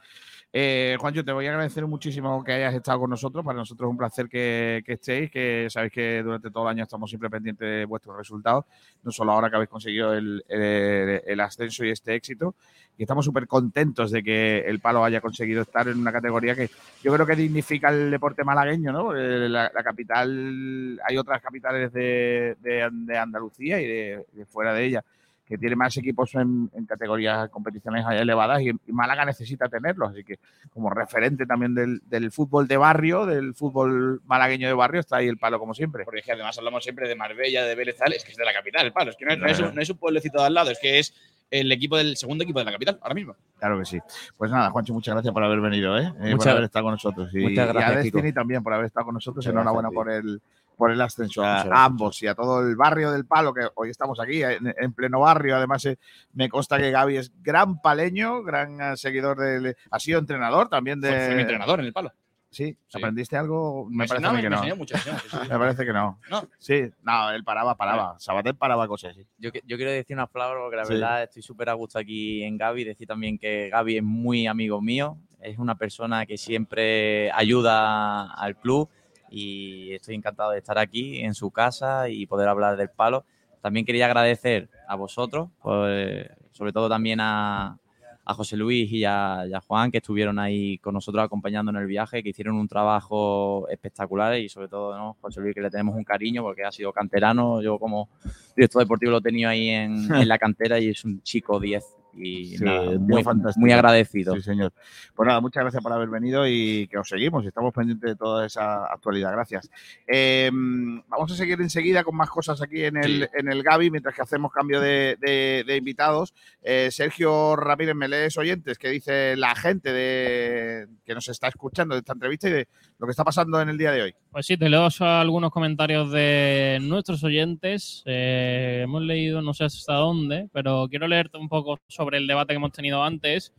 Eh, Juancho, te voy a agradecer muchísimo que hayas estado con nosotros. Para nosotros es un placer que, estéis, que sabéis que durante todo el año estamos siempre pendientes de vuestros resultados, no solo ahora que habéis conseguido el, ascenso y este éxito. Y estamos súper contentos de que el Palo haya conseguido estar en una categoría que yo creo que dignifica el deporte malagueño, ¿no? Eh, La, capital, hay otras capitales de, Andalucía y de fuera de ella que tiene más equipos en, en categorías, competiciones elevadas y, y Málaga necesita tenerlos. Así que como referente también del, del fútbol de barrio, del fútbol malagueño de barrio, está ahí el palo como siempre. Porque es que además hablamos siempre de Marbella, de Vélez, tal, es que es de la capital, el palo. Es que no, es- no es un, no es un pueblecito de al lado, es que es el equipo del segundo equipo de la capital, ahora mismo. Claro que sí. Pues nada, Juancho, muchas gracias por haber venido, ¿eh? Eh, por haber estado con nosotros. Y, muchas gracias, y a Destiny Kiko. también por haber estado con nosotros. Muchas Enhorabuena gracias, por el, por el ascenso a, ambos y a todo el barrio del Palo, que hoy estamos aquí en, en pleno barrio. Además, eh, me consta que Gaby es gran paleño, gran eh, seguidor del. Ha sido entrenador también de. Fue, fue mi entrenador en el palo. Sí, Sí. ¿aprendiste algo? Me, Me, parece me, que me no. mucho. sí, sí, sí. [laughs] Me parece que no. No. Sí, no, él paraba, paraba. Sabater paraba cosas, sí. Yo, quiero decir unas palabras porque la Sí. verdad estoy súper a gusto aquí en Gaby. Decir también que Gaby es muy amigo mío, es una persona que siempre ayuda al club y estoy encantado de estar aquí en su casa y poder hablar del palo. También quería agradecer a vosotros, pues, sobre todo también a, a José Luis y a, Juan que estuvieron ahí con nosotros acompañando en el viaje, que hicieron un trabajo espectacular y sobre todo ¿no? José Luis que le tenemos un cariño porque ha sido canterano, yo como director deportivo lo he tenido ahí en, en la cantera y es un chico 10 y Sí, nada, muy, fantástico. muy agradecido. Sí, señor. Pues nada, muchas gracias por haber venido y que os seguimos. Estamos pendientes de toda esa actualidad. Gracias. Eh, vamos a seguir enseguida con más cosas aquí en el, Sí. en el Gabi, mientras que hacemos cambio de, de- de invitados. Eh, Sergio Ramírez Melés Oyentes, que dice la gente de, que nos está escuchando de esta entrevista y de lo que está pasando en el día de hoy. Pues sí, te leo algunos comentarios de nuestros oyentes. Eh, hemos leído no sé hasta dónde, pero quiero leerte un poco sobre el debate que hemos tenido antes.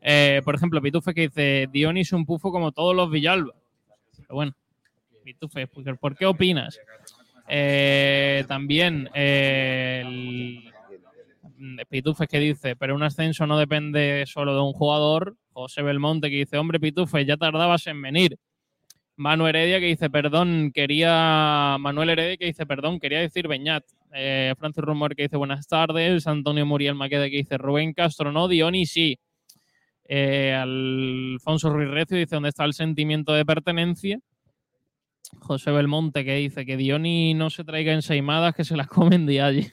Eh, por ejemplo, Pitufe que dice, Dionis un pufo como todos los Villalba. Pero bueno, Pitufe, ¿por qué- ¿por qué opinas? Eh, también eh, el- Pitufes que dice, pero un ascenso no depende solo de un jugador. José Belmonte que dice, hombre, Pitufes, ya tardabas en venir. Manu Heredia que dice, perdón, quería. Manuel Heredia que dice, perdón, quería decir Beñat. Eh, Francis Rumor que dice, buenas tardes. Antonio Muriel Maqueda que dice, Rubén Castro no, Dioni sí. Eh, Alfonso Ruiz Recio dice, ¿dónde está el sentimiento de pertenencia? José Belmonte que dice que Dioni no se traiga ensaimadas que se las comen de allí.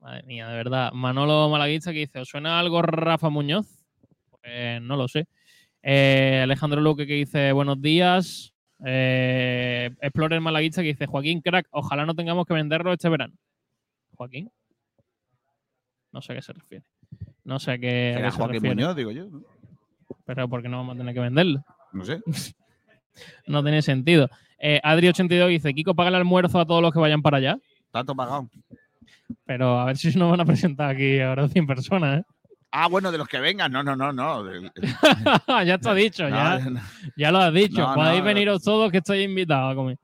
Madre mía, de verdad. Manolo Malaguista que dice, ¿os suena algo Rafa Muñoz? Pues no lo sé. Eh, Alejandro Luque que dice buenos días. Eh, Explorer Malaguista que dice Joaquín Crack, ojalá no tengamos que venderlo este verano. Joaquín. No sé a qué se refiere. No sé a qué, a Era qué se Joaquín refiere. Muñoz, digo yo. ¿no? Pero ¿por qué no vamos a tener que venderlo? No sé. [laughs] No tiene sentido. Eh, Adri82 dice Kiko paga el almuerzo a todos los que vayan para allá. Tanto pagado. Pero a ver si nos van a presentar aquí ahora 100 personas. ¿eh? Ah, bueno, de los que vengan. No, no, no, no. [laughs] [laughs] Ya está dicho, No, ya, no. ya lo has dicho. No, Podéis veniros todos que estoy invitado a comer.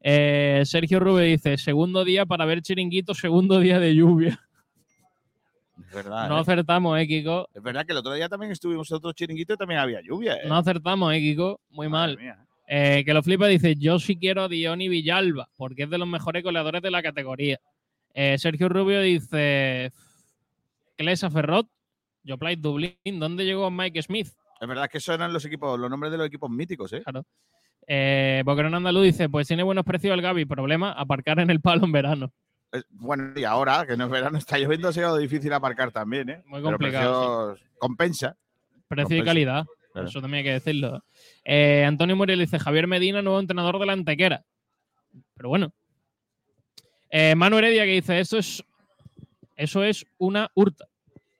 Eh, Sergio Rube dice, segundo día para ver chiringuito, segundo día de lluvia. Es verdad. No ¿eh? acertamos, eh, Kiko. Es verdad que el otro día también estuvimos en otro chiringuito y también había lluvia. ¿eh? No acertamos, eh, Kiko. Muy Madre mal. mía. Eh, que lo flipa dice, yo sí quiero a Diony Villalba, porque es de los mejores goleadores de la categoría. Eh, Sergio Rubio dice, Clesa Ferrot, yo play Dublín, ¿dónde llegó Mike Smith? Es verdad que esos eran los equipos, los nombres de los equipos míticos, ¿eh? Claro. Eh, Boquerón Andaluz dice, pues tiene buenos precios el Gaby, problema, aparcar en el palo en verano. Es- Bueno, y ahora que no es verano, está lloviendo, ha sido difícil aparcar también, ¿eh? Muy complicado, precios- Compensa. Precio y calidad, Claro. eso también hay que decirlo. Eh, Antonio Muriel dice, Javier Medina, nuevo entrenador de la Antequera. Pero bueno. Eh, Manu Heredia que dice, eso es, eso es una hurta.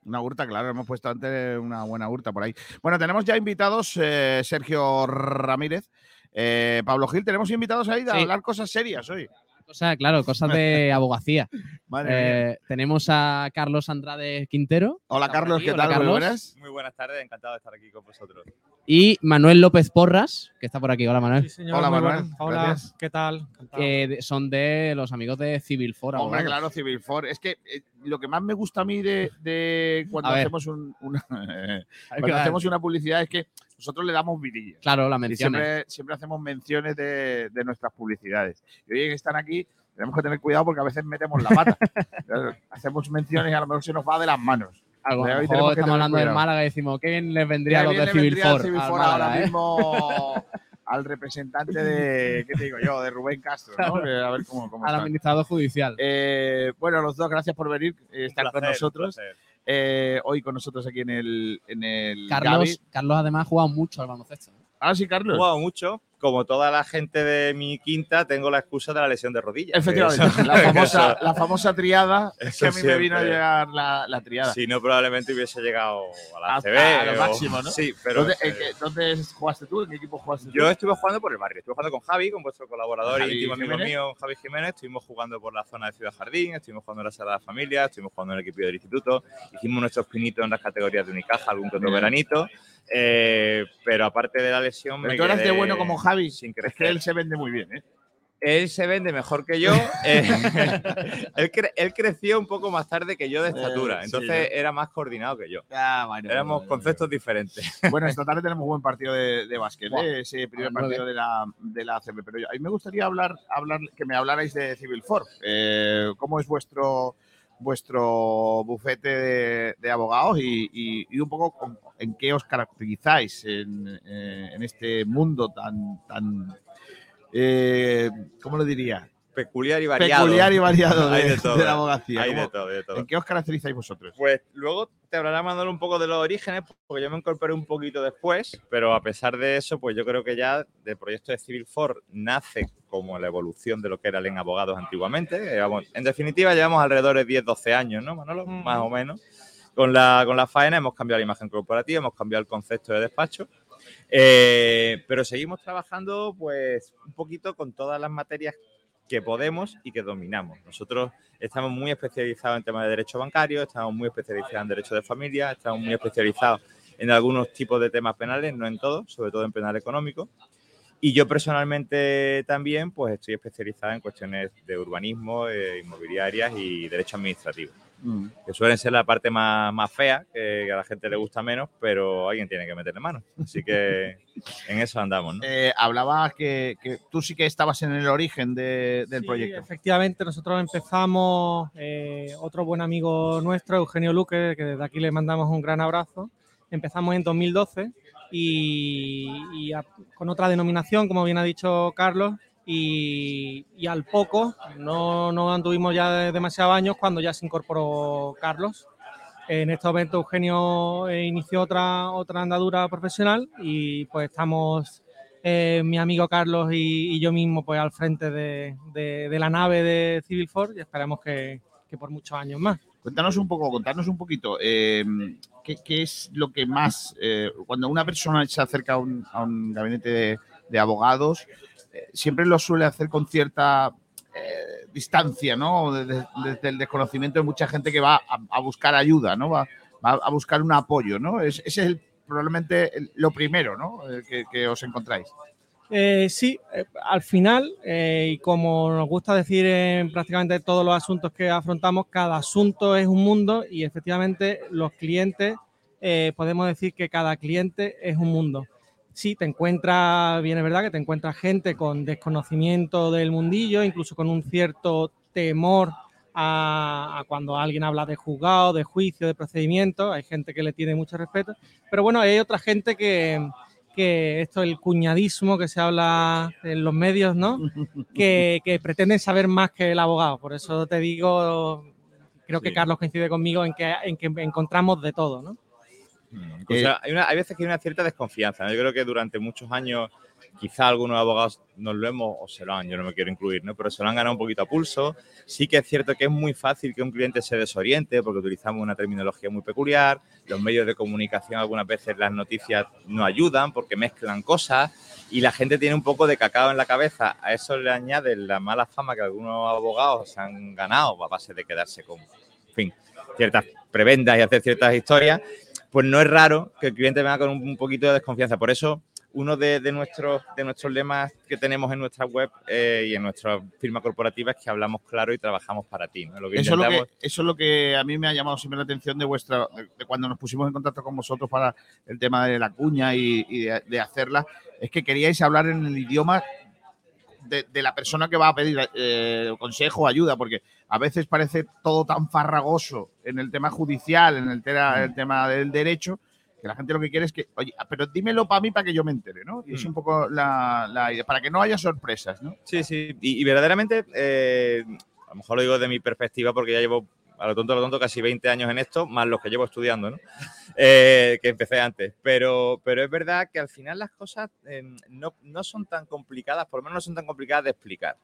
Una hurta, claro, hemos puesto antes una buena hurta por ahí. Bueno, tenemos ya invitados, eh, Sergio Ramírez, eh, Pablo Gil, tenemos invitados ahí a Sí. hablar cosas serias hoy. Cosa, claro, cosas de [laughs] abogacía. Madre Eh, tenemos a Carlos Andrade Quintero. Hola Carlos, aquí. ¿qué Hola, tal? Muy buenas. Muy buenas tardes, encantado de estar aquí con vosotros. Y Manuel López Porras, que está por aquí. Hola, Manuel. señor, Hola, Manuel. Hola, gracias. ¿qué tal? Que son de los amigos de Civil For. Hombre, abogados. claro, Civil For. Es que eh, lo que más me gusta a mí de, de cuando A hacemos un- una [laughs] cuando hacemos una publicidad es que nosotros le damos vidilla. Claro, las menciones. siempre, siempre hacemos menciones de, de nuestras publicidades. Y hoy que están aquí, tenemos que tener cuidado porque a veces metemos la pata. [laughs] Hacemos menciones y a lo mejor se nos va de las manos. Lo Hoy estamos hablando del. Málaga y decimos, ¿qué bien les vendría a los de Civil vendría al For? Civil al For Málaga, ahora ¿eh? mismo al representante de, ¿qué te digo yo? De Rubén Castro, ¿no? Que A ver cómo, cómo Al está. administrador judicial. Eh, bueno, los dos, gracias por venir, eh, estar con nosotros. placer. Eh, hoy con nosotros aquí en el, en el Carlos. Carlos además ha jugado mucho al baloncesto. Ah, sí, Carlos. jugado mucho. Como toda la gente de mi quinta, tengo la excusa de la lesión de rodilla. [laughs] Efectivamente, Eso- la, famosa, eso- la famosa triada. Es que a mí me vino a llegar la, la triada. Si no, probablemente hubiese llegado a la Hasta CB. a lo o- máximo, ¿no? Sí, pero ¿Dónde, eh, jugaste tú? ¿En qué equipo jugaste tú? yo estuve jugando por el barrio. Estuve jugando con Javi, con vuestro colaborador y íntimo amigo mío, Javi Jiménez. Estuvimos jugando por la zona de Ciudad Jardín, estuvimos jugando en la Sagrada Familia, estuvimos jugando en el equipo del instituto. Hicimos nuestros pinitos en las categorías de Unicaja, algún que otro veranito. Eh, pero aparte de la lesión, Pero me tú eres de bueno como Javi. sin Es que crecer. él se vende muy bien, ¿eh? Él se vende mejor que yo. [laughs] eh, [laughs] él, cre- él creció un poco más tarde que yo de estatura, entonces era más coordinado que yo. Ah, bueno, Éramos bueno, conceptos diferentes. [laughs] Bueno, esta tarde tenemos buen partido de, de básquet, ¿eh? ese primer partido de la, de la ACB. Pero yo- a mí me gustaría hablar, hablar que me hablarais de Civil. Eh, ¿Cómo es vuestro vuestro bufete de, abogados y, un poco en qué os caracterizáis en, eh, en este mundo tan, tan eh, ¿cómo lo diría? Peculiar y variado. Peculiar y variado [laughs] de, de todo. de la abogacía. Hay ¿Cómo- de todo, de todo. ¿En qué os caracterizáis vosotros? Pues luego te hablará Manuel un poco de los orígenes, porque yo me incorporé un poquito después, pero a pesar de eso, pues yo creo que ya el proyecto de Civil For nace como la evolución de lo que era en abogados antiguamente. Llevamos- en definitiva, llevamos alrededor de 10-12 años, ¿no, Manolo? Más o menos. Con la, con la faena hemos cambiado la imagen corporativa, hemos cambiado el concepto de despacho, eh, pero seguimos trabajando pues un poquito con todas las materias que podemos y que dominamos. Nosotros estamos muy especializados en temas de derecho bancario, estamos muy especializados en derecho de familia, estamos muy especializados en algunos tipos de temas penales, no en todos, sobre todo en penal económico. Y yo personalmente también pues estoy especializado en cuestiones de urbanismo, eh, inmobiliarias y derecho administrativo, Mm. que suelen ser la parte más, más fea, que a la gente le gusta menos, pero alguien tiene que meterle mano. Así que [laughs] en eso andamos, ¿no? Eh, hablabas que, que tú sí que estabas en el origen de- del Sí, proyecto. Efectivamente, nosotros empezamos, eh, otro buen amigo nuestro, Eugenio Luque, que desde aquí le mandamos un gran abrazo. Empezamos en 2012 y, y a- con otra denominación, como bien ha dicho Carlos, y, al poco, no, no anduvimos ya de- demasiados años cuando ya se incorporó Carlos. En este momento Eugenio eh, inició otra, otra andadura profesional y pues estamos eh, mi amigo Carlos y, yo mismo pues al frente de, de- la nave de Civil Force y esperamos que, que por muchos años más. Cuéntanos un poco, contarnos un poquito, eh, ¿qué, qué es lo que más, eh, cuando una persona se acerca a un, a un gabinete de abogados, eh, siempre lo suele hacer con cierta eh, distancia, ¿no? Desde, el desconocimiento de mucha gente que va a, buscar ayuda, ¿no? Va, va a buscar un apoyo, ¿no? Es- ese es el- probablemente el- lo primero, ¿no? Eh, que, os encontráis. Eh, sí, al final, y como nos gusta decir en prácticamente todos los asuntos que afrontamos, cada asunto es un mundo y efectivamente los clientes, podemos decir que cada cliente es un mundo. Sí, te encuentras, bien es verdad que te encuentras gente con desconocimiento del mundillo, incluso con un cierto temor a, a cuando alguien habla de juzgado, de juicio, de procedimiento. Hay gente que le tiene mucho respeto, pero bueno, hay otra gente que, que esto, el cuñadismo que se habla en los medios, ¿no? [laughs] Que, que pretenden saber más que el abogado. Por eso te digo, creo que. Carlos coincide conmigo en que, en que encontramos de todo, ¿no? O sea, hay, una- hay veces que hay una cierta desconfianza. ¿no? Yo creo que durante muchos años quizá algunos abogados nos lo hemos, o se lo han, yo no me quiero incluir, ¿no? Pero se lo han ganado un poquito a pulso. Sí que es cierto que es muy fácil que un cliente se desoriente porque utilizamos una terminología muy peculiar. Los medios de comunicación algunas veces las noticias no ayudan porque mezclan cosas y la gente tiene un poco de cacao en la cabeza. A eso le añade la mala fama que algunos abogados se han ganado a base de quedarse con, en fin, ciertas prebendas y hacer ciertas historias. Pues no es raro que el cliente venga con un, un poquito de desconfianza. Por eso uno de, de nuestros, de nuestros lemas que tenemos en nuestra web eh, y en nuestra firma corporativa es que hablamos claro y trabajamos para ti. ¿no? Lo que Eso es lo, que, intentamos- eso es lo que a mí me ha llamado siempre la atención de vuestra, de, de cuando nos pusimos en contacto con vosotros para el tema de la cuña y, y de, de hacerla, es que queríais hablar en el idioma de, de la persona que va a pedir eh, consejo o ayuda, porque a veces parece todo tan farragoso en el tema judicial, en el, tema- el tema del derecho, que la gente lo que quiere es que, oye, ah, pero dímelo para mí para que yo me entere, ¿no? Y es Mm. un poco la, la idea, para que no haya sorpresas, ¿no? Sí, sí. Y, y verdaderamente, eh, a lo mejor lo digo de mi perspectiva porque ya llevo, a lo tonto, a lo tonto, casi 20 años en esto, más los que llevo estudiando, ¿no? [laughs] Eh, que empecé antes. Pero, pero es verdad que al final las cosas eh, no, no son tan complicadas, por lo menos no son tan complicadas de explicar.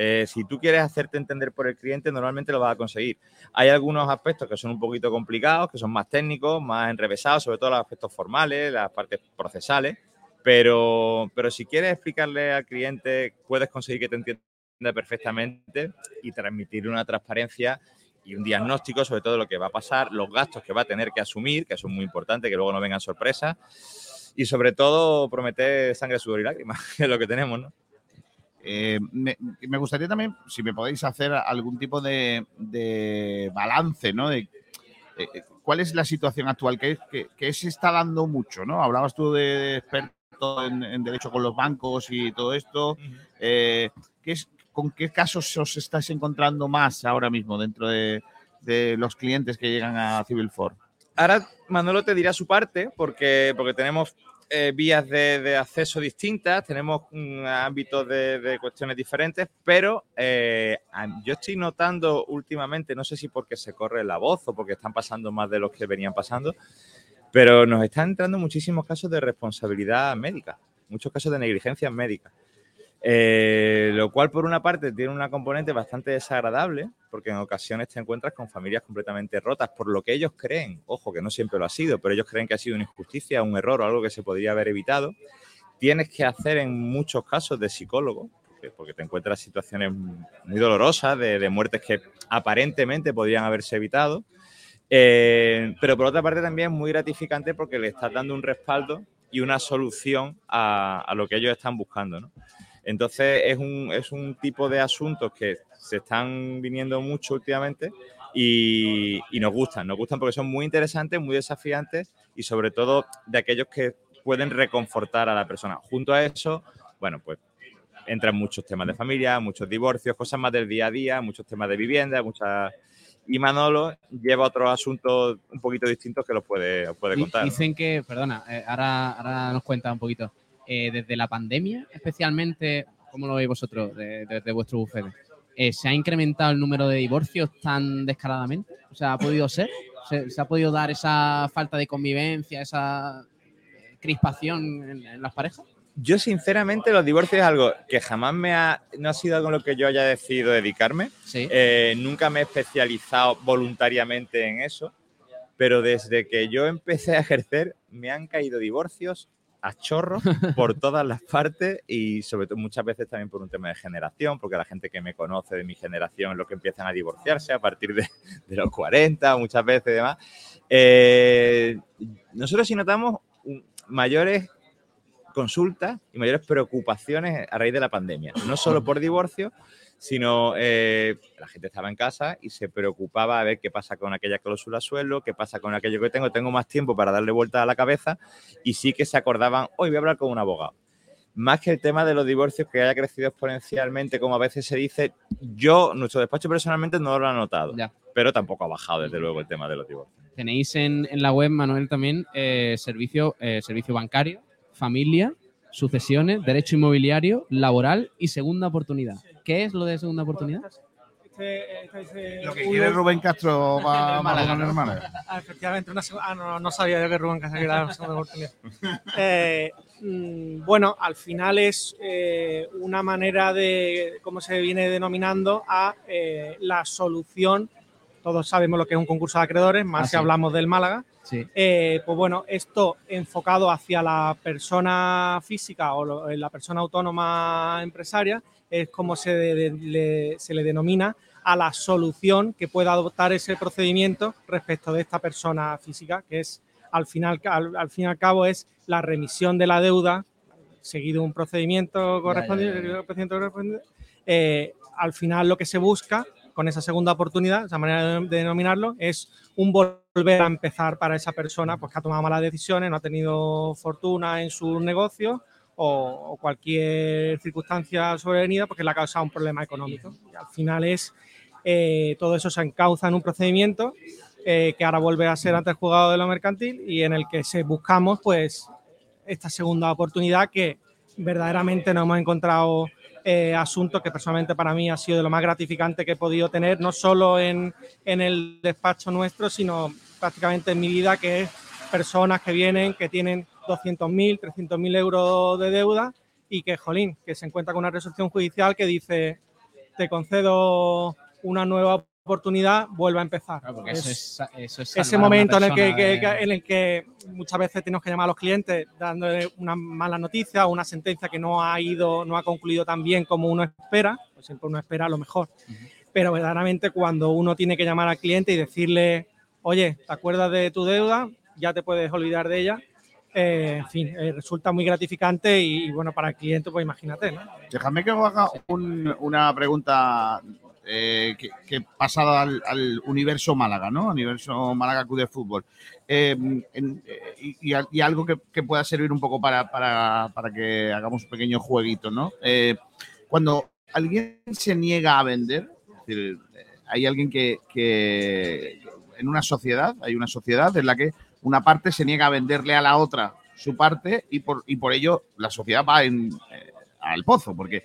Eh, si tú quieres hacerte entender por el cliente, normalmente lo vas a conseguir. Hay algunos aspectos que son un poquito complicados, que son más técnicos, más enrevesados, sobre todo los aspectos formales, las partes procesales. Pero, pero si quieres explicarle al cliente, puedes conseguir que te entienda perfectamente y transmitirle una transparencia y un diagnóstico sobre todo lo que va a pasar, los gastos que va a tener que asumir, que eso es muy importante, que luego no vengan sorpresas. Y sobre todo prometer sangre, sudor y lágrimas, [laughs] que es lo que tenemos, ¿no? Eh, me, me gustaría también, si me podéis hacer algún tipo de, de balance, ¿no? De, eh, ¿Cuál es la situación actual? ¿Qué, qué- qué se está dando mucho, ¿no? Hablabas tú de experto en, en derecho con los bancos y todo esto. Eh, ¿qué es, ¿Con qué casos os estáis encontrando más ahora mismo dentro de, los clientes que llegan a Civil 4? Ahora Manolo te dirá su parte, porque, porque tenemos eh, vías de, acceso distintas, tenemos mm, ámbitos de, cuestiones diferentes, pero eh, yo estoy notando últimamente, no sé si porque se corre la voz o porque están pasando más de los que venían pasando, pero nos están entrando muchísimos casos de responsabilidad médica, muchos casos de negligencia médica. Eh, lo cual, por una parte, tiene una componente bastante desagradable, porque en ocasiones te encuentras con familias completamente rotas por lo que ellos creen. Ojo, que no siempre lo ha sido, pero ellos creen que ha sido una injusticia, un error o algo que se podría haber evitado. Tienes que hacer en muchos casos de psicólogo, porque, te encuentras situaciones muy dolorosas de, de muertes que aparentemente podrían haberse evitado. Eh, pero por otra parte también es muy gratificante porque le estás dando un respaldo y una solución a, a lo que ellos están buscando. ¿no? Entonces es un, es un tipo de asuntos que se están viniendo mucho últimamente y, y nos gustan, nos gustan porque son muy interesantes, muy desafiantes y sobre todo de aquellos que pueden reconfortar a la persona. Junto a eso, bueno, pues entran muchos temas de familia, muchos divorcios, cosas más del día a día, muchos temas de vivienda, muchas... Y Manolo lleva otros asuntos un poquito distintos que los puede, puede contar. ¿no? Dicen que, perdona, eh, ahora, ahora nos cuenta un poquito. Eh, desde la pandemia, especialmente, ¿cómo lo veis vosotros de- desde vuestro bufete? Eh, ¿Se ha incrementado el número de divorcios tan descaradamente? O sea, ¿ha podido ser? ¿Se, se ha podido dar esa falta de convivencia, esa eh, crispación en, en las parejas? Yo, sinceramente, los divorcios es algo que jamás me ha. No ha sido algo en lo que yo haya decidido dedicarme. Eh, nunca me he especializado voluntariamente en eso. Pero desde que yo empecé a ejercer, me han caído divorcios a chorro [laughs] por todas las partes y, sobre todo, muchas veces también por un tema de generación, porque la gente que me conoce de mi generación es lo que empiezan a divorciarse a partir de, de los 40, muchas veces y demás. Eh, nosotros sí notamos mayores consultas y mayores preocupaciones a raíz de la pandemia. No solo por divorcio, sino eh, la gente estaba en casa y se preocupaba a ver qué pasa con aquella cláusula suelo, qué pasa con aquello que tengo, tengo más tiempo para darle vuelta a la cabeza y sí que se acordaban, hoy voy a hablar con un abogado. Más que el tema de los divorcios que haya crecido exponencialmente, como a veces se dice, yo, nuestro despacho personalmente no lo ha notado, pero tampoco ha bajado desde luego el tema de los divorcios. Tenéis en, en la web, Manuel, también eh, servicio, eh, servicio bancario, familia, sucesiones, derecho inmobiliario, laboral y segunda oportunidad. ¿Qué es lo de segunda oportunidad? Lo que quiere Rubén Castro va [laughs] Málaga, a ¿no? Málaga. Ah, efectivamente, una seg- ah, no, no sabía yo que Rubén Casa quería una segunda oportunidad. [laughs] Eh, mm, bueno, al final es eh, una manera de, como se viene denominando, a eh, la solución. Todos sabemos lo que es un concurso de acreedores, más Ah, si sí. hablamos del Málaga. Sí. Eh, pues bueno, esto enfocado hacia la persona física o lo- la persona autónoma empresaria es como se, de- le, se le denomina a la solución que pueda adoptar ese procedimiento respecto de esta persona física, que es al final, al, al fin y al cabo es la remisión de la deuda, seguido un procedimiento correspondiente, eh, al final lo que se busca con esa segunda oportunidad, esa manera de denominarlo, es un volver a empezar para esa persona pues, que ha tomado malas decisiones, no ha tenido fortuna en su negocio o, o cualquier circunstancia sobrevenida porque le ha causado un problema económico. Y al final es eh, todo eso se encauza en un procedimiento eh, que ahora vuelve a ser ante el juzgado de lo mercantil y en el que se buscamos pues esta segunda oportunidad que verdaderamente nos hemos encontrado eh, asuntos que personalmente para mí ha sido de lo más gratificante que he podido tener, no solo en, en el despacho nuestro, sino prácticamente en mi vida, que es personas que vienen, que tienen 200.000, 300.000 euros de deuda y que, jolín, que se encuentra con una resolución judicial que dice, te concedo una nueva oportunidad, vuelve a empezar. eso es- eso es ese momento en el que, que- en el que muchas veces tenemos que llamar a los clientes dándole una mala noticia o una sentencia que no ha ido, no ha concluido tan bien como uno espera, pues siempre uno espera lo mejor. Pero verdaderamente cuando uno tiene que llamar al cliente y decirle, oye, ¿te acuerdas de tu deuda? Ya te puedes olvidar de ella. Eh, en fin, eh, resulta muy gratificante y, bueno, para el cliente, pues imagínate, ¿no? Déjame que os haga un- una pregunta eh, que, que pasada al, universo Málaga, ¿no? Universo Málaga Club de Fútbol. Y, y al- y algo que, pueda servir un poco para, para- para que hagamos un pequeño jueguito, ¿no? Cuando alguien se niega a vender, es decir, hay alguien que, que en una sociedad, hay una sociedad en la que una parte se niega a venderle a la otra su parte y por, y por ello la sociedad va en, eh, al pozo, porque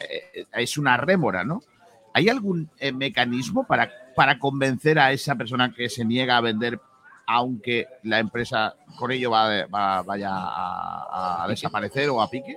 eh, es una rémora, ¿no? ¿Hay algún eh, mecanismo para, para convencer a esa persona que se niega a vender, aunque la empresa con ello va, va- vaya a, a desaparecer o a pique?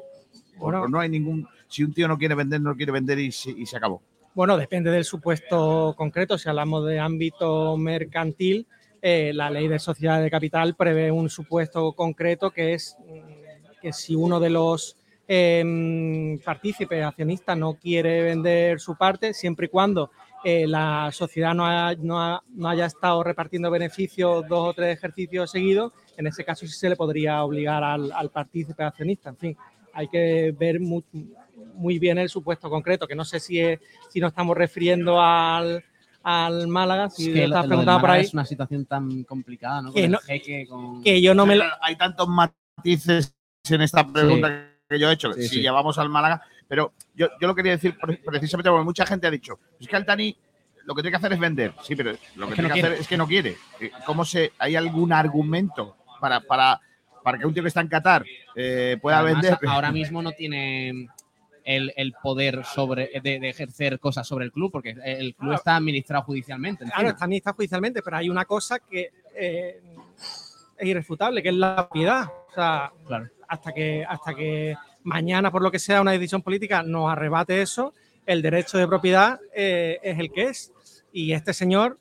¿O- Bueno. o no hay ningún. Si un tío no quiere vender, no quiere vender y se, y se acabó. Bueno, depende del supuesto concreto. Si hablamos de ámbito mercantil, eh, la ley de sociedad de capital prevé un supuesto concreto que es mm, que si uno de los em, partícipes accionistas no quiere vender su parte, siempre y cuando eh, la sociedad no, ha- no ha- no haya estado repartiendo beneficios dos o tres ejercicios seguidos, en ese caso sí se le podría obligar al, al partícipe accionista. En fin, hay que ver mu- muy, bien el supuesto concreto, que no sé si, es- si nos estamos refiriendo al, al Málaga, si Es que estás preguntando por ahí. es una situación tan complicada, ¿no? Que Con el no- jeque, con- que yo no me Hay tantos matices en esta pregunta que yo he hecho, Sí, si sí. llevamos al Málaga, pero yo, yo lo quería decir pre- precisamente porque mucha gente ha dicho, es que Altani lo que tiene que hacer es vender, sí, pero lo que, que tiene no que quiere. hacer es que no quiere. Eh, ¿Cómo se, ¿Hay algún argumento para, para, para que un tío que está en Qatar eh, pueda Además, vender? Ahora mismo no tiene el, el poder sobre de, de ejercer cosas sobre el club, porque el club está administrado judicialmente. encima. Claro, está administrado judicialmente, pero hay una cosa que eh, es irrefutable, que es la propiedad. O sea, hasta, que, hasta que mañana, por lo que sea, una decisión política nos arrebate eso, el derecho de propiedad eh, es el que es. Y este señor,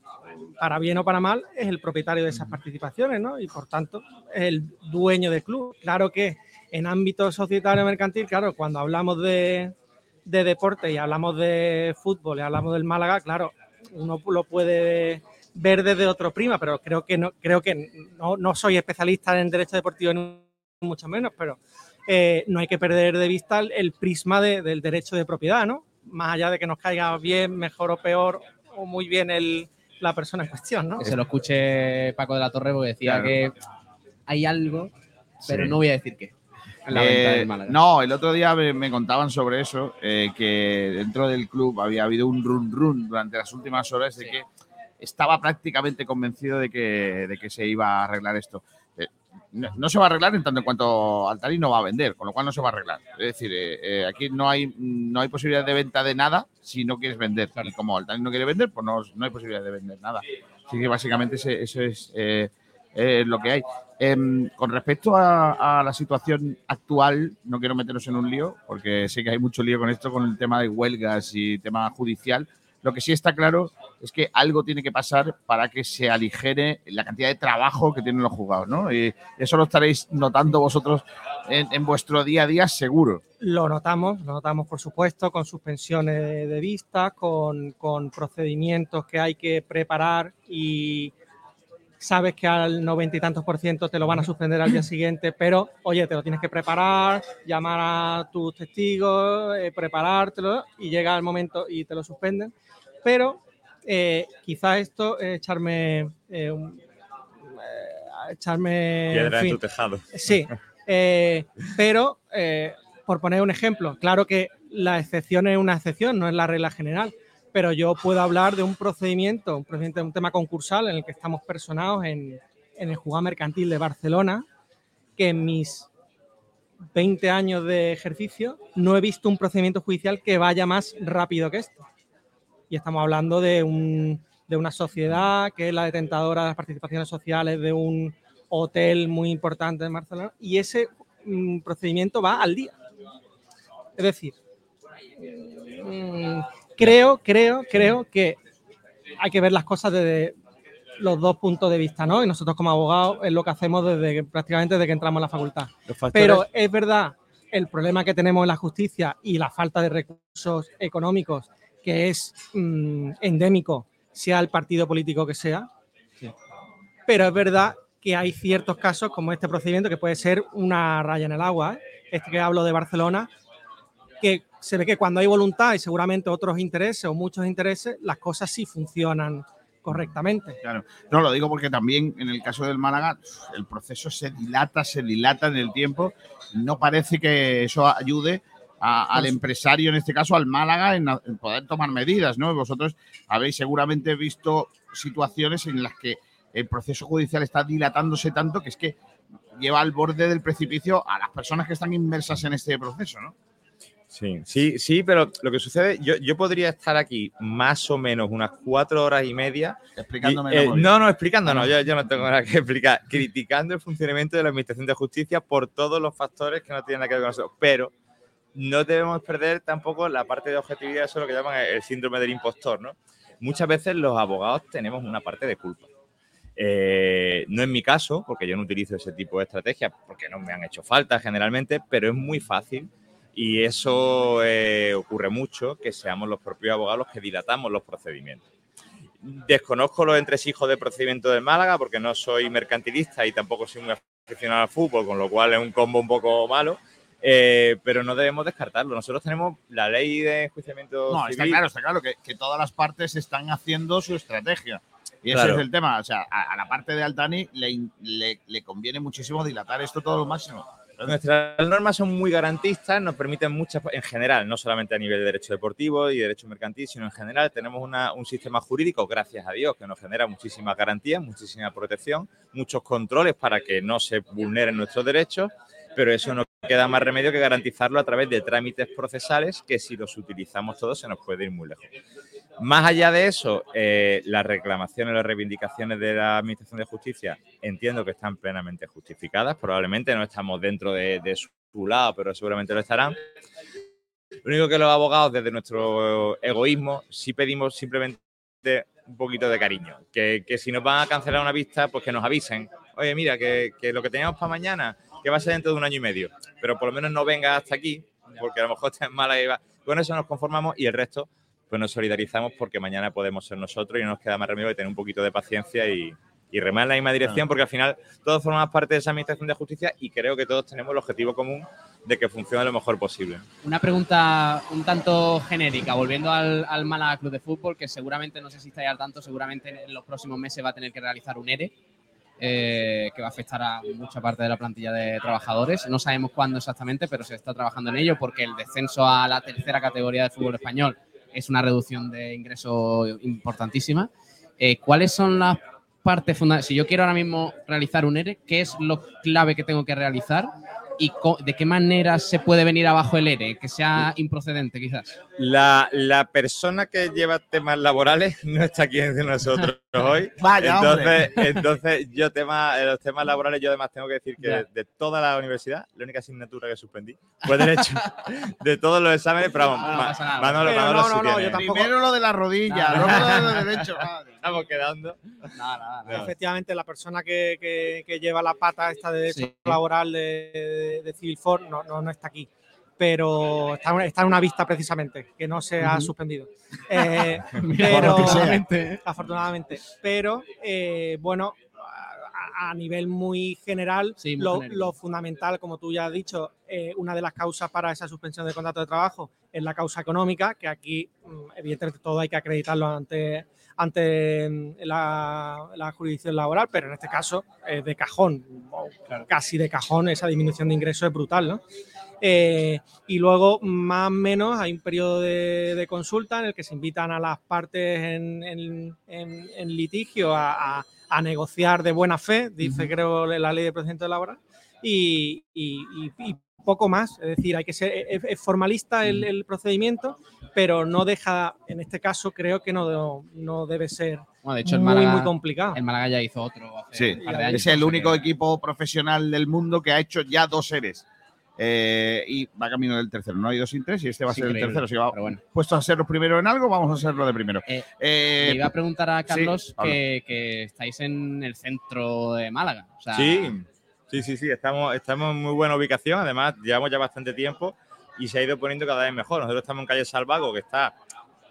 para bien o para mal, es el propietario de esas participaciones, ¿no? Y por tanto, es el dueño del club. Claro que en ámbito societario mercantil, claro, cuando hablamos de, de deporte y hablamos de fútbol y hablamos del Málaga, claro, uno lo puede ver desde otro prima, pero creo que no, creo que no, no soy especialista en derecho deportivo ni mucho menos, pero eh, no hay que perder de vista el, el prisma de- del derecho de propiedad, ¿no? Más allá de que nos caiga bien, mejor o peor, o muy bien el, la persona en cuestión, ¿no? Que se lo escuche Paco de la Torre porque decía Claro. que hay algo, pero Sí. no voy a decir qué. La Eh, venta del Málaga. no, el otro día me, me contaban sobre eso, eh, que dentro del club había habido un run run durante las últimas horas de que estaba prácticamente convencido de que, de que se iba a arreglar esto. Eh, no, no se va a arreglar en tanto en cuanto Altari no va a vender, con lo cual no se va a arreglar. Es decir, eh, eh, aquí no hay, no hay posibilidad de venta de nada si no quieres vender. Y como Altari no quiere vender, pues no, no hay posibilidad de vender nada. Así que básicamente eso es eh, lo que hay. Em, con respecto a, la situación actual, no quiero meternos en un lío, porque sé que hay mucho lío con esto, con el tema de huelgas y tema judicial. Lo que sí está claro es que algo tiene que pasar para que se aligere la cantidad de trabajo que tienen los jugadores, ¿no? Y eso lo estaréis notando vosotros en, vuestro día a día, seguro. Lo notamos, lo notamos por supuesto, con suspensiones de, de vistas, con, con procedimientos que hay que preparar y sabes que al noventa y tantos por ciento te lo van a suspender al día siguiente, pero oye, te lo tienes que preparar, llamar a tus testigos, eh, preparártelo y llega el momento y te lo suspenden. Pero eh, quizá esto es echarme eh, un- eh, echarme Piedra en fin, tu tejado. Sí, [laughs] eh, pero eh, por poner un ejemplo, claro que la excepción es una excepción, no es la regla general, pero yo puedo hablar de un procedimiento, un procedimiento, un tema concursal en el que estamos personados en, el juzgado mercantil de Barcelona, que en mis 20 años de ejercicio no he visto un procedimiento judicial que vaya más rápido que esto. Y estamos hablando de una sociedad que es la detentadora de las participaciones sociales de un hotel muy importante en Barcelona y ese mm, procedimiento va al día. Es decir, mm, creo, creo, creo que hay que ver las cosas desde los dos puntos de vista, ¿no? Y nosotros como abogados es lo que hacemos desde que- prácticamente desde que entramos en la facultad. Pero es verdad el problema que tenemos en la justicia y la falta de recursos económicos que es mm, endémico, sea el partido político que sea. Pero es verdad que hay ciertos casos como este procedimiento que puede ser una raya en el agua. ¿eh? Este que hablo de Barcelona, que se ve que cuando hay voluntad y seguramente otros intereses o muchos intereses, las cosas sí funcionan correctamente. Claro. No, lo digo porque también en el caso del Málaga el proceso se dilata, se dilata en el tiempo. No parece que eso ayude a- al empresario, en este caso al Málaga, en, en poder tomar medidas, ¿no? Vosotros habéis seguramente visto situaciones en las que el proceso judicial está dilatándose tanto que es que lleva al borde del precipicio a las personas que están inmersas en este proceso, ¿no? Sí, sí, sí, pero lo que sucede, yo, yo podría estar aquí más o menos unas cuatro horas y media. Explicándome y, eh, no, no, explicando, no, Ah, yo, yo no tengo nada que explicar. Criticando el funcionamiento de la Administración de Justicia por todos los factores que no tienen nada que ver con nosotros. Pero no debemos perder tampoco la parte de objetividad, eso es lo que llaman el síndrome del impostor, ¿no? Muchas veces los abogados tenemos una parte de culpa. Eh, no en mi caso, porque yo no utilizo ese tipo de estrategias, porque no me han hecho falta generalmente, pero es muy fácil y eso eh, ocurre mucho, que seamos los propios abogados los que dilatamos los procedimientos. Desconozco los entresijos de procedimiento de Málaga porque no soy mercantilista y tampoco soy muy aficionado al fútbol, con lo cual es un combo un poco malo, eh, pero no debemos descartarlo. Nosotros tenemos la ley de enjuiciamiento No, está claro, está claro que, que todas las partes están haciendo su estrategia. Y ese Claro. es el tema. O sea, a, a la parte de Altani le- le conviene muchísimo dilatar esto todo lo máximo. Nuestras normas son muy garantistas, nos permiten muchas, en general, no solamente a nivel de derecho deportivo y derecho mercantil, sino en general tenemos una- un sistema jurídico, gracias a Dios, que nos genera muchísimas garantías, muchísima protección, muchos controles para que no se vulneren nuestros derechos, pero eso no queda más remedio que garantizarlo a través de trámites procesales que si los utilizamos todos se nos puede ir muy lejos. Más allá de eso, eh, las reclamaciones, las reivindicaciones de la Administración de Justicia entiendo que están plenamente justificadas. Probablemente no estamos dentro de, de su lado, pero seguramente lo estarán. Lo único que los abogados, desde nuestro egoísmo, sí pedimos simplemente un poquito de cariño. Que, que si nos van a cancelar una vista, pues que nos avisen. Oye, mira, que, que lo que teníamos para mañana, que va a ser dentro de un año y medio. Pero por lo menos no venga hasta aquí, porque a lo mejor está en mala y va. Con eso nos conformamos y el resto, pues nos solidarizamos porque mañana podemos ser nosotros y no nos queda más remedio que tener un poquito de paciencia y, y remar en la misma dirección, porque al final todos formamos parte de esa administración de justicia y creo que todos tenemos el objetivo común de que funcione lo mejor posible. Una pregunta un tanto genérica, volviendo al, al Málaga Club de Fútbol, que seguramente, no sé si estáis al tanto, seguramente en los próximos meses va a tener que realizar un ERE, eh, que va a afectar a mucha parte de la plantilla de trabajadores. No sabemos cuándo exactamente, pero se está trabajando en ello porque el descenso a la tercera categoría del fútbol español es una reducción de ingresos importantísima. Eh, ¿Cuáles son las partes fundamentales? Si yo quiero ahora mismo realizar un ERE, ¿qué es lo clave que tengo que realizar ¿Y de qué manera se puede venir abajo el ERE? Que sea improcedente, quizás. La, la persona que lleva temas laborales [laughs] no está aquí entre nosotros hoy. Vaya, entonces, hombre. entonces, yo tema, en los temas laborales, yo además tengo que decir que de, de toda la universidad, la única asignatura que suspendí fue derecho. [laughs] de todos los exámenes, pero vamos, no nada. Manolo, Pero Manolo no, sí no, no, yo tampoco- Primero lo de la rodilla, luego lo de los derechos. [laughs] Estamos quedando. Efectivamente, la persona que, que- que lleva la pata esta de derecho laboral de, de, de Civil For no, no, no está aquí. Pero está, está en una vista precisamente, que no se ha suspendido. [laughs] Eh, pero, afortunadamente. Pero, eh, bueno, a, a nivel muy general, muy lo, fundamental, como tú ya has dicho, eh, una de las causas para esa suspensión de contrato de trabajo es la causa económica, que aquí, mm, evidentemente, todo hay que acreditarlo ante, ante mm, la, la jurisdicción laboral, pero en este caso de cajón, casi de cajón, esa disminución de ingresos es brutal, ¿no? Eh, y luego, más o menos, hay un periodo de, de consulta en el que se invitan a las partes en, en- en- en litigio a, a- a negociar de buena fe, dice creo la ley de procedimiento laboral, y, y- y- y poco más. Es decir, hay que ser es, es formalista el, el procedimiento, pero no deja, en este caso, creo que no, no debe ser Bueno, de hecho, el muy, Málaga, muy complicado. el Málaga ya hizo otro hace Sí, un par de años. es el único que- equipo profesional del mundo que ha hecho ya dos series. Eh, y va camino del tercero. No ha ido sin tres y este va a ser el tercero. Si va pero bueno. puesto a ser los primeros en algo, vamos a ser los de primero. Eh, Eh, Le iba a preguntar a Carlos que, que estáis en el centro de Málaga. O sea, Sí, sí, sí, sí, estamos, estamos en muy buena ubicación, además llevamos ya bastante tiempo y se ha ido poniendo cada vez mejor. Nosotros estamos en calle Salvago, que está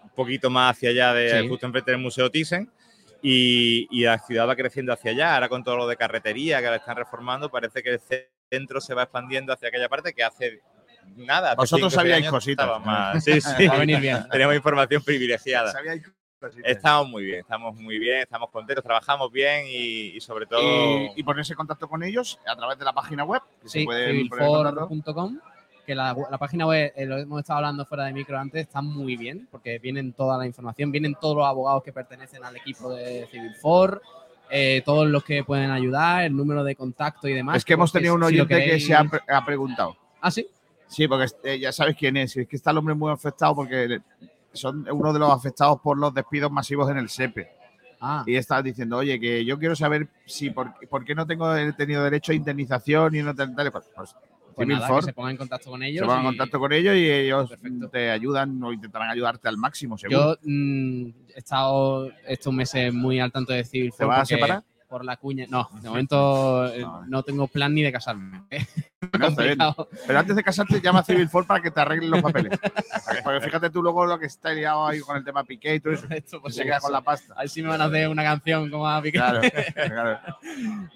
un poquito más hacia allá, de, Sí. justo enfrente del Museo Thyssen, y, y la ciudad va creciendo hacia allá. Ahora con todo lo de carretería que la están reformando, parece que el centro se va expandiendo hacia aquella parte que hace nada. Vosotros sabíais años cositas. más- Sí, sí. [laughs] Va a venir bien. Tenemos información privilegiada. Sabíais cositas. Estamos muy bien, estamos muy bien, estamos contentos, trabajamos bien y, y sobre todo... y, y ponerse en contacto con ellos a través de la página web. Que se Sí, civilfor.com, que la, la página web, eh, lo hemos estado hablando fuera de micro antes, está muy bien, porque vienen toda la información, vienen todos los abogados que pertenecen al equipo de Civilfor, eh, todos los que pueden ayudar, el número de contacto y demás. Es que hemos tenido un si oyente que se ha, pre- ha preguntado. ¿Ah, sí? Sí, porque eh, ya sabes quién es. Es que está el hombre muy afectado porque son uno de los afectados por los despidos masivos en el SEPE. Ah. Y está diciendo, oye, que yo quiero saber si por, por qué no tengo he tenido derecho a indemnización y no tal. Pues, pues, Pues nada, For, que se pongan en contacto con ellos. se pongan en contacto con ellos y ellos te ayudan o intentarán ayudarte al máximo, seguro. Yo mm, he estado estos meses muy al tanto de Civil ¿Te vas a separar? Por la cuña. No, de momento eh, no tengo plan ni de casarme. [laughs] No, complicado. Pero antes de casarte, llama a Civil For para que te arreglen los papeles. [laughs] Porque fíjate tú luego lo que está liado ahí con el tema Piqué y todo eso. por se si queda con la pasta. A ver si me van a hacer una canción como a Piqué. Claro, [laughs] claro.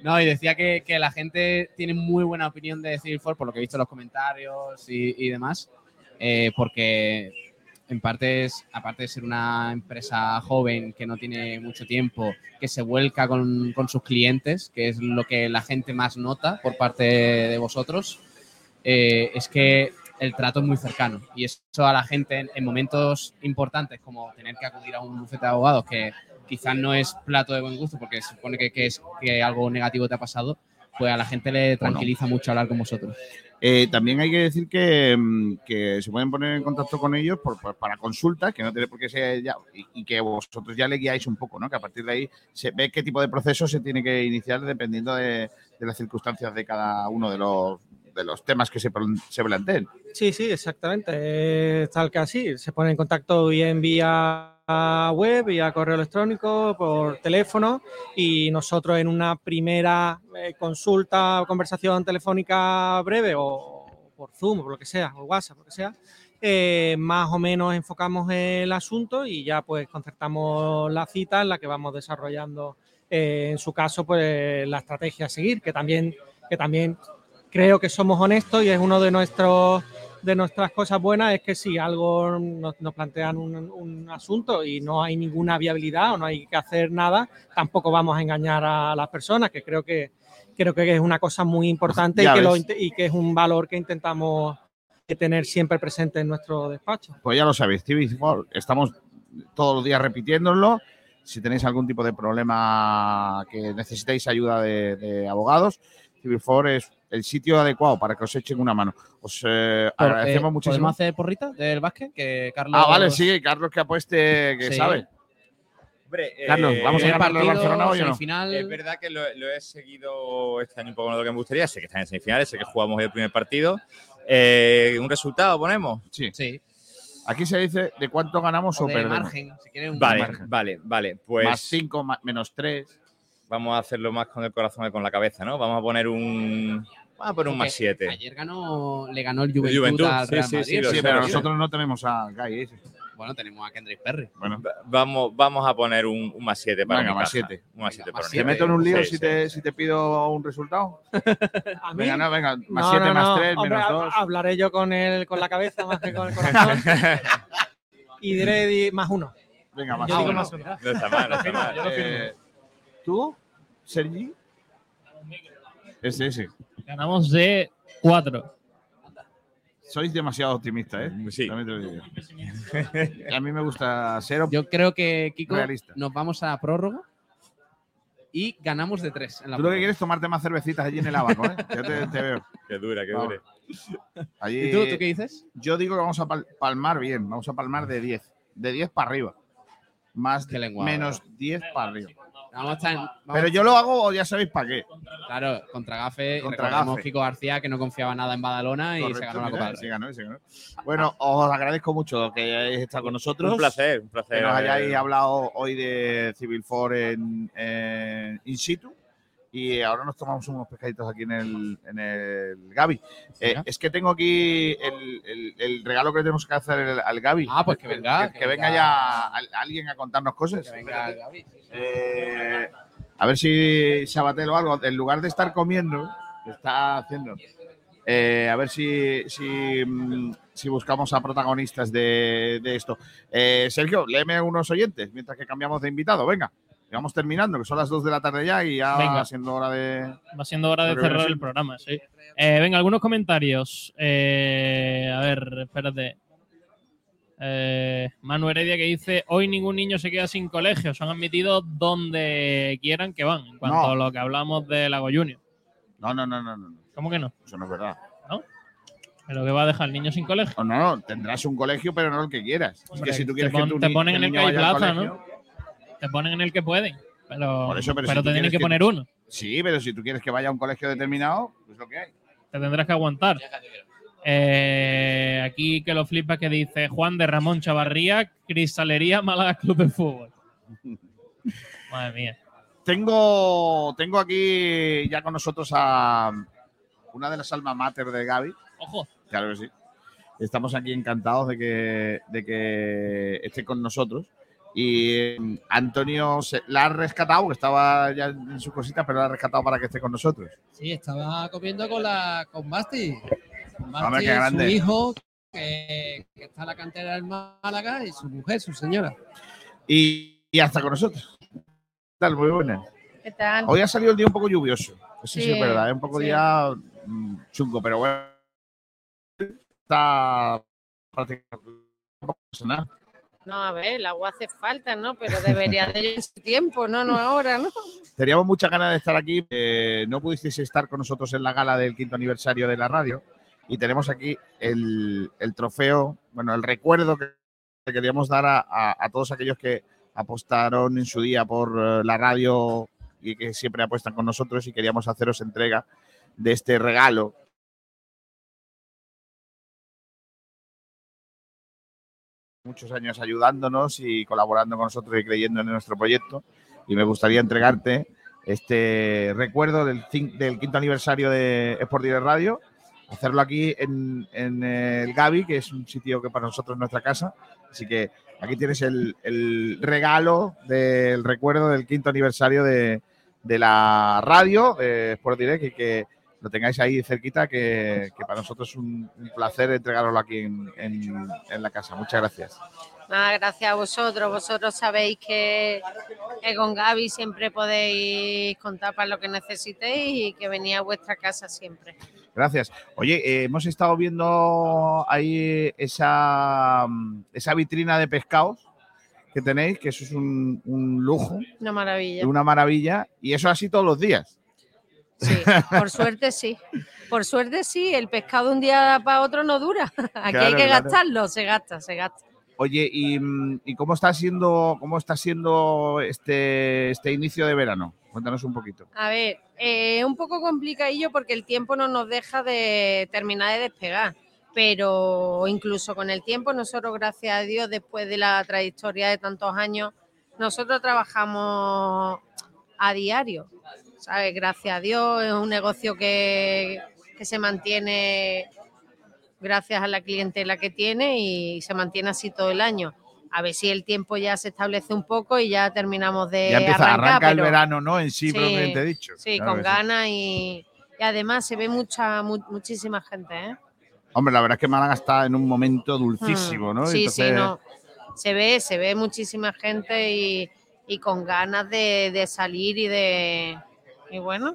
No, y decía que, que la gente tiene muy buena opinión de Civil For, por lo que he visto en los comentarios y, y demás, eh, porque en parte es, aparte de ser una empresa joven que no tiene mucho tiempo, que se vuelca con, con sus clientes, que es lo que la gente más nota por parte de vosotros, eh, es que el trato es muy cercano. Y eso a la gente en, en momentos importantes como tener que acudir a un bufete de abogados que quizás no es plato de buen gusto porque se supone que, que es que algo negativo te ha pasado, pues a la gente le tranquiliza mucho hablar con vosotros. Eh, también hay que decir que, mm, que se pueden poner en contacto con ellos para consultas, que no tiene por qué ser ya, y, y que vosotros ya le guiáis un poco, ¿no? Que a partir de ahí se ve qué tipo de proceso se tiene que iniciar dependiendo de, de las circunstancias de cada uno de los, los temas que se, plan- se planteen. Sí, sí, exactamente. Es tal que así. Se pone en contacto bien vía web, vía correo electrónico, por teléfono y nosotros en una primera eh, consulta conversación telefónica breve o por Zoom o por lo que sea, o WhatsApp, lo que sea, eh, más o menos enfocamos el asunto y ya pues concertamos la cita en la que vamos desarrollando eh, en su caso pues la estrategia a seguir, que también, que también creo que somos honestos y es uno de nuestros de nuestras cosas buenas es que si algo nos, nos plantean un, un asunto y no hay ninguna viabilidad o no hay que hacer nada, tampoco vamos a engañar a las personas, que creo que creo que es una cosa muy importante y que, lo ves. inte- y que es un valor que intentamos tener siempre presente en nuestro despacho. Pues ya lo sabéis, For, estamos todos los días repitiéndolo. Si tenéis algún tipo de problema que necesitéis ayuda de, de abogados, Civil es el sitio adecuado para que os echen una mano. Os eh, Por- agradecemos eh, muchísimo. ¿Podemos hacer porrita del básquet? Que Carlos... Ah, vale, sí, Carlos que apueste, que Sí. sabe. Hombre, Carlos, eh, ¿vamos a eh, ganar el Barcelona hoy o no? semifinal. Es verdad que lo, lo he seguido este año un poco lo que me gustaría. Sé que están en semifinales, sé que jugamos el primer partido. Eh, ¿Un resultado ponemos? Sí. Sí. Aquí se dice de cuánto ganamos o, O de perdemos. margen, si quieres un Vale, margen. vale, vale. Pues Más 5, menos 3. vamos a hacerlo más con el corazón que con la cabeza, ¿no? Vamos a poner un. Vamos a poner un más Porque 7. Ayer ganó, le ganó el Juventud, Juventud, al Real sí, Madrid. sí, Sí, pero nosotros no tenemos a Guy ese. Bueno, tenemos a Kendrick Perry. Bueno, Vamos, vamos a poner un, un más 7 para Venga, mi más caja. siete. Un más 7 más para ¿te meto en un lío Sí, si, sí. te, si te pido un resultado? [laughs] A mí, Venga, no, venga, más No, 7, no, más no. 3, Hombre, menos ha- 2. Hablaré yo con, el, con la cabeza más que con el [laughs] corazón. y diré di- más uno. Venga, más Yo digo uno. más uno. No está mal, no está mal. Eh, ¿Tú, Sergi? Ese, ese. Ganamos de 4. Sois demasiado optimistas, ¿eh? Sí. También te lo digo. [laughs] a mí me gusta ser Yo creo que, Kiko, Realista. nos vamos a prórroga y ganamos de 3 en la Tú lo que quieres es tomarte más cervecitas allí en el abaco, ¿eh? Ya te, te veo. [laughs] Que dura, que dure. Allí, ¿Y tú, tú qué dices? Yo digo que vamos a pal- palmar bien, vamos a palmar de 10. De 10 para arriba. Más Qué lenguado. menos 10 para arriba. Vamos a estar en- vamos- Pero yo lo hago, ya sabéis para qué. Claro, contra Gafe. Contra Gafe. Kiko García, que no confiaba nada en Badalona y se ganó la mira, Copa del ganó, ganó. Bueno, os agradezco mucho que hayáis estado con nosotros. Un placer, un placer. Que nos hayáis hablado hoy de Civil 4 en, en in situ. Y ahora nos tomamos unos pescaditos aquí en el, en el Gaby. Eh, es que tengo aquí el, el- el regalo que tenemos que hacer al, Gaby. Ah, pues que venga, Que, que que venga venga. ya al- alguien a contarnos cosas. Que venga Gaby. Eh, a ver si Sabatel o algo, en lugar de estar comiendo, está haciendo. eh, a ver si, si, mm, si buscamos a protagonistas de, de esto. Eh, Sergio, léeme a unos oyentes mientras que cambiamos de invitado. Venga, que vamos terminando, que son las 2 de la tarde ya y ya Venga. va siendo hora de. Va siendo hora de cerrar el programa, sí. Eh, venga, algunos comentarios. Eh, a ver, espérate. Eh, Manu Heredia que dice, hoy ningún niño se queda sin colegio, son admitidos donde quieran que van, en cuanto No. a lo que hablamos de Lago Junior. No, no, no, no, no. ¿Cómo que no? Eso no es verdad. ¿Pero que va a dejar el niño sin colegio? No, no, no, tendrás un colegio, pero no el que quieras. Es que si tú te quieres pon- que tu te ponen que en el vaya al plaza, colegio- ¿no? Te ponen en el que pueden, pero, Por eso, pero te tienen que- poner uno. Sí, pero si tú quieres que vaya a un colegio determinado, pues lo que hay. Te tendrás que aguantar. Eh, aquí que lo flipa que dice Juan de Ramón Chavarría, Cristalería Málaga Club de Fútbol. [laughs] Madre mía. Tengo, tengo aquí ya con nosotros a una de las alma mater de Gaby. Ojo. Claro que sí. Estamos aquí encantados de que, de que esté con nosotros. Y eh, Antonio se- la ha rescatado, que estaba ya en su cosita, pero la ha rescatado para que esté con nosotros. Sí, estaba comiendo con la con Basti. Con Basti, Hombre, qué grande. su hijo, que, que está en la cantera del Málaga, y su mujer, su señora. Y, y hasta con nosotros. ¿Qué tal? Muy buenas. ¿Qué tal? Hoy ha salido el día un poco lluvioso. Eso sí, Sí, es verdad, es un poco sí. día mm, chungo, pero bueno. Está prácticamente no a ver, el agua hace falta, ¿no? Pero debería de ir su tiempo, no, no ahora, ¿no? Teníamos muchas ganas de estar aquí. eh, no pudisteis estar con nosotros en la gala del quinto aniversario de la radio. Y tenemos aquí el, el trofeo, bueno, el recuerdo que que queríamos dar a, a- a todos aquellos que apostaron en su día por eh, la radio y que siempre apuestan con nosotros y queríamos haceros entrega de este regalo. Muchos años ayudándonos y colaborando con nosotros y creyendo en nuestro proyecto. Y me gustaría entregarte este recuerdo del, quinto aniversario de Sport Direct Radio. Hacerlo aquí en, el Gavi, que es un sitio que para nosotros es nuestra casa. Así que aquí tienes el, regalo del recuerdo del quinto aniversario de, la radio de Sport Direct que lo tengáis ahí cerquita, que, que para nosotros es un, un placer entregároslo aquí en, en- en la casa. Muchas gracias. Nada, gracias a vosotros. Vosotros sabéis que, que con Gaby siempre podéis contar para lo que necesitéis y que venía a vuestra casa siempre. Gracias. Oye, eh, hemos estado viendo ahí esa, esa vitrina de pescados que tenéis, que eso es un, un lujo, Una maravilla. una maravilla, y eso así todos los días. Sí, por [laughs] suerte sí. Por suerte sí, el pescado de un día para otro no dura. [laughs] Aquí Claro, hay que claro. gastarlo, se gasta, se gasta. Oye, ¿y, y cómo está siendo, cómo está siendo este, este inicio de verano? Cuéntanos un poquito. A ver, eh, un poco complicadillo porque el tiempo no nos deja de terminar de despegar. Pero incluso con el tiempo, nosotros, gracias a Dios, después de la trayectoria de tantos años, nosotros trabajamos a diario. ¿Sabes? Gracias a Dios, es un negocio que, que se mantiene gracias a la clientela que tiene y se mantiene así todo el año. A ver si el tiempo ya se establece un poco y ya terminamos de ya empieza, arrancar, arranca el verano, ¿no? En sí, Sí, propiamente dicho. Sí, Claro con sí. ganas y, y además se ve mucha, mu- muchísima gente, ¿eh? Hombre, la verdad es que Málaga está en un momento dulcísimo, Mm, ¿no? Sí, sí, no. Se ve, se ve muchísima gente y, y con ganas de, de salir y de, y bueno,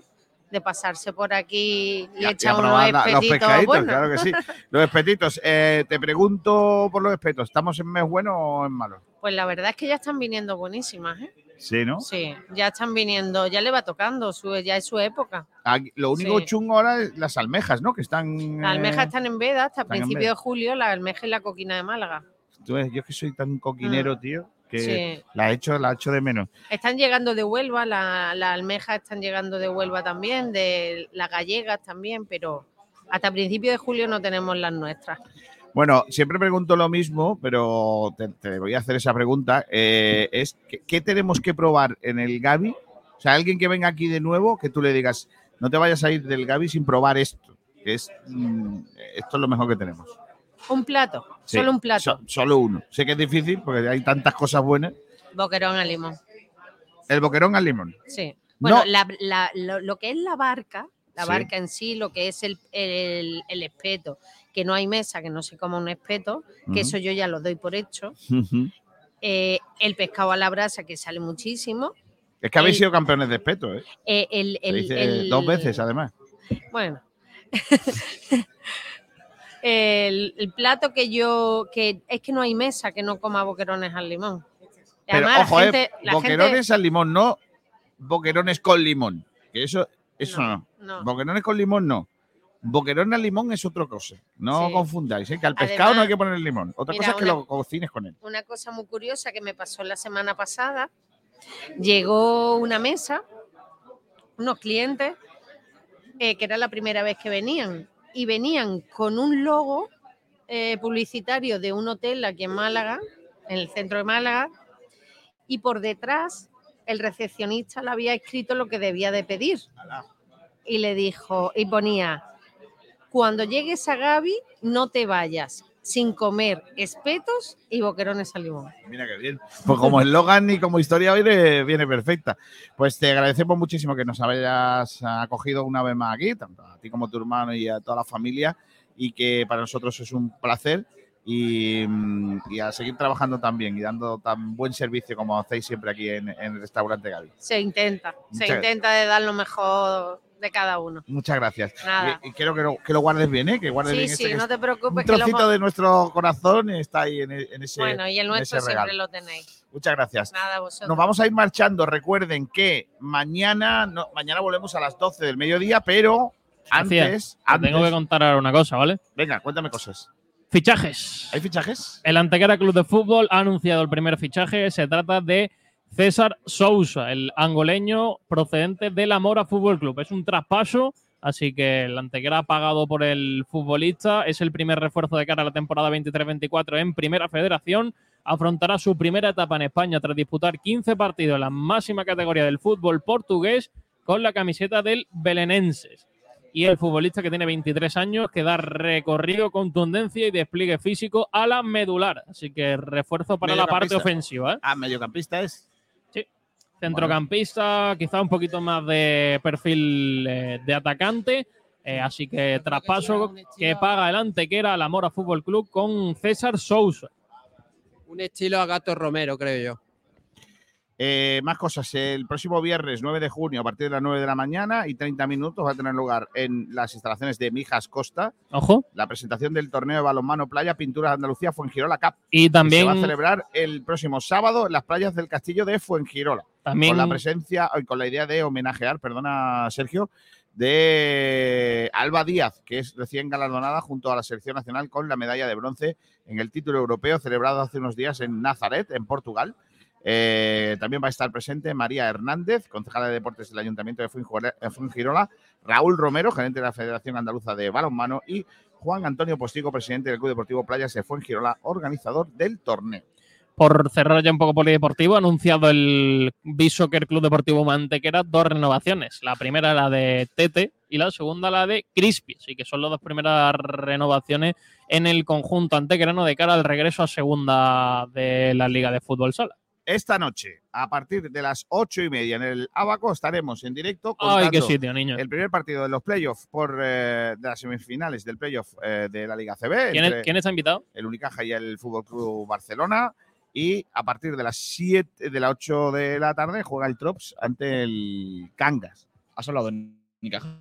de pasarse por aquí y echar unos los espetitos pescaditos, buenos. claro que sí. Los espetitos. Eh, te pregunto por los espetos, ¿estamos en mes bueno o en malo? Pues la verdad es que ya están viniendo buenísimas, ¿eh? Sí, ¿no? Sí, ya están viniendo, ya le va tocando, su, ya es su época. Aquí- lo único Sí. chungo ahora es las almejas, ¿no? Que están. Las almejas eh, están en veda hasta están en principio veda. de julio, la almeja y la coquina de Málaga. tú ves, yo que soy tan coquinero, tío, que. Sí. la he hecho, la he hecho de menos. Están llegando de Huelva, la- las almejas están llegando de Huelva también, de las gallegas también, pero hasta principio de julio no tenemos las nuestras. Bueno, siempre pregunto lo mismo, pero te, te voy a hacer esa pregunta. eh, es ¿qué, qué tenemos que probar en el Gavi? O sea, alguien que venga aquí de nuevo, que tú le digas, no te vayas a ir del Gavi sin probar esto, que es mm, esto es lo mejor que tenemos. Un plato, Sí, solo un plato, so- solo uno. Sé que es difícil porque hay tantas cosas buenas. boquerón al limón. El boquerón al limón. Sí. Bueno, No. la- la- lo, lo que es la barca, la Sí. barca en sí, lo que es el, el- el espeto, que no hay mesa, que no se coma un espeto, que eso yo ya lo doy por hecho. Eh, el pescado a la brasa, que sale muchísimo. Es que habéis El- sido campeones de espeto, ¿eh? Eh, el, Se el- dice el- dos veces, además. Bueno. [laughs] el, el plato que yo, que es que no hay mesa que no coma boquerones al limón. Y Pero además, ojo, la gente, eh, la boquerones gente- al limón, no boquerones con limón. Que eso, eso no. no. Boquerones con limón no. Boquerón al limón es otra cosa. No Sí. confundáis, ¿eh? que al pescado no hay que poner limón. Otra mira, cosa es que una- lo cocines con él. una cosa muy curiosa que me pasó la semana pasada. Llegó una mesa, unos clientes, eh, que era la primera vez que venían, y venían con un logo eh, publicitario de un hotel aquí en Málaga, en el centro de Málaga, y por detrás el recepcionista le había escrito lo que debía de pedir. Y le dijo, y ponía, cuando llegues a Gaby, no te vayas sin comer espetos y boquerones al limón. Mira qué bien. Pues como eslogan y como historia viene, viene perfecta. Pues te agradecemos muchísimo que nos hayas acogido una vez más aquí, tanto a ti como a tu hermano y a toda la familia, y que para nosotros es un placer. Y, mm, y a seguir trabajando también y dando tan buen servicio como hacéis siempre aquí en, en el restaurante Gaby. Se intenta, se intenta de dar lo mejor de cada uno. Muchas gracias. Nada. Y, y quiero que lo, que lo guardes bien, ¿eh? que guardes Sí, bien sí, este, no te preocupes. Un que lo trocito de nuestro corazón está ahí en, e- en ese. Bueno, y el nuestro siempre regalo. lo tenéis. Muchas gracias. Nada, vosotros. Nos vamos a ir marchando. Recuerden que mañana, no, mañana volvemos a las 12 del mediodía, pero antes, te antes- tengo que contar ahora una cosa, ¿vale? Venga, cuéntame cosas. Fichajes. ¿Hay fichajes? El Antequera Club de Fútbol ha anunciado el primer fichaje. Se trata de César Sousa, el angoleño procedente de la Mora Fútbol Club. Es un traspaso, así que el Antequera pagado por el futbolista. Es el primer refuerzo de cara a la temporada 23-24 en Primera Federación. Afrontará su primera etapa en España tras disputar 15 partidos en la máxima categoría del fútbol portugués con la camiseta del Belenenses y el futbolista que tiene 23 años que da recorrido, contundencia y despliegue físico a la medular. Así que refuerzo para la parte ofensiva. ¿eh? Ah, mediocampista es. Centrocampista, quizá un poquito más de perfil eh, de atacante. eh, así que traspaso que paga el Antequera la Mora Fútbol Club con César Sousa. Un estilo a Gato Romero, creo yo. Eh, más cosas. El próximo viernes 9 de junio, a partir de las 9 de la mañana y 30 minutos, va a tener lugar en las instalaciones de Mijas Costa Ojo. la presentación del torneo de balonmano playa Pinturas de Andalucía Fuengirola Cup. Y también- se va a celebrar el próximo sábado en las playas del castillo de Fuengirola. También- Con la presencia y con la idea de homenajear, perdona Sergio, de Alba Díaz, que es recién galardonada junto a la selección nacional con la medalla de bronce en el título europeo celebrado hace unos días en Nazaret, en Portugal. Eh, también va a estar presente María Hernández, concejala de deportes del Ayuntamiento de eh, Fuengirola, Raúl Romero, gerente de la Federación Andaluza de Balonmano y Juan Antonio Postigo, presidente del Club Deportivo Playas de Fuengirola, organizador del torneo. Por cerrar ya un poco polideportivo, ha anunciado el B-Soccer Club Deportivo Mantequera dos renovaciones. La primera la de Tete y la segunda la de Crispy. Así que son las dos primeras renovaciones en el conjunto antequerano de cara al regreso a segunda de la Liga de Fútbol Sala. Esta noche, a partir de las ocho y media en el Abaco, estaremos en directo Ay, qué contando sitio, niño. el primer partido de los playoffs por eh, de las semifinales del playoff eh, de la Liga CB. ¿Quién, quién está invitado? El Unicaja y el Fútbol Club Barcelona. Y a partir de las 7 de las 8 de la tarde juega el Trops ante el Cangas. Has hablado de Unicaja.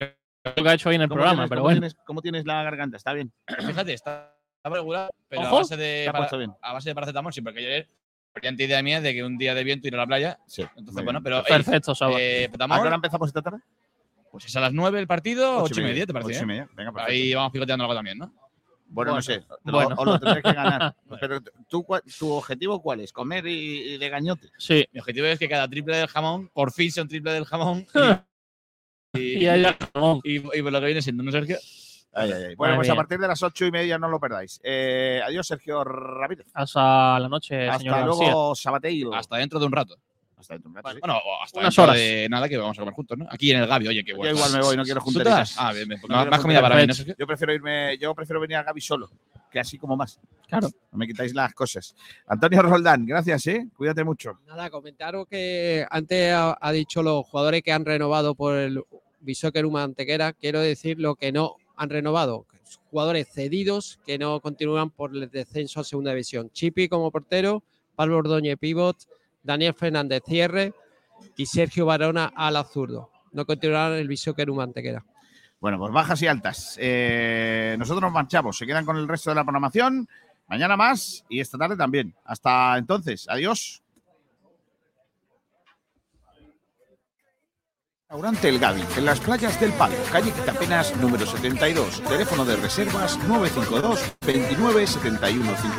Lo que ha hecho hoy en el ¿Cómo programa, tienes- pero cómo bueno. tienes- ¿Cómo tienes la garganta? ¿Está bien? [clears throat] Fíjate, está, está regular, pero Ojo. a base de, para- bien. a base de paracetamol, sí, porque ayer brillante idea mía de que un día de viento ir a la playa. Sí. Entonces, bueno, pero. Perfecto, Saba. eh, ¿A qué hora empezamos esta tarde? Pues es a las 9 el partido, Ocho 8 y y media, ¿te parece? ocho y bien? media, venga, perfecto. Ahí vamos picoteando algo también, ¿no? Bueno, no sé. te lo- [laughs] bueno. os lo tendréis que ganar. [laughs] Pero tú, ¿tu objetivo cuál es? ¿Comer y, y de gañote? Sí. Mi objetivo es que cada triple del jamón, por fin sea un triple del jamón. [laughs] y, Y haya jamón. y, y por lo que viene siendo, ¿no, Sergio? Ay, ay, ay. Bueno, Madre pues a partir de las ocho y media no lo perdáis. Eh, adiós, Sergio Ramírez. Hasta la noche, señor Hasta García. luego, Sabateiro. Hasta dentro de un rato. Hasta dentro de un rato. sí. Bueno, o hasta Unas horas. de nada que vamos a comer juntos, ¿no? Aquí en el Gabi, oye, qué bueno. Yo igual me voy, no quiero ¿Tú te junteritas. vas? Ah, bien, bien. No más, comida para mí. Yo prefiero irme, yo prefiero venir a Gaby solo, que así como más. Claro. No me quitáis las cosas. Antonio Roldán, gracias, ¿eh? Cuídate mucho. Nada, comentaros que antes ha, ha dicho los jugadores que han renovado por el Bishoker Uma Antequera. Quiero decir lo que no han renovado. Jugadores cedidos que no continúan por el descenso a segunda división. Chipi como portero, Pablo Ordóñez pivot, Daniel Fernández cierre y Sergio Barona al azurdo. No continuarán en el Bishoker Uma Antequera. Bueno, pues bajas y altas. Eh, nosotros nos marchamos. Se quedan con el resto de la programación. Mañana más y esta tarde también. Hasta entonces. Adiós. Restaurante El Gavi, en las playas del Palo, calle Quitapenas número 72, teléfono de reservas 952 29 71 50.